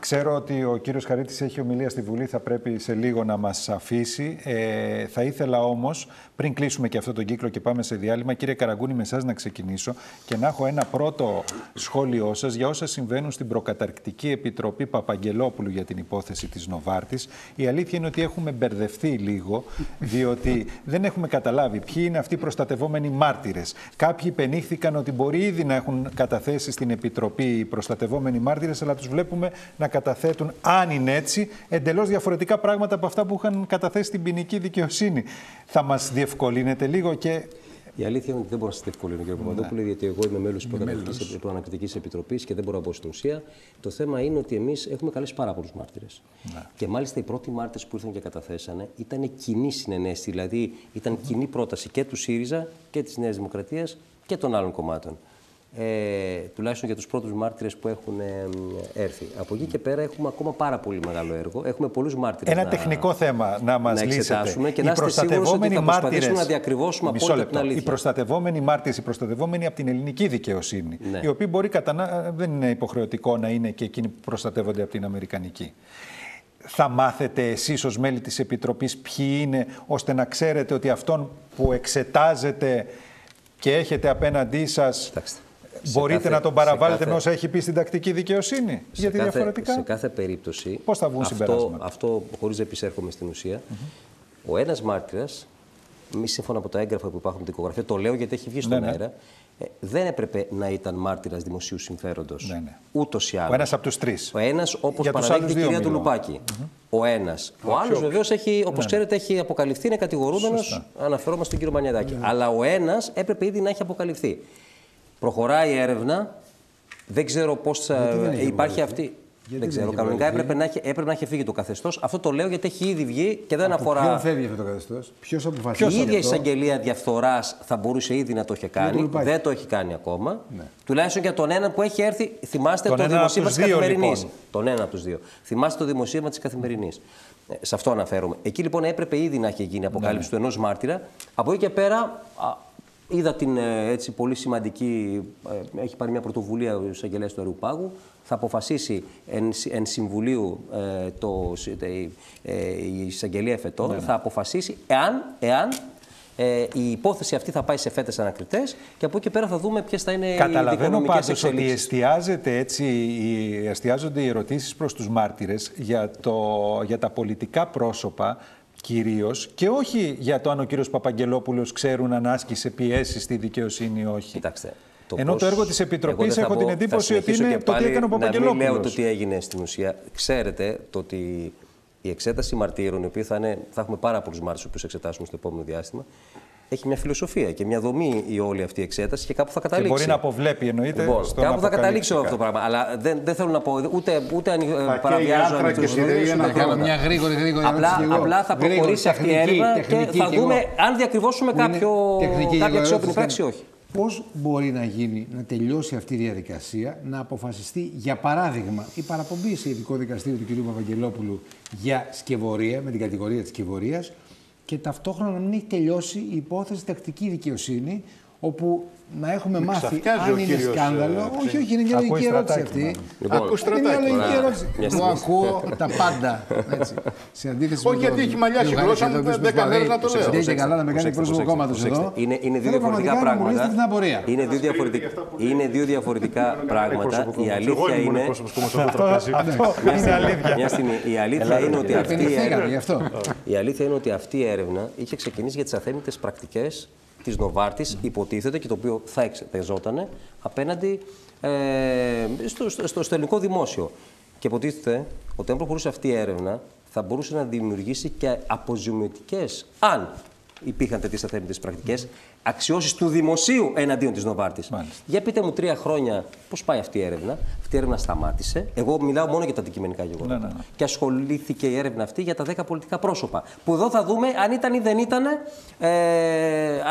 ξέρω ότι ο κύριος Χαρίτης έχει ομιλία στη Βουλή, θα πρέπει σε λίγο να μας αφήσει. Ε, θα ήθελα όμως, πριν κλείσουμε και αυτό τον κύκλο και πάμε σε διάλειμμα, κύριε Καραγκούνη, με εσάς να ξεκινήσω και να έχω ένα πρώτο σχόλιο σας για όσα συμβαίνουν στην προκαταρκτική επιτροπή Παπαγγελόπουλου για την υπόθεση της Νοβάρτης. Η αλήθεια είναι ότι έχουμε μπερδευτεί λίγο, διότι δεν έχουμε καταλάβει ποιοι είναι αυτοί οι προστατευόμενοι μάρτυρες. Κάποιοι υπενήχθηκαν ότι μπορεί ήδη να έχουν καταθέσει στην Επιτροπή οι προστατευόμενοι μάρτυρες, αλλά τους βλέπουμε να καταθέτουν, αν είναι έτσι, εντελώς διαφορετικά πράγματα από αυτά που είχαν καταθέσει στην ποινική δικαιοσύνη. Θα μας διευκολύνετε λίγο και Η αλήθεια είναι ότι δεν μπορώ να σας διευκολύνω, κύριε Παπαδόπουλε, γιατί εγώ είμαι μέλος της Προανακριτική Επιτροπής και δεν μπορώ να μπω στην ουσία. Το θέμα είναι ότι εμείς έχουμε καλέσει πάρα πολλούς μάρτυρες. Και μάλιστα οι πρώτοι μάρτυρες που ήρθαν και καταθέσανε ήταν κοινή συνενέση, δηλαδή ήταν κοινή πρόταση και του ΣΥΡΙΖΑ και της Νέας Δημοκρατίας και των άλλων κομμάτων. Ε, τουλάχιστον για τους πρώτους μάρτυρες που έχουν ε, έρθει. Από εκεί και πέρα έχουμε ακόμα πάρα πολύ μεγάλο έργο. Έχουμε πολλούς μάρτυρες ένα να, τεχνικό θέμα να μας να λύσετε. εξετάσουμε και Οι να είστε σίγουροι ότι προστατευόμενοι θα προσπαθήσουμε μάρτυρες- να διακριβώσουμε Μισό απόλυτα την λεπτό. Οι αλήθεια. προστατευόμενοι μάρτυρες, οι προστατευόμενοι από την ελληνική δικαιοσύνη, Ναι. οι οποίοι μπορεί κατά να... δεν είναι υποχρεωτικό να είναι και εκείνοι που προστατεύονται από την αμερικανική. Θα μάθετε εσείς ως μέλη της Επιτροπής ποιοι είναι, ώστε να ξέρετε ότι αυτόν που εξετάζετε και έχετε απέναντί σας Κοιτάξτε, μπορείτε σε κάθε- να τον σε παραβάλλετε κάθε- με όσα έχει πει στην τακτική δικαιοσύνη. σε Γιατί κάθε, διαφορετικά... Σε κάθε περίπτωση. Πώς θα βγουν αυτό, συμπεράσματα; Αυτό, χωρίς να επισέρχομαι στην ουσία, ο ένας μάρτυρας, μη σύμφωνα από τα έγγραφα που υπάρχουν με την δικογραφία, το λέω γιατί έχει βγει στον Ναι, ναι. αέρα, ε, δεν έπρεπε να ήταν μάρτυρας δημοσίου συμφέροντος. Ναι, ναι. Ούτως ή άλλως. Ο ένας από τους τρεις. Ο ένας, όπως Για τους παραδέχεται άλλους η δύο κυρία μιλώ. Τουλουπάκη. Ο ένας. Ο άλλος βεβαίως έχει, όπως ξέρετε, έχει αποκαλυφθεί, είναι κατηγορούμενος. Σωστά. Αναφερόμαστε στον κύριο Μανιαδάκη. Αλλά ο ένας έπρεπε ήδη να έχει αποκαλυφθεί. Προχωράει η έρευνα. Δεν ξέρω πώς υπάρχει αυτή. δεν ξέρω. έχει Κανονικά αποκαλυφθεί; έπρεπε να, έχει, έπρεπε να έχει φύγει το καθεστώς. Αυτό το λέω γιατί έχει ήδη βγει και δεν Ποιον αφορά. φεύγει αυτό το καθεστώς, ποιος Η αποφασίζει. ίδια η αυτό; εισαγγελία διαφθοράς θα μπορούσε ήδη να το είχε κάνει; Τουλουπάκη. Δεν το έχει κάνει ακόμα. Τουλάχιστον για τον έναν που έχει έρθει. Θυμάστε Τον το έναν από δημοσίευμα τους τη δύο, Καθημερινής. λοιπόν. Τον ένα από τους δύο. Θυμάστε το δημοσίευμα της Καθημερινής. Σε αυτό αναφέρομαι. Εκεί λοιπόν έπρεπε ήδη να έχει γίνει αποκάλυψη του ενός μάρτυρα. Από εκεί και πέρα α, είδα την ε, έτσι, πολύ σημαντική. ε, Έχει πάρει μια πρωτοβουλία ο εισαγγελέας του Αερουπάγου. Θα αποφασίσει εν, συ- εν συμβουλίου ε, το, συ- τε- ε, η εισαγγελία εφετών. Θα αποφασίσει εάν, εάν Ε, η υπόθεση αυτή θα πάει σε φέτες ανακριτές και από εκεί και πέρα θα δούμε ποιες θα είναι οι Καταλαβαίνω δικονομικές πάντως ότι εξελίξεις. εστιάζεται έτσι, οι- εστιάζονται οι ερωτήσεις προς τους μάρτυρες για, το, για τα πολιτικά πρόσωπα κυρίως και όχι για το αν ο κύριος Παπαγγελόπουλος ξέρουν αν άσκησε πιέσεις στη δικαιοσύνη ή όχι. Κοιτάξτε. Ενώ πώς- το έργο της εγώ Επιτροπής δεν θα έχω πω- την θα εντύπωση ότι συνεχίσω είναι και το τι πάλι έκανε ο Να μην λέω Παπαγγελόπουλος. το τι έγινε στην ουσία. Ξέρετε το ότι η εξέταση μαρτύρων, η οποία θα, είναι, θα έχουμε πάρα πολλούς μάρτυρε, που εξετάσουμε στο επόμενο διάστημα, έχει μια φιλοσοφία και μια δομή η όλη αυτή η εξέταση και κάπου θα Και καταλήξει. μπορεί να αποβλέπει εννοείται Λοιπόν, στο να κάπου θα αποκαλύψει καταλήξω αυτό κάτι. το πράγμα. Αλλά δεν, δεν θέλω να πω ούτε, ούτε αν, ε, καίει παραβιάζω άκρα και ανοιχτούς σιδερή όρους, ένα ούτε Να κάνω τίποτα. μια γρήγορη, γρήγορη ερώτηση Απλά, κι εγώ. απλά θα Γρήγορη, προχωρήσει αυτή η τεχνική, έρευνα και τεχνική θα κι εγώ. δούμε αν διακριβώσουμε Που είναι κάποιο, τεχνική κάποια εγώ αξιόπινη ερώτηση πράξη ή κάνω. όχι. Πώς μπορεί να γίνει, να τελειώσει αυτή η διαδικασία, να αποφασιστεί, για παράδειγμα, η παραπομπή σε ειδικό δικαστήριο του κ. Παπαγγελόπουλου για σκευωρία, με την κατηγορία της σκευωρίας, και ταυτόχρονα να μην έχει τελειώσει η υπόθεση τακτική δικαιοσύνη, όπου να έχουμε μάθει ξαφνιάζει αν ο είναι κύριος, σκάνδαλο. ε, όχι, όχι, είναι μια Ακούει λογική ερώτηση στρατάκι, αυτή. μάλλον. Ακούς Είναι μια στρατάκι. λογική ερώτηση. Μια Εγώ στιγμή. ακούω τα πάντα. Έτσι. Σε αντίθεση Όχι, με γιατί τον έχει μαλλιάσει η κύριο γλώσσα Γαρίκη μου, εδώ, ο δεν οποίος κανένα να το προσπαθεί- λέω. Δεν καλά να με κάνει Προσέξτε, πρόσωπο κόμματος προσέξτε. εδώ. Είναι, είναι δύο Θέλω διαφορετικά πραγματικά να μου λύσετε πράγματα. την απορία. Είναι δύο διαφορετικά, είναι δύο διαφορετικά πράγματα. Η Εγώ αλήθεια ήμουν είναι. εκπρόσωπος κόμματος στο τραπέζι. Αυτό είναι αλήθεια. Μια στιγμή. Η αλήθεια είναι ότι αυτή η Επενδυθήκατε έρευνα. γι' αυτό. Η αλήθεια είναι ότι αυτή η έρευνα είχε ξεκινήσει για τις αθέμητες πρακτικές της Νοβάρτης, υποτίθεται και το οποίο θα εξεταζόταν απέναντι ε, στο, στο, στο, στο ελληνικό δημόσιο. Και υποτίθεται ότι αν προχωρούσε αυτή η έρευνα θα μπορούσε να δημιουργήσει και αποζημιωτικές, αν υπήρχαν τέτοιες αθέμητες πρακτικές, αξιώσεις του δημοσίου εναντίον της Νοβάρτης. Μάλιστα. Για πείτε μου τρία χρόνια πώς πάει αυτή η έρευνα; Αυτή η έρευνα σταμάτησε. Εγώ μιλάω μόνο για τα αντικειμενικά γεγονότα. Ναι, ναι, ναι. Και ασχολήθηκε η έρευνα αυτή για τα 10 πολιτικά πρόσωπα. Που εδώ θα δούμε αν ήταν ή δεν ήταν, ε,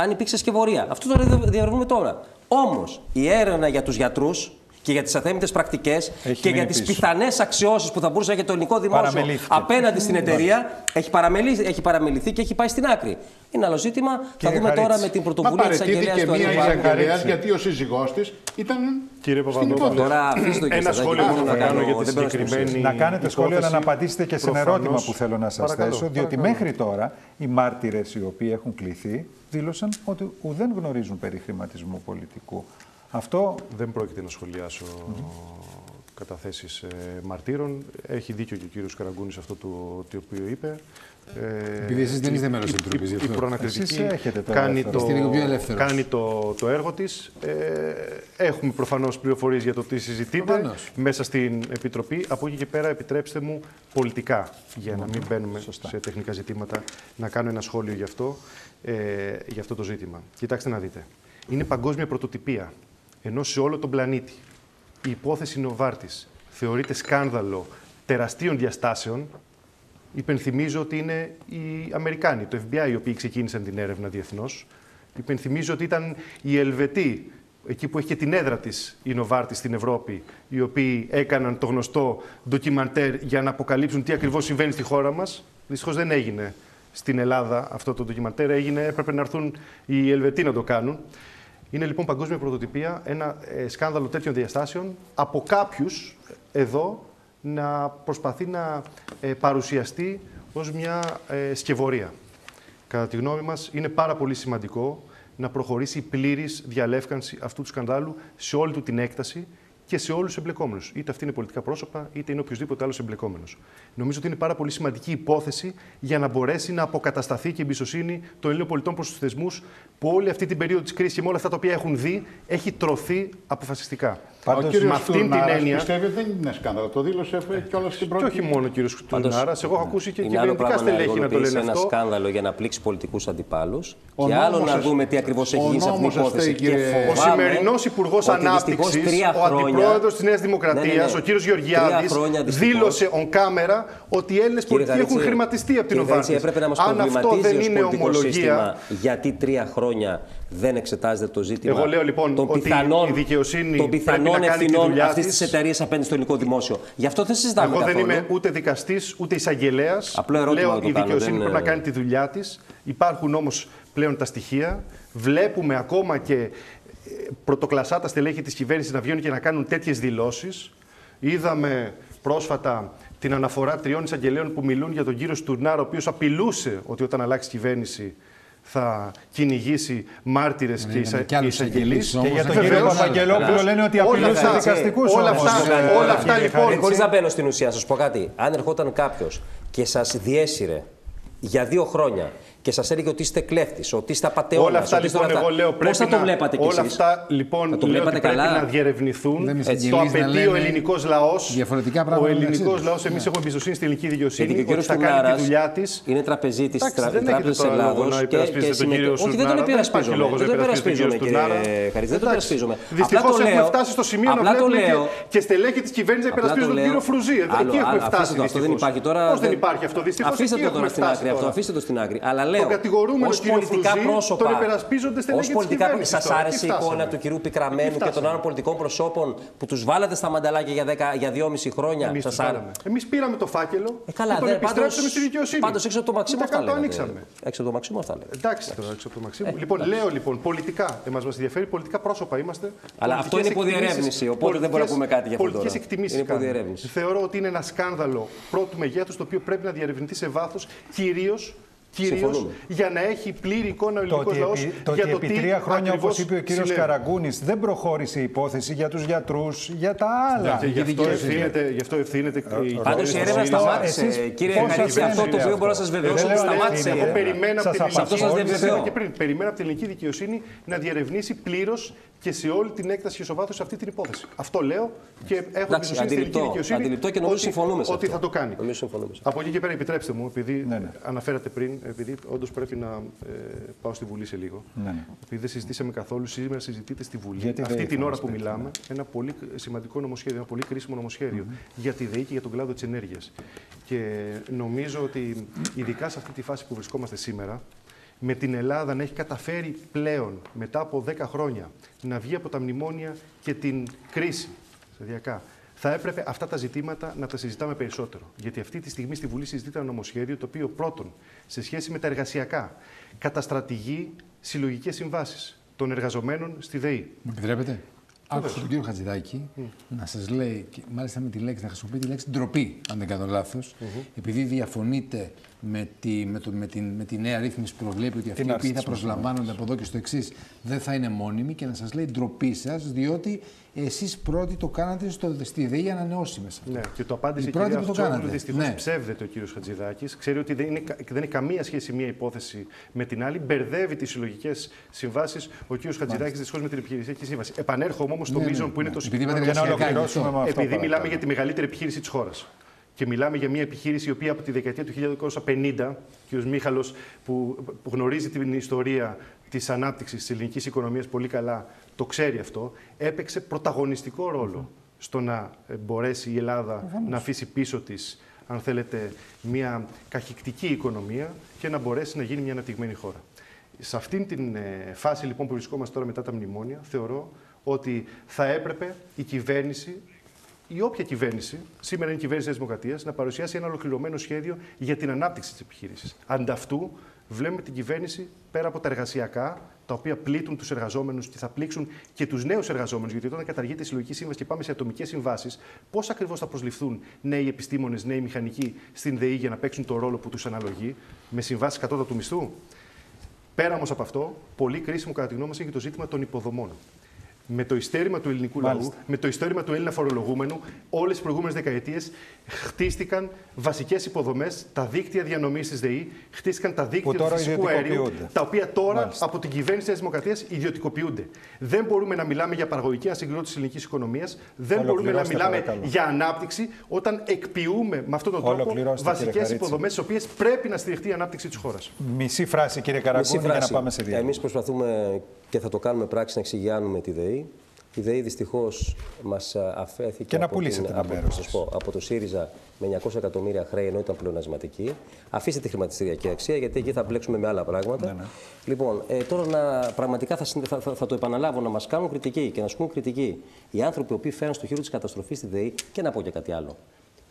αν υπήρξε σκευωρία. Αυτό το δια- διαρευνούμε τώρα. Όμως η έρευνα για τους γιατρούς και για τις αθέμητες πρακτικές και μείνει για τις πίσω. πιθανές αξιώσεις που θα μπορούσε να έχει το ελληνικό δημόσιο Παραμελήθηκε. απέναντι στην εταιρεία έχει, παραμεληθεί, έχει παραμεληθεί και έχει πάει στην άκρη. Είναι άλλο ζήτημα. Θα Κύριε δούμε τώρα Χαρίτση. με την Μα πρωτοβουλία της παρετήθηκε αγγελέα του μία Αιγαίου. εισαγγελέα Χαρίτση. γιατί ο σύζυγός της ήταν Κύριε στην Παπαδόπουλο, υπόθεση. Τώρα αφήστε το Ένα κύριε σχόλιο Σαδάκη, μόνο δεν να κάνω μπορώ για τη δεν μπορώ να συγκεκριμένη συμφωνήσω. Να κάνετε σχόλιο, αλλά να υπόθεση. απαντήσετε και σε ένα Προφανώς. ερώτημα που θέλω να σας Παρακαλώ, θέσω. Διότι παρακαλώ. μέχρι τώρα οι μάρτυρες οι οποίοι έχουν κληθεί δήλωσαν ότι ουδέν γνωρίζουν περί χρηματισμού πολιτικού. Αυτό Δεν πρόκειται να σχολιάσω καταθέσεις ε, μαρτύρων. Έχει δίκιο και ο κύριος Καραγκούνης αυτό το, το οποίο είπε. Ε, Επειδή εσείς δεν είστε μέλος της η- Επιτροπής, η- γι' Η αυτό. προανακριτική Εσείς έχετε το κάνει, ελεύθερο. το, Είστε λίγο πιο ελεύθερος. κάνει το, το έργο της. Ε, έχουμε προφανώς πληροφορίες για το τι συζητείτε Προφανώς. μέσα στην Επιτροπή. Από εκεί και πέρα επιτρέψτε μου πολιτικά, για να μην μπαίνουμε σε τεχνικά ζητήματα, να κάνω ένα σχόλιο γι' αυτό, ε, για αυτό το ζήτημα. Κοιτάξτε να δείτε. Είναι παγκόσμια πρωτοτυπία. Ενώ σε όλο τον πλανήτη η υπόθεση Νοβάρτης θεωρείται σκάνδαλο τεραστίων διαστάσεων, υπενθυμίζω ότι είναι οι Αμερικάνοι, το FBI, οι οποίοι ξεκίνησαν την έρευνα διεθνώς. Υπενθυμίζω ότι ήταν οι Ελβετοί, εκεί που έχει και την έδρα της η Νοβάρτη στην Ευρώπη, οι οποίοι έκαναν το γνωστό ντοκιμαντέρ για να αποκαλύψουν τι ακριβώς συμβαίνει στη χώρα μας. Δυστυχώς δεν έγινε στην Ελλάδα αυτό το ντοκιμαντέρ, έγινε, έπρεπε να έρθουν οι Ελβετοί να το κάνουν. Είναι λοιπόν παγκόσμια πρωτοτυπία ένα ε, σκάνδαλο τέτοιων διαστάσεων από κάποιους εδώ να προσπαθεί να ε, παρουσιαστεί ως μια ε, σκευωρία. Κατά τη γνώμη μας είναι πάρα πολύ σημαντικό να προχωρήσει η πλήρης διαλεύκανση αυτού του σκανδάλου σε όλη του την έκταση και σε όλους τους εμπλεκόμενους. Είτε αυτοί είναι πολιτικά πρόσωπα, είτε είναι οποιοδήποτε άλλος εμπλεκόμενος. Νομίζω ότι είναι πάρα πολύ σημαντική υπόθεση για να μπορέσει να αποκατασταθεί και η εμπιστοσύνη των Ελλήνων πολιτών προς τους θεσμούς που όλη αυτή την περίοδο της κρίσης και με όλα αυτά τα οποία έχουν δει έχει τρωθεί αποφασιστικά. Πάντως, ο κύριος με αυτήν την Τουρνάρας έννοια- πιστεύει ότι δεν είναι σκάνδαλο. Το δήλωσε κιόλας στην Και πρώτη. όχι μόνο ο κύριος Τουρνάρα, εγώ έχω ακούσει και Είναι άλλο κυβερνητικά πράγμα να στελέχη να το εργολογήσει λένε ένα αυτό. σκάνδαλο για να πλήξει πολιτικούς αντιπάλους. Ο Και άλλο νόμος να σας- δούμε τι ακριβώς έχει ο γίνει σε αυτήν την νόμος σας υπόθεση. φταίει, Και κύριε- Ο φοβάμαι σημερινός Υπουργός ότι δυστυχώς Ανάπτυξης, τρία ο χρόνια- Αντιπρόεδρος της Νέας Ναι, ναι, Δημοκρατίας, ναι. ο κύριος Τρία Γεωργιάδης, χρόνια δυστυχώς. δήλωσε on camera ότι οι Έλληνες πολιτικοί έχουν Γαρίτση, χρηματιστεί από την κύριε Γαρίτση, Οβάρτη. Έπρεπε να μας Αν αυτό προβληματίζεις δεν ως είναι πολιτικό σύστημα ομολογία. γιατί τρία χρόνια δεν εξετάζεται το ζήτημα Εγώ λέω, λοιπόν, των ότι πιθανών, η δικαιοσύνη των πρέπει πιθανών να κάνει τη ευθυνών δουλειά αυτής της. της εταιρείας απέναντι στο ελληνικό δημόσιο. Γι' αυτό δεν συζητάμε Εγώ δεν καθόλου. είμαι ούτε δικαστής ούτε εισαγγελέας. Απλό ερώτημα Λέω το η κάνω, δικαιοσύνη δεν- πρέπει να κάνει τη δουλειά της. Υπάρχουν όμως πλέον τα στοιχεία. Βλέπουμε ακόμα και ε, πρωτοκλασσά τα στελέχη της κυβέρνησης να βγαίνουν και να κάνουν τέτοιες δηλώσεις. Είδαμε πρόσφατα την αναφορά τριών εισαγγελέων που μιλούν για τον κύριο Στουρνάρα, ο οποίος απειλούσε ότι όταν αλλάξει κυβέρνηση θα κυνηγήσει μάρτυρες και, είδαμε εισα... κι και άλλους εισαγγελείς. εισαγγελείς όμως. Και για τον Βεβαίως, κύριο αλλά- Παπαγγελόπουλο λένε ότι απειλούσε αυτά- δικαστικούς όλα αυτά- όλα αυτά, λοιπόν, Χωρίς να μπαίνω στην ουσία, να σας πω κάτι. Αν ερχόταν κάποιος και σας διέσυρε για δύο χρόνια και σας έλεγε ότι είστε κλέφτης, ότι είστε απαταιώνας. Όλα αυτά λοιπόν εγώ λέω πρέπει Πώς θα το να- βλέπατε κι Όλα εσείς; αυτά λοιπόν Θα το λέω βλέπατε ότι πρέπει καλά; να διερευνηθούν. Δεν με Το συγγενείς να απαιτεί ο λένε ελληνικός λαός. διαφορετικά Ο πράγματα μεταξύ ελληνικός τους. λαός, εμείς έχουμε εμπιστοσύνη στην ελληνική δικαιοσύνη. Γιατί και ο ότι κύριος θα κάνει τη Τουρνάρα δουλειά της. είναι τραπεζίτης τη Εντάξει, δεν έχετε Τράπεζας τώρα λόγο Ελλάδος. να υπερασπίσετε τον κύριος Όχι, δεν τον Στουρνάρα. Δεν υπάρχει υπερασπίζομαι. λόγος Δεν να τον υπερασπίσετε τον υπερασπίζομαι, κύριο κύριε Στουρνάρα. Χαρίτση. Δεν τον Εντάξει. υπερασπίζομαι. Δυστυχώς Απλά το έχουμε λέω- φτάσει στο σημείο να απλά το βλέπουμε λέω- και- και στελέχη της κυβέρνησης να Απλά υπερασπίζουν το τον λέω. κύριο Φρουζή. Άλλο, Εκεί έχουμε άλλο, φτάσει. αφήστε το, αυτό δεν δυστυχώς. υπάρχει τώρα. Πώς δεν υπάρχει αυτό, δυστυχώς Αφήστε εκεί το έχουμε τώρα στην φτάσει άκρη. Αυτό, τώρα. αφήστε το στην άκρη. Αλλά λέω. κατηγορούμενο ως κύριο πολιτικά Φρουζή, πρόσωπα. τον υπερασπίζονται στελέχη ως της πολιτικά κυβέρνησης Σας τώρα. άρεσε Εκεί η εικόνα φτάσαμε. του κυρίου Πικραμένου και των άλλων πολιτικών προσώπων που τους βάλατε στα μανταλάκια για, 10, για 2,5 χρόνια. Εμείς Σας τους άρεσε; βάλαμε. Εμείς πήραμε το φάκελο Ε, καλά, και τον δεν, επιστρέψαμε στη δικαιοσύνη. Πάντως έξω από το Μαξίμου Ούτε αυτά καν το λέγατε. ανοίξαμε. Έξω από το Μαξίμου αυτά λέγατε. Εντάξει τώρα, έξω από το Μαξίμου. λοιπόν, λέω λοιπόν, πολιτικά, εμάς μας ενδιαφέρει, πολιτικά πρόσωπα είμαστε. Αλλά αυτό είναι υποδιερεύνηση, οπότε δεν μπορούμε να πούμε κάτι γι' αυτό Πολιτικές τώρα. εκτιμήσεις. Είναι υποδιερεύνηση. Θεωρώ ότι είναι ένα σκάνδαλο πρώτου μεγέθους το οποίο πρέπει να διαρευνηθεί σε βάθος κυρίως. Κυρίως Συμφωνούμε. για να έχει πλήρη εικόνα ο Το ελληνικός ότι, λαός. επί, το ότι επί τρία χρόνια, όπως είπε ο κύριος Καραγκούνης, δεν προχώρησε η υπόθεση για τους γιατρούς, για τα άλλα. Και γι' αυτό ευθύνεται, γι' αυτό ευθύνεται η Πάντως η κυβέρνηση έρευνα του ΣΥΡΙΖΑ. σταμάτησε. Εσείς Κύριε πώς σας Χαρίτση, αυτό το φαίνεται οποίο μπορώ να αυτό; σα βεβαιώσω Δεν ότι λέω, σταμάτησε. είναι. η Εγώ έρευνα. περιμένω από Σας την ελληνική απασχόλησε. δικαιοσύνη- Αυτό σας διαβεβαιώ. και πριν, περιμένω από την ελληνική δικαιοσύνή να διερευνήσει πλήρως και σε όλη την έκταση και στο βάθος αυτή την υπόθεση. Αυτό λέω και έχω Εντάξει, εμπιστοσύνη στην ελληνική αντιληπτό, δικαιοσύνη. αντιληπτό και νομίζω ότι- συμφωνούμε σε Ότι αυτό. θα το κάνει. Νομίζω συμφωνούμε σε αυτό. Από εκεί και πέρα, επιτρέψτε μου, επειδή Ναι, ναι. αναφέρατε πριν, επειδή όντως πρέπει να ε, πάω στη Βουλή σε λίγο. Ναι, ναι. Επειδή δεν συζητήσαμε καθόλου, σήμερα συζητείτε στη Βουλή Γιατί αυτή δεν την θα ώρα μας που πείτε, μιλάμε ένα πολύ σημαντικό νομοσχέδιο, ένα πολύ κρίσιμο νομοσχέδιο για τη ΔΕΗ και για τον κλάδο της ενέργειας. Και νομίζω ότι ειδικά σε αυτή τη φάση που βρισκόμαστε σήμερα, με την Ελλάδα να έχει καταφέρει πλέον μετά από 10 χρόνια να βγει από τα μνημόνια και την κρίση σταδιακά. Θα έπρεπε αυτά τα ζητήματα να τα συζητάμε περισσότερο. Γιατί αυτή τη στιγμή στη Βουλή συζητείται ένα νομοσχέδιο το οποίο πρώτον, σε σχέση με τα εργασιακά, καταστρατηγεί συλλογικές συμβάσεις των εργαζομένων στη ΔΕΗ. Με επιτρέπετε; Άκουσα τον κύριο Χατζηδάκη να σας λέει, και μάλιστα με τη λέξη, να χρησιμοποιεί τη λέξη ντροπή, αν δεν κάνω λάθος, επειδή διαφωνείτε με τη, με, το, με, την, με τη νέα ρύθμιση που προβλέπει ότι αυτοί οι οποίοι άρση θα της προσλαμβάνονται από εδώ και στο εξής δεν θα είναι μόνιμοι και να σας λέει ντροπή σας, διότι εσείς πρώτοι το κάνατε στο, στη ΔΕΗ ανανεώσιμε. Ναι, και το απάντησε Η η πρώτη κυρία που το Αυτσόγλου. κάνατε. Δυστυχώς Ναι. ψεύδεται ο κύριος Χατζηδάκης. Ξέρει ότι δεν είναι, κα- δεν είναι καμία σχέση μία υπόθεση με την άλλη. Μπερδεύει τις συλλογικές συμβάσεις ο κύριος Χατζηδάκης δυστυχώς με την επιχειρησιακή σύμβαση. Επανέρχομαι όμως στο Ναι, ναι, μείζον που είναι ναι. το Επειδή συγκεκριμένο είπατε Για να εργασιακά, ολοκληρώσουμε με αυτό. επειδή μιλάμε παρακαλώ. για τη μεγαλύτερη επιχείρηση της χώρας. Και μιλάμε για μια επιχείρηση η οποία από τη δεκαετία του 1950, ο κ. Μίχαλος, που, που γνωρίζει την ιστορία της ανάπτυξης της ελληνικής οικονομίας πολύ καλά, το ξέρει αυτό, έπαιξε πρωταγωνιστικό ρόλο στο να ε, μπορέσει η Ελλάδα να αφήσει πίσω της, αν θέλετε, μια καχυκτική οικονομία και να μπορέσει να γίνει μια αναπτυγμένη χώρα. Σε αυτήν την ε, φάση λοιπόν που βρισκόμαστε τώρα μετά τα μνημόνια, θεωρώ ότι θα έπρεπε η κυβέρνηση η όποια κυβέρνηση, σήμερα είναι η κυβέρνηση της Δημοκρατίας, να παρουσιάσει ένα ολοκληρωμένο σχέδιο για την ανάπτυξη της επιχείρησης. Ανταυτού, βλέπουμε την κυβέρνηση πέρα από τα εργασιακά, τα οποία πλήττουν τους εργαζόμενους και θα πλήξουν και τους νέους εργαζόμενους. Γιατί όταν καταργείται η συλλογική σύμβαση και πάμε σε ατομικές συμβάσεις, πώς ακριβώς θα προσληφθούν νέοι επιστήμονες, νέοι μηχανικοί στην ΔΕΗ για να παίξουν το ρόλο που τους αναλογεί, με συμβάσεις κατώτατου μισθού; Πέρα όμως από αυτό, πολύ κρίσιμο κατά τη γνώμη μας είναι και το ζήτημα των υποδομών. Με το ιστέρημα του ελληνικού Μάλιστα. λαού, με το ιστέρημα του Έλληνα φορολογούμενου, όλες τις προηγούμενες δεκαετίες χτίστηκαν βασικές υποδομές, τα δίκτυα διανομής της ΔΕΗ, χτίστηκαν τα δίκτυα του τώρα φυσικού αερίου, ιδιωτικοποιούνται. τα οποία τώρα Μάλιστα. από την κυβέρνηση τη Δημοκρατίας ιδιωτικοποιούνται. Δεν μπορούμε να μιλάμε για παραγωγική ανασυγκρότηση της ελληνικής οικονομίας, δεν μπορούμε να Ολοκληρώστε, μιλάμε παρακαλώ. για ανάπτυξη όταν εκποιούμε με αυτόν τον τρόπο Ολοκληρώστε, κύριε βασικές Χαρίτση. υποδομές, στι οποίες πρέπει να στηριχτεί η ανάπτυξη της χώρας. Μισή φράση, κύριε Μισή Καραγκούνη, για να φράση. πάμε σε διάλογο. Εμείς προσπαθούμε και θα το κάνουμε πράξη να εξηγιάνουμε τη ΔΕΗ. Η ΔΕΗ δυστυχώς μας αφέθηκε Και να από, πουλήσετε την, ένα από, μέρος θα σας πω, από το ΣΥΡΙΖΑ με 900 εκατομμύρια χρέη ενώ ήταν πλεονασματική. Αφήστε τη χρηματιστηριακή αξία γιατί εκεί θα μπλέξουμε με άλλα πράγματα. Ναι, Λοιπόν, ε, τώρα να, πραγματικά θα, συνε- θα, θα, θα το επαναλάβω να μας κάνουν κριτική και να σου πούν κριτική οι άνθρωποι οι οποίοι φέραν στο χείρο της καταστροφής στη ΔΕΗ και να πω και κάτι άλλο.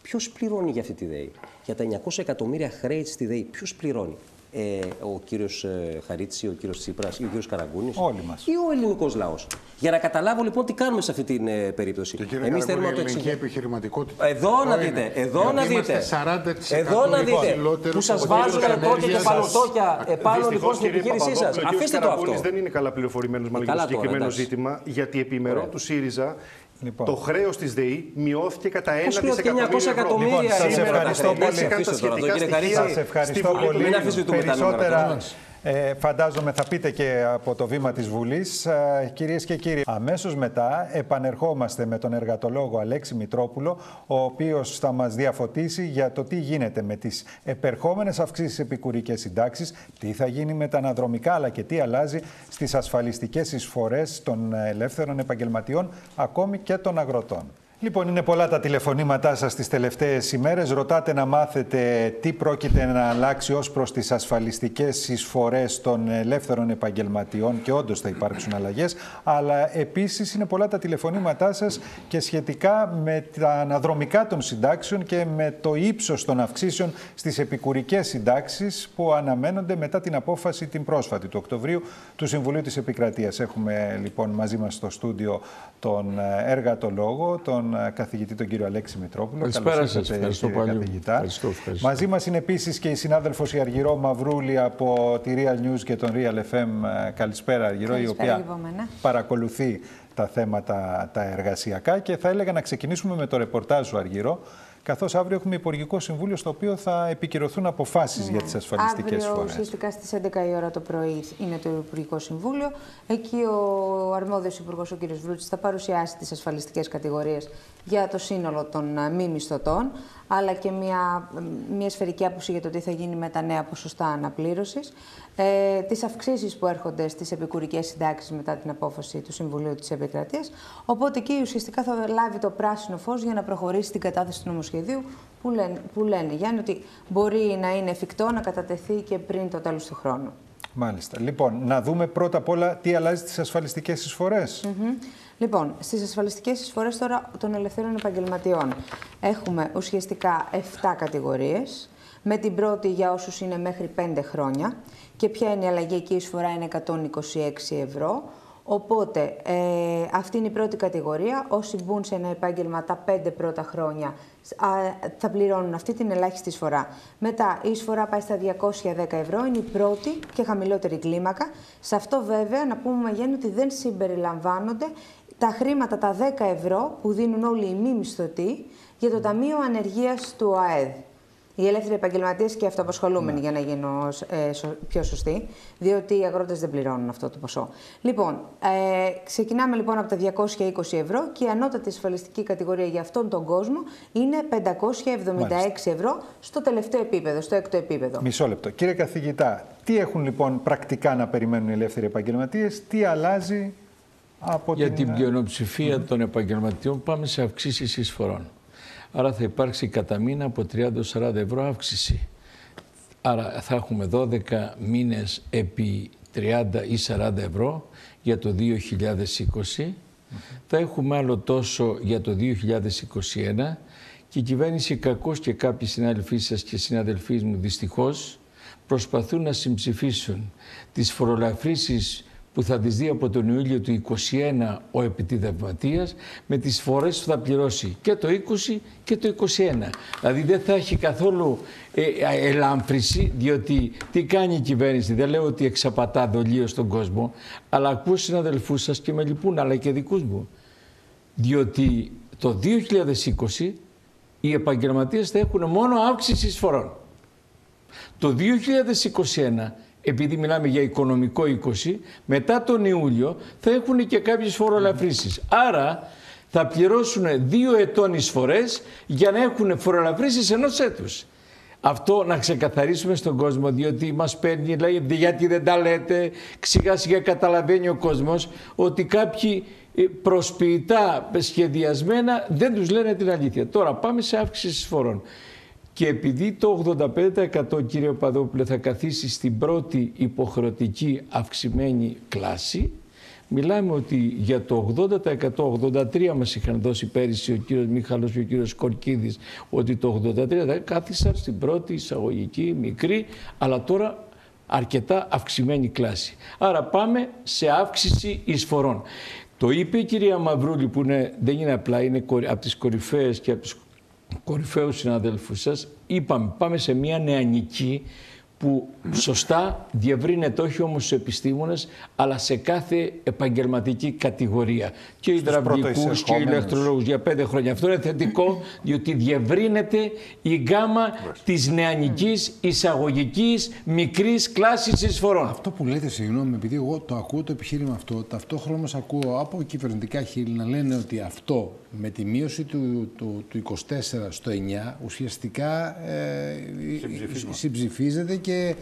Ποιος πληρώνει για αυτή τη ΔΕΗ, για τα 900 εκατομμύρια χρέη στη ΔΕΗ, ποιος πληρώνει; Ε, ο κύριος ε, Χαρίτση, ο κύριος Τσίπρας ή ο κύριος Καραγκούνης. Όλοι μας. Ή ο ελληνικός λαός. Για να καταλάβω λοιπόν τι κάνουμε σε αυτή την ε, περίπτωση. Και κύριε Εμείς Καραγκούνη, η να το ελληνική εξηγήσουμε. επιχειρηματικότητα. Εδώ να είναι. δείτε, εδώ Γιατί να είμαστε δείτε. 40% Εδώ να δείτε. υψηλότερος Που σας από βάζουν τις τόκια και ενέργειες παλωτόκια επάνω λοιπόν Δυστυχώς, στην κύριε επιχείρησή σας. Παπαδόπουλο, ο κύριος Αφήστε το Καραγκούνης αυτό. δεν είναι καλά πληροφορημένος μάλλον για καλά το τώρα, συγκεκριμένο εντάξει. ζήτημα, γιατί επιμερών Ωραία. του ΣΥΡΙΖΑ Λοιπόν. το χρέος της ΔΕΗ μειώθηκε κατά 1 Πώς χρεώθηκε δισεκατομμύριο 900 ευρώ. εκατομμύρια Λοιπόν, σας σήμερα τα ευχαριστώ χρέη. πολύ. Εντάξει, Είχαν τα αφήστε τώρα αυτό, σχετικά κύριε στοιχεία Χαρίτση. Σας ευχαριστώ στη Βουλή πολύ. του Μην αφήσουμε τα νούμερα Περισσότερα τώρα. Ε, φαντάζομαι θα πείτε και από το βήμα της Βουλής. Ε, κυρίες και κύριοι, αμέσως μετά επανερχόμαστε με τον εργατολόγο Αλέξη Μητρόπουλο, ο οποίος θα μας διαφωτίσει για το τι γίνεται με τις επερχόμενες αυξήσεις επικουρικές συντάξεις, τι θα γίνει με τα αναδρομικά, αλλά και τι αλλάζει στις ασφαλιστικές εισφορές των ελεύθερων επαγγελματιών, ακόμη και των αγροτών. Λοιπόν, είναι πολλά τα τηλεφωνήματά σας τις τελευταίες ημέρες. Ρωτάτε να μάθετε τι πρόκειται να αλλάξει ως προς τις ασφαλιστικές εισφορές των ελεύθερων επαγγελματιών και όντως θα υπάρξουν αλλαγές. Αλλά επίσης είναι πολλά τα τηλεφωνήματά σας και σχετικά με τα αναδρομικά των συντάξεων και με το ύψος των αυξήσεων στις επικουρικές συντάξεις που αναμένονται μετά την απόφαση την πρόσφατη του Οκτωβρίου του Συμβουλίου της Επικρατείας. Έχουμε λοιπόν μαζί μας στο στούντιο τον ε, εργατολόγο, τον ε, καθηγητή τον κύριο Αλέξη Μητρόπουλο. Καλησπέρα Καλώς σας. ήρθατε, Ευχαριστώ κύριε πολύ. καθηγητά. Ευχαριστώ, ευχαριστώ. Μαζί μας είναι επίσης και η συνάδελφος η Αργυρό Μαυρούλη από τη Real News και τον Real FM. Ε, Καλησπέρα Αργυρό, η Καλησπέρα, οποία λοιπόν, ναι. παρακολουθεί τα θέματα τα εργασιακά και θα έλεγα να ξεκινήσουμε με το ρεπορτάζ σου Αργυρό, καθώς αύριο έχουμε Υπουργικό Συμβούλιο στο οποίο θα επικυρωθούν αποφάσεις για τις ασφαλιστικές Αύριο, εισφορές. ουσιαστικά στις 11 η ώρα το πρωί είναι το Υπουργικό Συμβούλιο. Εκεί ο αρμόδιος Υπουργός, ο κ. Βρούτσης, θα παρουσιάσει τις ασφαλιστικές κατηγορίες για το σύνολο των ε, μη μισθωτών, αλλά και μια, μια σφαιρική άποψη για το τι θα γίνει με τα νέα ποσοστά αναπλήρωσης. Ε, τις αυξήσεις που έρχονται στις επικουρικές συντάξεις μετά την απόφαση του Συμβουλίου της Επικρατείας. Οπότε εκεί ουσιαστικά θα λάβει το πράσινο φως για να προχωρήσει την κατάθεση του νομοσχεδίου που λένε, που λένε Γιάννη, ότι μπορεί να είναι εφικτό να κατατεθεί και πριν το τέλος του χρόνου. Μάλιστα. Λοιπόν, να δούμε πρώτα απ' όλα τι αλλάζει στις ασφαλιστικές εισφορές. Μμμ. Λοιπόν, στις ασφαλιστικές εισφορές τώρα των ελευθέρων επαγγελματιών έχουμε ουσιαστικά 7 κατηγορίες, με την πρώτη για όσους είναι μέχρι 5 χρόνια και ποια είναι η αλλαγή εκεί η εισφορά είναι 126 ευρώ. Οπότε, ε, αυτή είναι η πρώτη κατηγορία. Όσοι μπουν σε ένα επάγγελμα τα 5 πρώτα χρόνια α, θα πληρώνουν αυτή την ελάχιστη εισφορά. Μετά, η εισφορά πάει στα 210 ευρώ, είναι η πρώτη και χαμηλότερη κλίμακα. Σε αυτό βέβαια, να πούμε Μαγέννη, ότι δεν συμπεριλαμβάνονται τα χρήματα, τα 10 ευρώ που δίνουν όλοι οι μη μισθωτοί για το Ταμείο Ανεργίας του ΑΕΔ. Οι ελεύθεροι επαγγελματίες και αυτοαπασχολούμενοι, για να γίνω ε, σω- πιο σωστή, διότι οι αγρότες δεν πληρώνουν αυτό το ποσό. Λοιπόν, ε, ξεκινάμε λοιπόν από τα 220 ευρώ και η ανώτατη ασφαλιστική κατηγορία για αυτόν τον κόσμο είναι 576 ευρώ στο τελευταίο επίπεδο, στο έκτο επίπεδο. Μισό λεπτό. Κύριε καθηγητά, τι έχουν λοιπόν πρακτικά να περιμένουν οι ελεύθεροι επαγγελματίες, τι αλλάζει από Για την... την πλειοψηφία των επαγγελματιών πάμε σε αυξήσεις εισφορών. Άρα θα υπάρξει κατά μήνα από 30-40 ευρώ αύξηση. Άρα θα έχουμε 12 μήνες επί 30 ή 40 ευρώ για το 2020. Θα έχουμε άλλο τόσο για το 2021 και η κυβέρνηση κακώς και κάποιοι συνάδελφοί σας και συναδελφοί μου δυστυχώς προσπαθούν να συμψηφίσουν τις φορολαφρύσεις που θα τις δει από τον Ιούλιο του 2021 ο επιτιδευματίας με τις φορές που θα πληρώσει και το 20 και το 21. Δηλαδή δεν θα έχει καθόλου ε, ε, ελάμφρυση διότι τι κάνει η κυβέρνηση; Δεν λέω ότι εξαπατά δολίως στον κόσμο αλλά ακούω συναδελφούς σας και με λυπούν αλλά και δικούς μου. Διότι το 2020 οι επαγγελματίες θα έχουν μόνο αύξηση εισφορών. Το 2021, επειδή μιλάμε για οικονομικό 20, μετά τον Ιούλιο θα έχουν και κάποιες φορολαφρύσεις. Άρα θα πληρώσουν δύο ετών εισφορές για να έχουν φορολαφρύσεις ενός έτους. Αυτό να ξεκαθαρίσουμε στον κόσμο, διότι μας παίρνει, λέει, γιατί δεν τα λέτε, σιγά σιγά καταλαβαίνει ο κόσμος ότι κάποιοι ε, προσποιητά σχεδιασμένα δεν τους λένε την αλήθεια. Τώρα πάμε σε αύξηση εισφορών. Και επειδή το 85% κύριε Παδόπουλε θα καθίσει στην πρώτη υποχρεωτική αυξημένη κλάση, μιλάμε ότι για το 80%, 83% μας είχαν δώσει πέρυσι ο κύριος Μίχαλος και ο κύριος Κορκίδης, ότι το 83% θα κάθισαν στην πρώτη εισαγωγική μικρή, αλλά τώρα αρκετά αυξημένη κλάση. Άρα πάμε σε αύξηση εισφορών. Το είπε η κυρία Μαυρούλη που είναι, δεν είναι απλά, είναι από τις κορυφαίες και από τους κορυφαίους συναδέλφους σας. Είπαμε, πάμε σε μια νεανική που σωστά διευρύνεται όχι όμως στους επιστήμονες, αλλά σε κάθε επαγγελματική κατηγορία. Και υδραυλικούς και ηλεκτρολόγους για πέντε χρόνια. Αυτό είναι θετικό, διότι διευρύνεται η γκάμα της νεανικής εισαγωγικής μικρής κλάσης εισφορών. Αυτό που λέτε, συγγνώμη, επειδή εγώ το ακούω το επιχείρημα αυτό, ταυτόχρονα ακούω από κυβερνητικά χείλη να λένε ότι αυτό με τη μείωση του, του, του 24 στο 9 ουσιαστικά ε, συμψηφίζεται και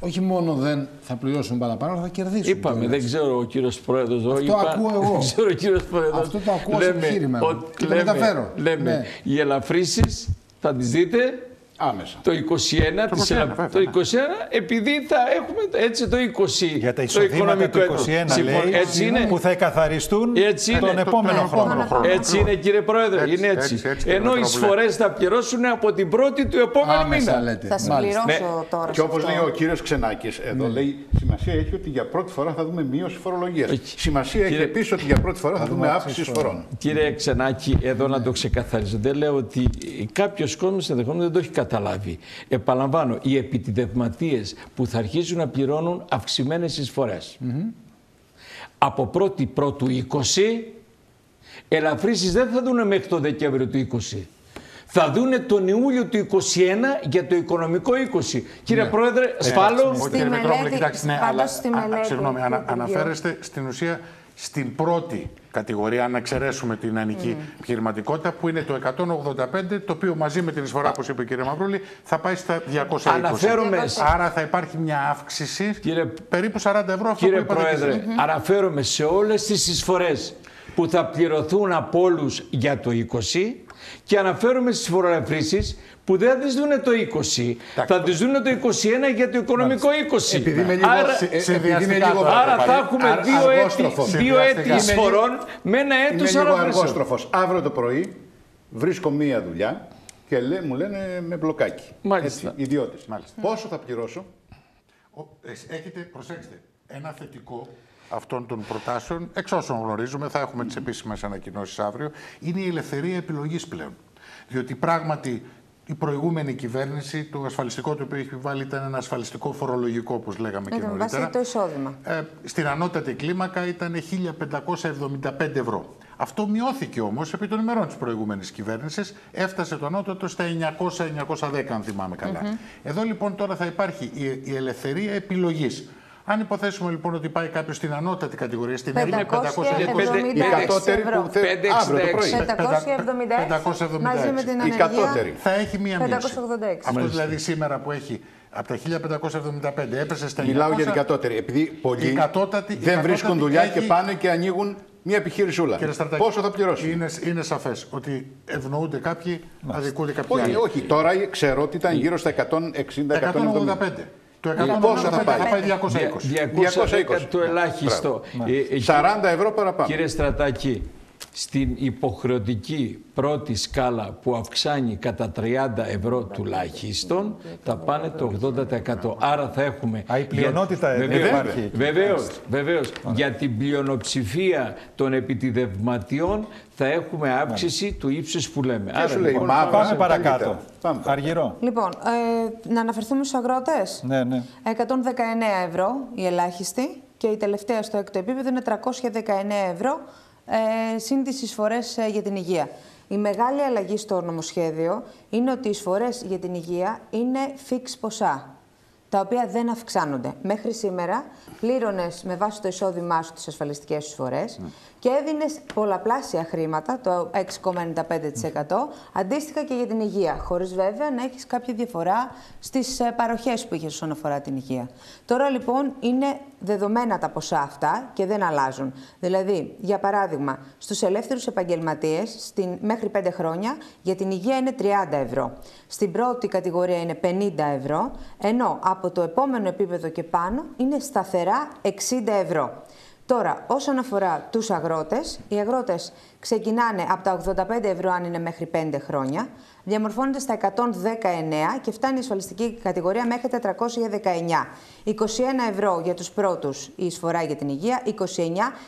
όχι μόνο δεν θα πληρώσουν παραπάνω, αλλά θα κερδίσουν. Είπαμε, δεν ξέρω ο κύριος Πρόεδρος. Αυτό είπα, ακούω εγώ. Δεν ξέρω ο κύριος Πρόεδρος. Αυτό το ακούω λέμε, επιχείρημα. Και λέμε, το μεταφέρω. Λέμε, ναι. οι ελαφρύσεις θα τις δείτε Άμεσα. Το 21, το 21, ελα... το 21 επειδή θα έχουμε έτσι το 20. Για τα το εισοδήματα του 21 λέει, έτσι είναι. που θα εκαθαριστούν έτσι τον είναι. επόμενο χρόνο. χρόνο. Έτσι είναι κύριε Πρόεδρε, έτσι, είναι έτσι. έτσι, έτσι Ενώ οι εισφορές θα πληρώσουν από την πρώτη του επόμενου Άμεσα, μήνα. λέτε. Θα συμπληρώσω Ναι. τώρα. Και σε όπω αυτό. λέει ο κύριος Ξενάκης, εδώ λέει σημασία έχει ότι για πρώτη φορά θα δούμε μείωση φορολογίας. Σημασία έχει Κύριε- επίσης ότι για πρώτη φορά θα δούμε αύξηση εισφορών. Κύριε Ξενάκη, εδώ να το ξεκαθαρίσω. Δεν λέω ότι κάποιος κόσμος ενδεχομένω δεν το έχει καταλάβει. Επαναλαμβάνω, οι επιτιδευματίες που θα αρχίσουν να πληρώνουν αυξημένες εισφορές. Από 1η Πρώτου 20, ελαφρύσεις δεν θα δουν μέχρι το Δεκέμβριο του 20. Θα δούνε τον Ιούλιο του 21 για το οικονομικό 20. Κύριε Πρόεδρε, σφάλω. Όχι, Στη κύριε μελέτη- Μετρόπουλε, κοιτάξτε, ναι, πάντως αλλά στη α, α, μελέτη συγγνώμη, του ανα, Υπουργείου. αναφέρεστε στην ουσία στην πρώτη κατηγορία, αν εξαιρέσουμε την ανική επιχειρηματικότητα, που είναι το 185, το οποίο μαζί με την εισφορά, όπως είπε η κυρία Μαυρούλη, θα πάει στα 220. Αναφέρομαι, Άρα θα υπάρχει μια αύξηση Κύριε- περίπου 40 ευρώ αυτό Κύριε που είπατε και Πρόεδρε, εσείς. αναφέρομαι σε όλες τις εισφορές που θα πληρωθούν από όλους για το 20 και αναφέρομαι στις φοροελαφρύσεις που δεν θα τις δούνε το 20, θα τις δούνε το 21 για το οικονομικό 20. Επειδή είμαι λίγο, Άρα, σε- σε επειδή είμαι διαστικά λίγο, τώρα, άρα θα έχουμε Αρ- δύο έτη, αργόστροφος. δύο Σε έτη διαστικά. εισφορών με ένα Είμαι έτος λίγο αναφρύσεων. αργόστροφος. Αύριο το πρωί βρίσκω μία δουλειά και λέ, μου λένε με μπλοκάκι. Μάλιστα. Έτσι, ιδιώτες. Μάλιστα. Πόσο θα πληρώσω; Ο- εσ- Έχετε, προσέξτε, ένα θετικό αυτών των προτάσεων, εξ όσων γνωρίζουμε, θα έχουμε τις επίσημες ανακοινώσεις αύριο, είναι η ελευθερία επιλογής πλέον. Διότι πράγματι η προηγούμενη κυβέρνηση, το ασφαλιστικό το οποίο έχει βάλει ήταν ένα ασφαλιστικό φορολογικό, όπως λέγαμε και Ήταν νωρίτερα. βάσει το εισόδημα. Ε, στην ανώτατη κλίμακα ήταν 1575 ευρώ. Αυτό μειώθηκε όμως επί των ημερών της προηγούμενης κυβέρνησης. Έφτασε το ανώτατο στα 900-910 αν θυμάμαι καλά. Εδώ λοιπόν τώρα θα υπάρχει η, η ελευθερία επιλογής. Αν υποθέσουμε λοιπόν ότι πάει κάποιος στην ανώτατη κατηγορία, στην 576 Η κατώτερη ευρώ. που θε... 566. αύριο το πρωί. 576 μαζί με την Η ανεργία. κατώτερη. θα έχει μία μείωση. 586. Αυτό δηλαδή σήμερα που έχει από τα 1575 έπεσε στα 900. Μιλάω για την κατώτερη. Επειδή πολλοί Η κατώτατη- η δεν κατώτατη βρίσκουν δουλειά έχει- και πάνε και ανοίγουν μια επιχείρησούλα. Κύριε Στρατάκη, Πόσο θα πληρώσουν; Είναι, είναι σαφές ότι ευνοούνται κάποιοι, αδικούνται κάποιοι Όχι, άλλοι. όχι, τώρα ξέρω ότι ήταν γύρω στα 160-170. 185. Το 185 πόσο θα θα πάει, πάει; θα πάει 220. 210 το ελάχιστο. Ε, ε, 40 ευρώ παραπάνω. Κύριε Στρατάκη, στην υποχρεωτική πρώτη σκάλα που αυξάνει κατά 30 ευρώ τουλάχιστον, θα πάνε το 80%. Άρα θα έχουμε... Α, η πλειονότητα για... δεν υπάρχει. Βεβαίως, βεβαίως. Για την πλειονοψηφία των επιτιδευματιών θα έχουμε αύξηση του ύψους που λέμε. Και σου λέει, λοιπόν, μαύρα, Πάμε σε παρακάτω. καλύτερα. Πάμε. Αργυρό. Λοιπόν, ε, να αναφερθούμε στους αγρότες. Ναι, ναι. 119 ευρώ η ελάχιστη και η τελευταία στο έκτο επίπεδο είναι 319 ευρώ ε, συν τις εισφορές ε, για την υγεία. Η μεγάλη αλλαγή στο νομοσχέδιο είναι ότι οι εισφορές για την υγεία είναι fix ποσά, τα οποία δεν αυξάνονται. Μέχρι σήμερα πλήρωνες με βάση το εισόδημά σου τις ασφαλιστικές εισφορές και έδινες πολλαπλάσια χρήματα, το 6,95%, αντίστοιχα και για την υγεία, χωρίς βέβαια να έχεις κάποια διαφορά στις ε, παροχές που είχες όσον αφορά την υγεία. Τώρα λοιπόν είναι δεδομένα τα ποσά αυτά και δεν αλλάζουν. Δηλαδή, για παράδειγμα, στους ελεύθερους επαγγελματίες στην, μέχρι 5 χρόνια για την υγεία είναι 30 ευρώ. Στην πρώτη κατηγορία είναι 50 ευρώ, ενώ από το επόμενο επίπεδο και πάνω είναι σταθερά 60 ευρώ. Τώρα, όσον αφορά τους αγρότες, οι αγρότες ξεκινάνε από τα 85 ευρώ αν είναι μέχρι 5 χρόνια, διαμορφώνεται στα 119 και φτάνει η ασφαλιστική κατηγορία μέχρι 419. 21 ευρώ για τους πρώτους η εισφορά για την υγεία, 29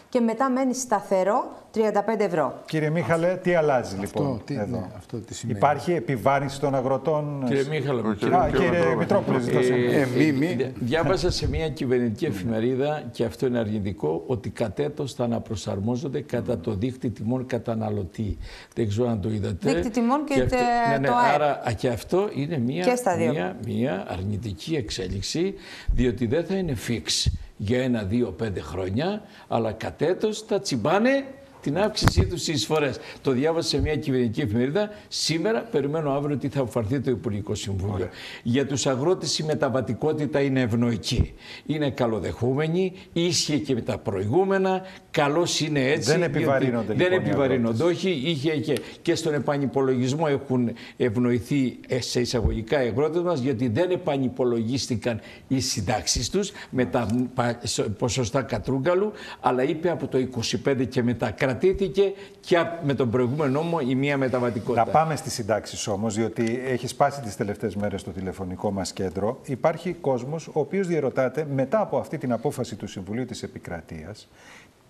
και μετά μένει σταθερό 35 ευρώ. Κύριε Μίχαλε, τι αλλάζει λοιπόν τι- εδώ; ναι, αυτό τι σημαίνει. Υπάρχει επιβάρυνση των αγροτών; Κύριε Μίχαλο, Α, κύριε- κύριε Μητρόπουλο, ζητώ συγγνώμη. Ε, μη, μη. δια- διάβασα σε μια κυβερνητική εφημερίδα και αυτό είναι αρνητικό ότι κατ' έτος θα αναπροσαρμόζονται κατά το δίκτυ τιμών καταναλωτή. Δεν ξέρω αν το είδατε. Δίκτυ τιμών και αυτό, τε- ναι, ναι, το ΑΕΠ. Άρα α, και αυτό είναι μια, Και στα δύο. μια, μια αρνητική εξέλιξη διότι δεν θα είναι fix για ένα, δύο, πέντε χρόνια αλλά κατ' έτος θα τσιμπάνε την αύξησή τους στις εισφορές. Το διάβασα σε μια κυβερνητική εφημερίδα. Σήμερα περιμένω αύριο τι θα αποφαρθεί το Υπουργικό Συμβούλιο. Για τους αγρότες η μεταβατικότητα είναι ευνοϊκή. Είναι καλοδεχούμενη, ίσχυε και με τα προηγούμενα. Καλώ είναι έτσι. Δεν διότι επιβαρύνονται, Δεν λοιπόν, οι επιβαρύνονται. Όχι, είχε και, και στον επανυπολογισμό έχουν ευνοηθεί ε, σε εισαγωγικά οι αγρότες μας, γιατί δεν επανυπολογίστηκαν οι συντάξεις τους με τα πα- σο- ποσοστά κατρούγκαλου, αλλά είπε από το 25 και μετά. Κρατήθηκε και απ- με τον προηγούμενο νόμο η μία μεταβατικότητα. Να πάμε στις συντάξεις όμως, διότι έχει σπάσει τις τελευταίες μέρες το τηλεφωνικό μας κέντρο. Υπάρχει κόσμος ο οποίος διαρωτάται μετά από αυτή την απόφαση του Συμβουλίου της Επικρατείας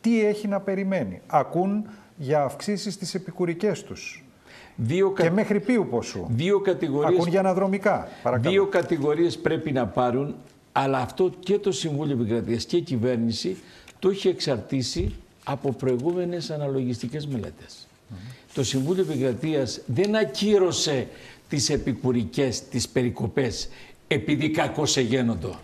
τι έχει να περιμένει. Ακούν για αυξήσεις στι επικουρικές τους. Δύο, κα- Και μέχρι ποιου ποσού. δύο κατηγορίες Ακούν για αναδρομικά. Παρακαλώ. Δύο κατηγορίες πρέπει να πάρουν, αλλά αυτό και το Συμβούλιο Επικρατείας και η κυβέρνηση το έχει εξαρτήσει από προηγούμενες αναλογιστικές μελέτες. Το Συμβούλιο Επικρατείας δεν ακύρωσε τις επικουρικές, τις περικοπές, επειδή κακώς εγένοντο,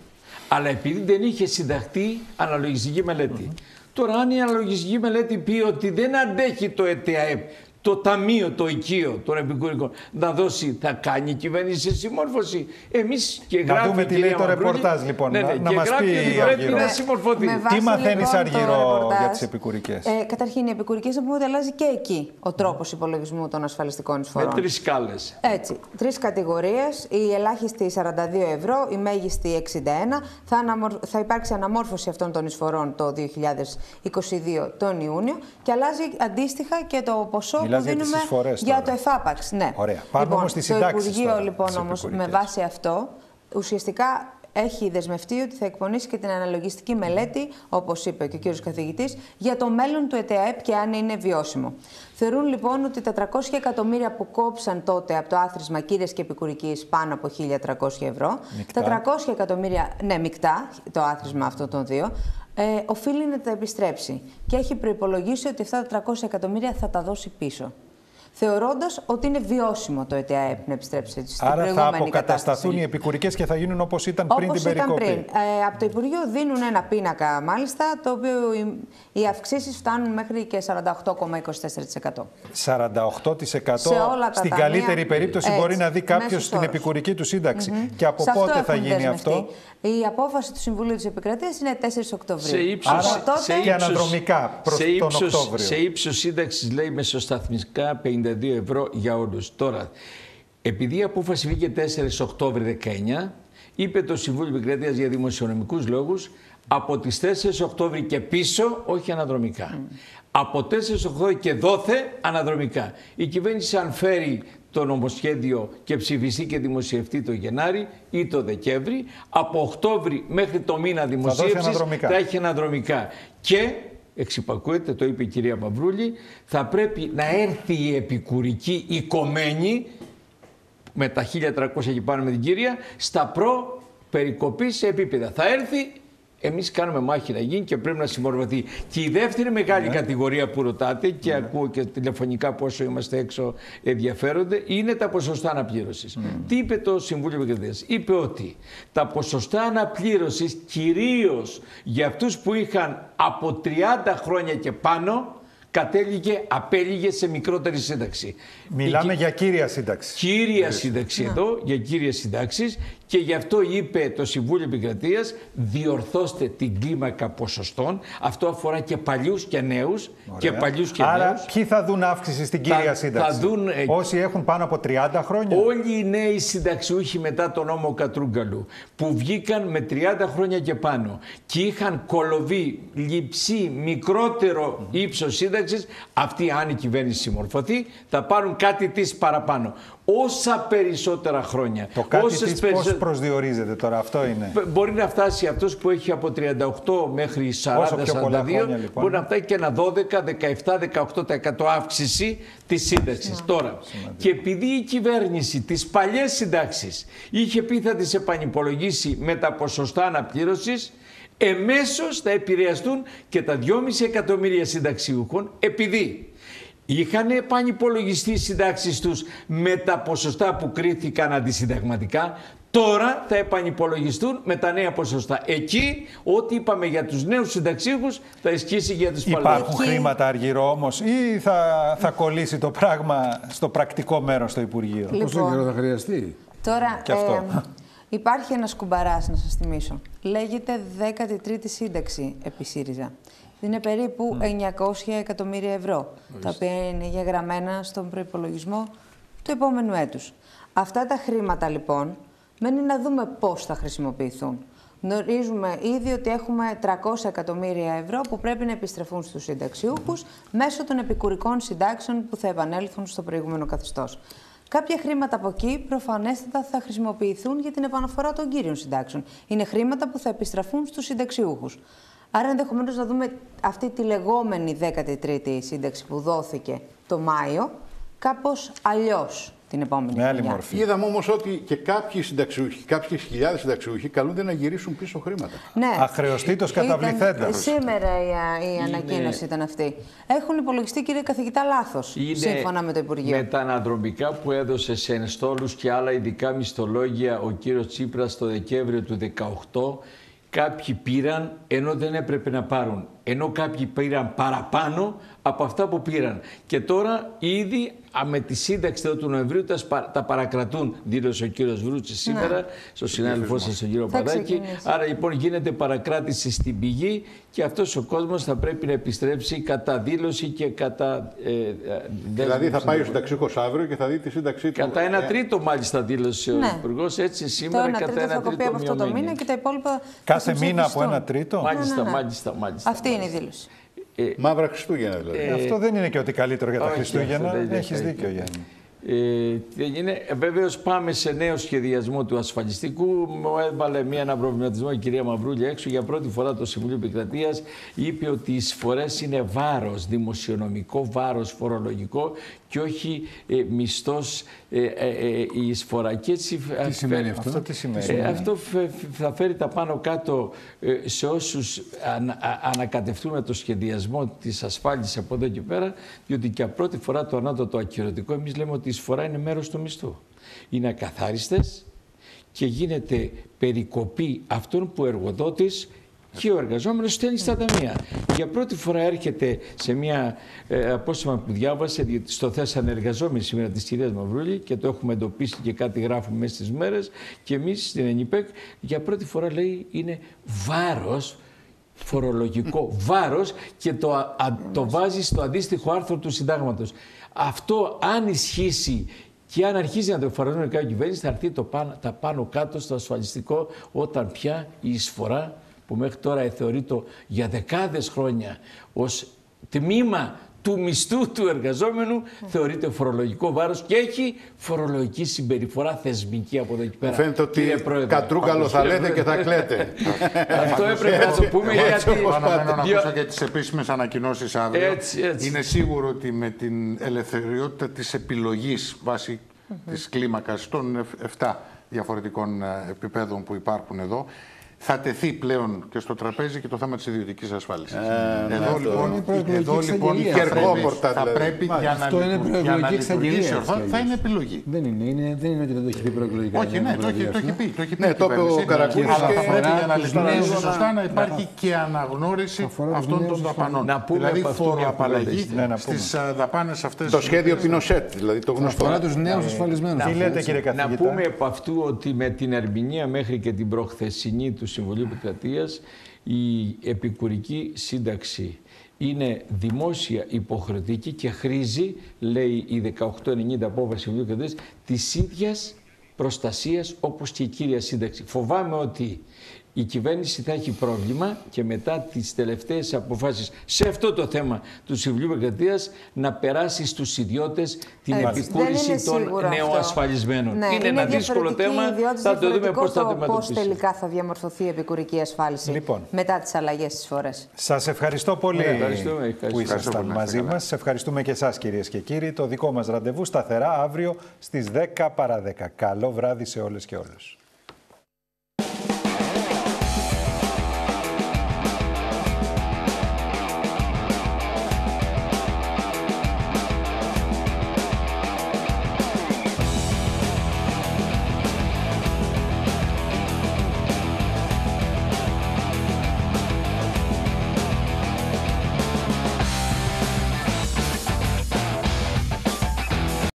αλλά επειδή δεν είχε συνταχθεί αναλογιστική μελέτη. Τώρα αν η αναλογιστική μελέτη πει ότι δεν αντέχει το ΕΤΑΕΠ το ταμείο, το οικείο των επικουρικών να δώσει, θα κάνει η κυβέρνηση συμμόρφωση. Εμείς και Να γράφει δούμε η τι κυρία λέει το Μαυρούλη- ρεπορτάζ, λοιπόν. Ναι, ναι, Να- να και μας γράφει πει ότι η πρέπει Αργυρό. να Με- συμμορφωθεί. με βάση, Τι μαθαίνεις, λοιπόν, Αργυρό, το ρεπορτάζ, για τις επικουρικές; Ε, καταρχήν, οι επικουρικές να πούμε ότι αλλάζει και εκεί ο τρόπος υπολογισμού των ασφαλιστικών Με εισφορών. τρεις σκάλες. Έτσι, τρεις κατηγορίες. Η ελάχιστη 42 ευρώ, η μέγιστη 61. Θα, αναμορ- θα υπάρξει αναμόρφωση αυτών των εισφορών το 2022 τον Ιούνιο και αλλάζει αντίστοιχα και το ποσό Μιλάς που για τις δίνουμε εισφορές για τώρα. το εφάπαξ. Ναι. Ωραία. Πάμε όμως στις συντάξεις Το Υπουργείο τώρα, λοιπόν τις όμως με επικουρικές. βάση αυτό ουσιαστικά έχει δεσμευτεί ότι θα εκπονήσει και την αναλογιστική μελέτη, όπως είπε και ο κύριος καθηγητής, για το μέλλον του ΕΤΕΑΕΠ και αν είναι βιώσιμο. Θεωρούν λοιπόν ότι τα 300 εκατομμύρια που κόψαν τότε από το άθροισμα κύριε και επικουρικής πάνω από 1.300 ευρώ, Μεικτά. τα 300 εκατομμύρια, ναι, μεικτά το άθροισμα αυτών των δύο, ε, οφείλει να τα επιστρέψει. Και έχει προπολογίσει ότι αυτά τα 300 εκατομμύρια θα τα δώσει πίσω. Θεωρώντας ότι είναι βιώσιμο το ΕΤΕΑΕΠ να επιστρέψει στην Άρα θα προηγούμενη αποκατασταθούν κατάσταση. οι επικουρικές και θα γίνουν όπως ήταν πριν Όπως την ήταν περικοπή. πριν. Ε, από το Υπουργείο δίνουν ένα πίνακα, μάλιστα, το οποίο οι, οι αυξήσεις φτάνουν μέχρι και 48,24%. 48% Σε όλα τα στην ταμεία. καλύτερη περίπτωση Έτσι, μπορεί να δει κάποιος μέσος την όρος. επικουρική του σύνταξη. Και από Σε αυτό πότε θα έχουν γίνει δεσμευτεί. αυτό; Η απόφαση του Συμβουλίου της Επικρατείας είναι 4 Οκτωβρίου. Σε ύψος, Από τότε, σε και ύψος- αναδρομικά προς σε τον ύψος- Οκτώβριο. Σε ύψος σύνταξης λέει μεσοσταθμικά 52 ευρώ για όλους. Τώρα, επειδή η απόφαση βγήκε 4 Οκτώβρη 19, είπε το Συμβούλιο Επικρατείας για δημοσιονομικούς λόγους από τις 4 Οκτώβρη και πίσω, όχι αναδρομικά. Από 4 Οκτώβρη και δόθε αναδρομικά. Η κυβέρνηση αν φέρει το νομοσχέδιο και ψηφιστεί και δημοσιευτεί το Γενάρη ή το Δεκέμβρη, από Οκτώβρη μέχρι το μήνα δημοσίευσης αναδρομικά. θα έχει αναδρομικά. Και, εξυπακούεται, το είπε η κυρία Μαυρούλη, θα πρέπει να έρθει η επικουρική η κομμένη με τα 1300 και πάνω με την κυρία στα προ περικοπή σε επίπεδα. Θα έρθει, εμείς κάνουμε μάχη να γίνει και πρέπει να συμμορφωθεί. Και η δεύτερη μεγάλη κατηγορία που ρωτάτε και ακούω και τηλεφωνικά πόσο είμαστε έξω ενδιαφέρονται είναι τα ποσοστά αναπλήρωσης. Τι είπε το Συμβούλιο Επικρατείας; Είπε ότι τα ποσοστά αναπλήρωσης κυρίως για αυτούς που είχαν από 30 χρόνια και πάνω κατέληγε, απέληγε σε μικρότερη σύνταξη. Μιλάμε για κύρια σύνταξη. Κύρια σύνταξη εδώ, για κύρια συντάξεις και γι' αυτό είπε το Συμβούλιο Επικρατείας διορθώστε την κλίμακα ποσοστών. Αυτό αφορά και παλιούς και νέους και παλιούς και Άρα, νέους. ποιοι θα δουν αύξηση στην Θα- κύρια θα σύνταξη; δουν, ε, Όσοι έχουν πάνω από 30 χρόνια; Όλοι οι νέοι συνταξιούχοι μετά τον νόμο Κατρούγκαλου που βγήκαν με 30 χρόνια και πάνω και είχαν κολοβεί λειψή μικρότερο ύψος σύνταξης, αυτοί αν η κυβέρνηση συμμορφωθεί θα πάρουν κάτι της παραπάνω. Όσα περισσότερα χρόνια. Το κάτι όσες της περισσο- πώς προσδιορίζεται τώρα, αυτό είναι. Μπ- Μπορεί να φτάσει αυτός που έχει από 38 μέχρι 40-42, Όσο πιο πολλά χρόνια, λοιπόν. μπορεί να φτάσει και ένα 12, 17, 18% αύξηση της σύνταξης. Τώρα, και επειδή η κυβέρνηση τις παλιές συντάξεις είχε πει θα τις επανυπολογίσει με τα ποσοστά αναπλήρωσης, εμέσως θα επηρεαστούν και τα 2,5 εκατομμύρια συνταξιούχων επειδή είχαν επανυπολογιστεί οι συντάξεις τους με τα ποσοστά που κρίθηκαν αντισυνταγματικά, τώρα θα επανυπολογιστούν με τα νέα ποσοστά. Εκεί, ό,τι είπαμε για τους νέους συνταξίχους θα ισχύσει για τους παλαιούς. Υπάρχουν Εκεί- χρήματα αργυρό όμως ή θα, θα κολλήσει το πράγμα στο πρακτικό μέρος στο Υπουργείο; Λοιπόν. Πόσο καιρό θα χρειαστεί; Τώρα, Και αυτό. ε, υπάρχει ένας κουμπαράς, να σας θυμίσω. Λέγεται 13η σύνταξη επί ΣΥΡΙΖΑ. Είναι περίπου 900 εκατομμύρια ευρώ, τα οποία είναι γεγραμμένα στον προϋπολογισμό του επόμενου έτους. Αυτά τα χρήματα, λοιπόν, μένει να δούμε πώς θα χρησιμοποιηθούν. Γνωρίζουμε ήδη ότι έχουμε 300 εκατομμύρια ευρώ που πρέπει να επιστρεφούν στους συνταξιούχους μέσω των επικουρικών συντάξεων που θα επανέλθουν στο προηγούμενο καθεστώς. Κάποια χρήματα από εκεί προφανέστατα θα χρησιμοποιηθούν για την επαναφορά των κύριων συντάξεων. Είναι χρήματα που θα επιστραφούν στους συνταξιούχους. Άρα ενδεχομένως να δούμε αυτή τη λεγόμενη 13η σύνταξη που δόθηκε το Μάιο κάπως αλλιώς την επόμενη Με άλλη χρονιά. μορφή. Είδαμε όμως ότι και κάποιοι συνταξιούχοι, κάποιες χιλιάδες συνταξιούχοι καλούνται να γυρίσουν πίσω χρήματα. Ναι. Αχρεωστήτως Ήταν- καταβληθέντας. Σήμερα η, η ανακοίνωση ήταν αυτή. Έχουν υπολογιστεί, κύριε καθηγητά, λάθος. Σύμφωνα με το Υπουργείο. Με τα αναδρομικά που έδωσε σε ενστόλους και άλλα ειδικά μισθολόγια ο κύριος Τσίπρας το Δεκέμβριο του 2018 κάποιοι πήραν ενώ δεν έπρεπε να πάρουν. Ενώ κάποιοι πήραν παραπάνω από αυτά που πήραν. Και τώρα ήδη α, με τη σύνταξη εδώ του Νοεμβρίου τα, σπα- τα παρακρατούν, δήλωσε ο κύριος Βρούτσης σήμερα, στο συνάδελφό σας τον κύριο Ναι. Θα Παδάκη. ξεκινήσει. Άρα λοιπόν γίνεται παρακράτηση στην πηγή και αυτός ο κόσμος θα πρέπει να επιστρέψει κατά δήλωση και κατά ε, ε, Δηλαδή θα δέσμευση. πάει ο συνταξιούχος αύριο και θα δει τη σύνταξή του. Κατά ένα Ε, τρίτο μάλιστα δήλωσε ο Ναι. Υπουργός, έτσι Το σήμερα ένα κατά τρίτο ένα θα κοπεί τρίτο από αυτό το μειωμένη. μήνα και τα υπόλοιπα. θα Κάθε μήνα από συμψηφιστούν. ένα τρίτο. Μάλιστα, Ναι, ναι, ναι. μάλιστα, μάλιστα. Αυτή είναι η μάλιστα. δήλωση. Μαύρα Χριστούγεννα δηλαδή. Ε, Αυτό δεν είναι και ότι καλύτερο για τα όχι, Χριστούγεννα. αυτό δεν είναι Έχεις καλύτερο. δίκιο, Γιάννη. Ε, δεν είναι. Ε, Βεβαίως πάμε σε νέο σχεδιασμό του ασφαλιστικού. Μου έβαλε μία ένα προβληματισμό η κυρία Μαυρούλη έξω. Για πρώτη φορά το Συμβούλιο Επικρατείας είπε ότι οι εισφορές είναι βάρος, δημοσιονομικό βάρος, φορολογικό και όχι ε, μισθός ε, ε, ε, η εισφορά. Και έτσι, Τι σημαίνει αυτό; Αυτό τι σημαίνει; Ε, αυτό φε- θα φέρει τα πάνω κάτω ε, σε όσους ανα, α- ανακατευτούν με το σχεδιασμό της ασφάλισης από εδώ και πέρα, διότι και από πρώτη φορά το ανώτατο ακυρωτικό εμείς λέμε ότι η εισφορά είναι μέρος του μισθού. Είναι ακαθάριστες και γίνεται περικοπή αυτών που ο εργοδότης και ο εργαζόμενος στέλνει στα ταμεία. Για πρώτη φορά έρχεται σε μια ε, απόστημα που διάβασε, διότι στο θέσανε εργαζόμενοι σήμερα της κυρίας Μαυρούλη και το έχουμε εντοπίσει και κάτι γράφουμε μέσα στις μέρες και εμείς στην ΕΝΙΠΕΚ για πρώτη φορά λέει είναι βάρος φορολογικό βάρος και το, α- α- το βάζει στο αντίστοιχο άρθρο του συντάγματος. Αυτό αν ισχύσει και αν αρχίζει να το εφαρμόζει κάποια κυβέρνηση θα έρθει το πάνω, τα πάνω κάτω στο ασφαλιστικό όταν πια η εισφορά που μέχρι τώρα θεωρείται για δεκάδες χρόνια ως τμήμα του μισθού του εργαζόμενου θεωρείται φορολογικό βάρος και έχει φορολογική συμπεριφορά θεσμική από εδώ και πέρα. Φαίνεται ότι Κύριε Πρόεδρε. κατρούγκαλος θα Κύριε λέτε και θα Πρόεδρε. κλαίτε. Αυτό έπρεπε να το πούμε γιατί... Αναμένω να Διο- ακούσω και τις επίσημες ανακοινώσεις αύριο. Έτσι, έτσι. Είναι σίγουρο ότι με την ελευθεριότητα της επιλογής βάσει της κλίμακας των 7 διαφορετικών ε, επιπέδων που υπάρχουν εδώ, θα τεθεί πλέον και στο τραπέζι και το θέμα της ιδιωτικής ασφάλισης. ναι, εδώ, αυτό. λοιπόν, Είναι προεκλογική εδώ λοιπόν εξαγγελία. θα πρέπει, Κερκόπορτα, θα δηλαδή. πρέπει για να, Αυτό είναι λειτουργ- για να προεκλογική λειτουργήσει εξαγγελία. ορθά, θα είναι επιλογή. Δεν είναι, είναι, δεν είναι ότι δεν το έχει πει προεκλογικά. Όχι, για ναι, να το έχει, το έχει βραδιάσουμε. πει. Το έχει πει Ναι, η το είπε ο κυβέρνηση. Καρακούρης Αλλά και- θα πρέπει αφορά για να τους λειτουργήσει νέους- σωστά να υπάρχει και αναγνώριση Αφορά τους αυτών νέους των δαπανών. Να πούμε δηλαδή από αυτού μια φοροαπαλλαγή κουβέντα. Ναι, να πούμε. στις ε, δαπάνες αυτές. Το σχέδιο Πινοσέτ, δηλαδή το γνωστό. Αφορά τους νέους ασφαλισμένους. Τι λέτε, κύριε Να καθηγητά; πούμε από αυτού ότι με την ερμηνεία μέχρι και την προχθεσινή του Συμβουλίου Επικρατείας η επικουρική σύνταξη είναι δημόσια υποχρεωτική και χρήζει, λέει η 1890 απόφαση Συμβουλίου Επικρατείας, της ίδιας προστασίας όπως και η κύρια σύνταξη. Φοβάμαι ότι η κυβέρνηση θα έχει πρόβλημα και μετά τις τελευταίες αποφάσεις σε αυτό το θέμα του Συμβουλίου Επικρατείας να περάσει στους ιδιώτες την Έτσι. επικούρηση Δεν είναι των σίγουρο αυτό. νεοασφαλισμένων. Ναι, είναι, ένα δύσκολο διαφορετική θέμα, ιδιότητα, θα το δούμε διαφορετικό πώς θα το το πώς αντιμετωπίσουμε. τελικά θα διαμορφωθεί η επικουρική ασφάλιση Λοιπόν. μετά τις αλλαγές στις φορές. Σας ευχαριστώ πολύ Ωραία, ευχαριστούμε, ευχαριστούμε. που ήσασταν Ευχαριστώ πολύ, να μαζί είστε μας. Σε ευχαριστούμε και εσάς κυρίες και κύριοι. Το δικό μας ραντεβού σταθερά αύριο στις 10 παρα 10. Καλό βράδυ σε όλες και όλους.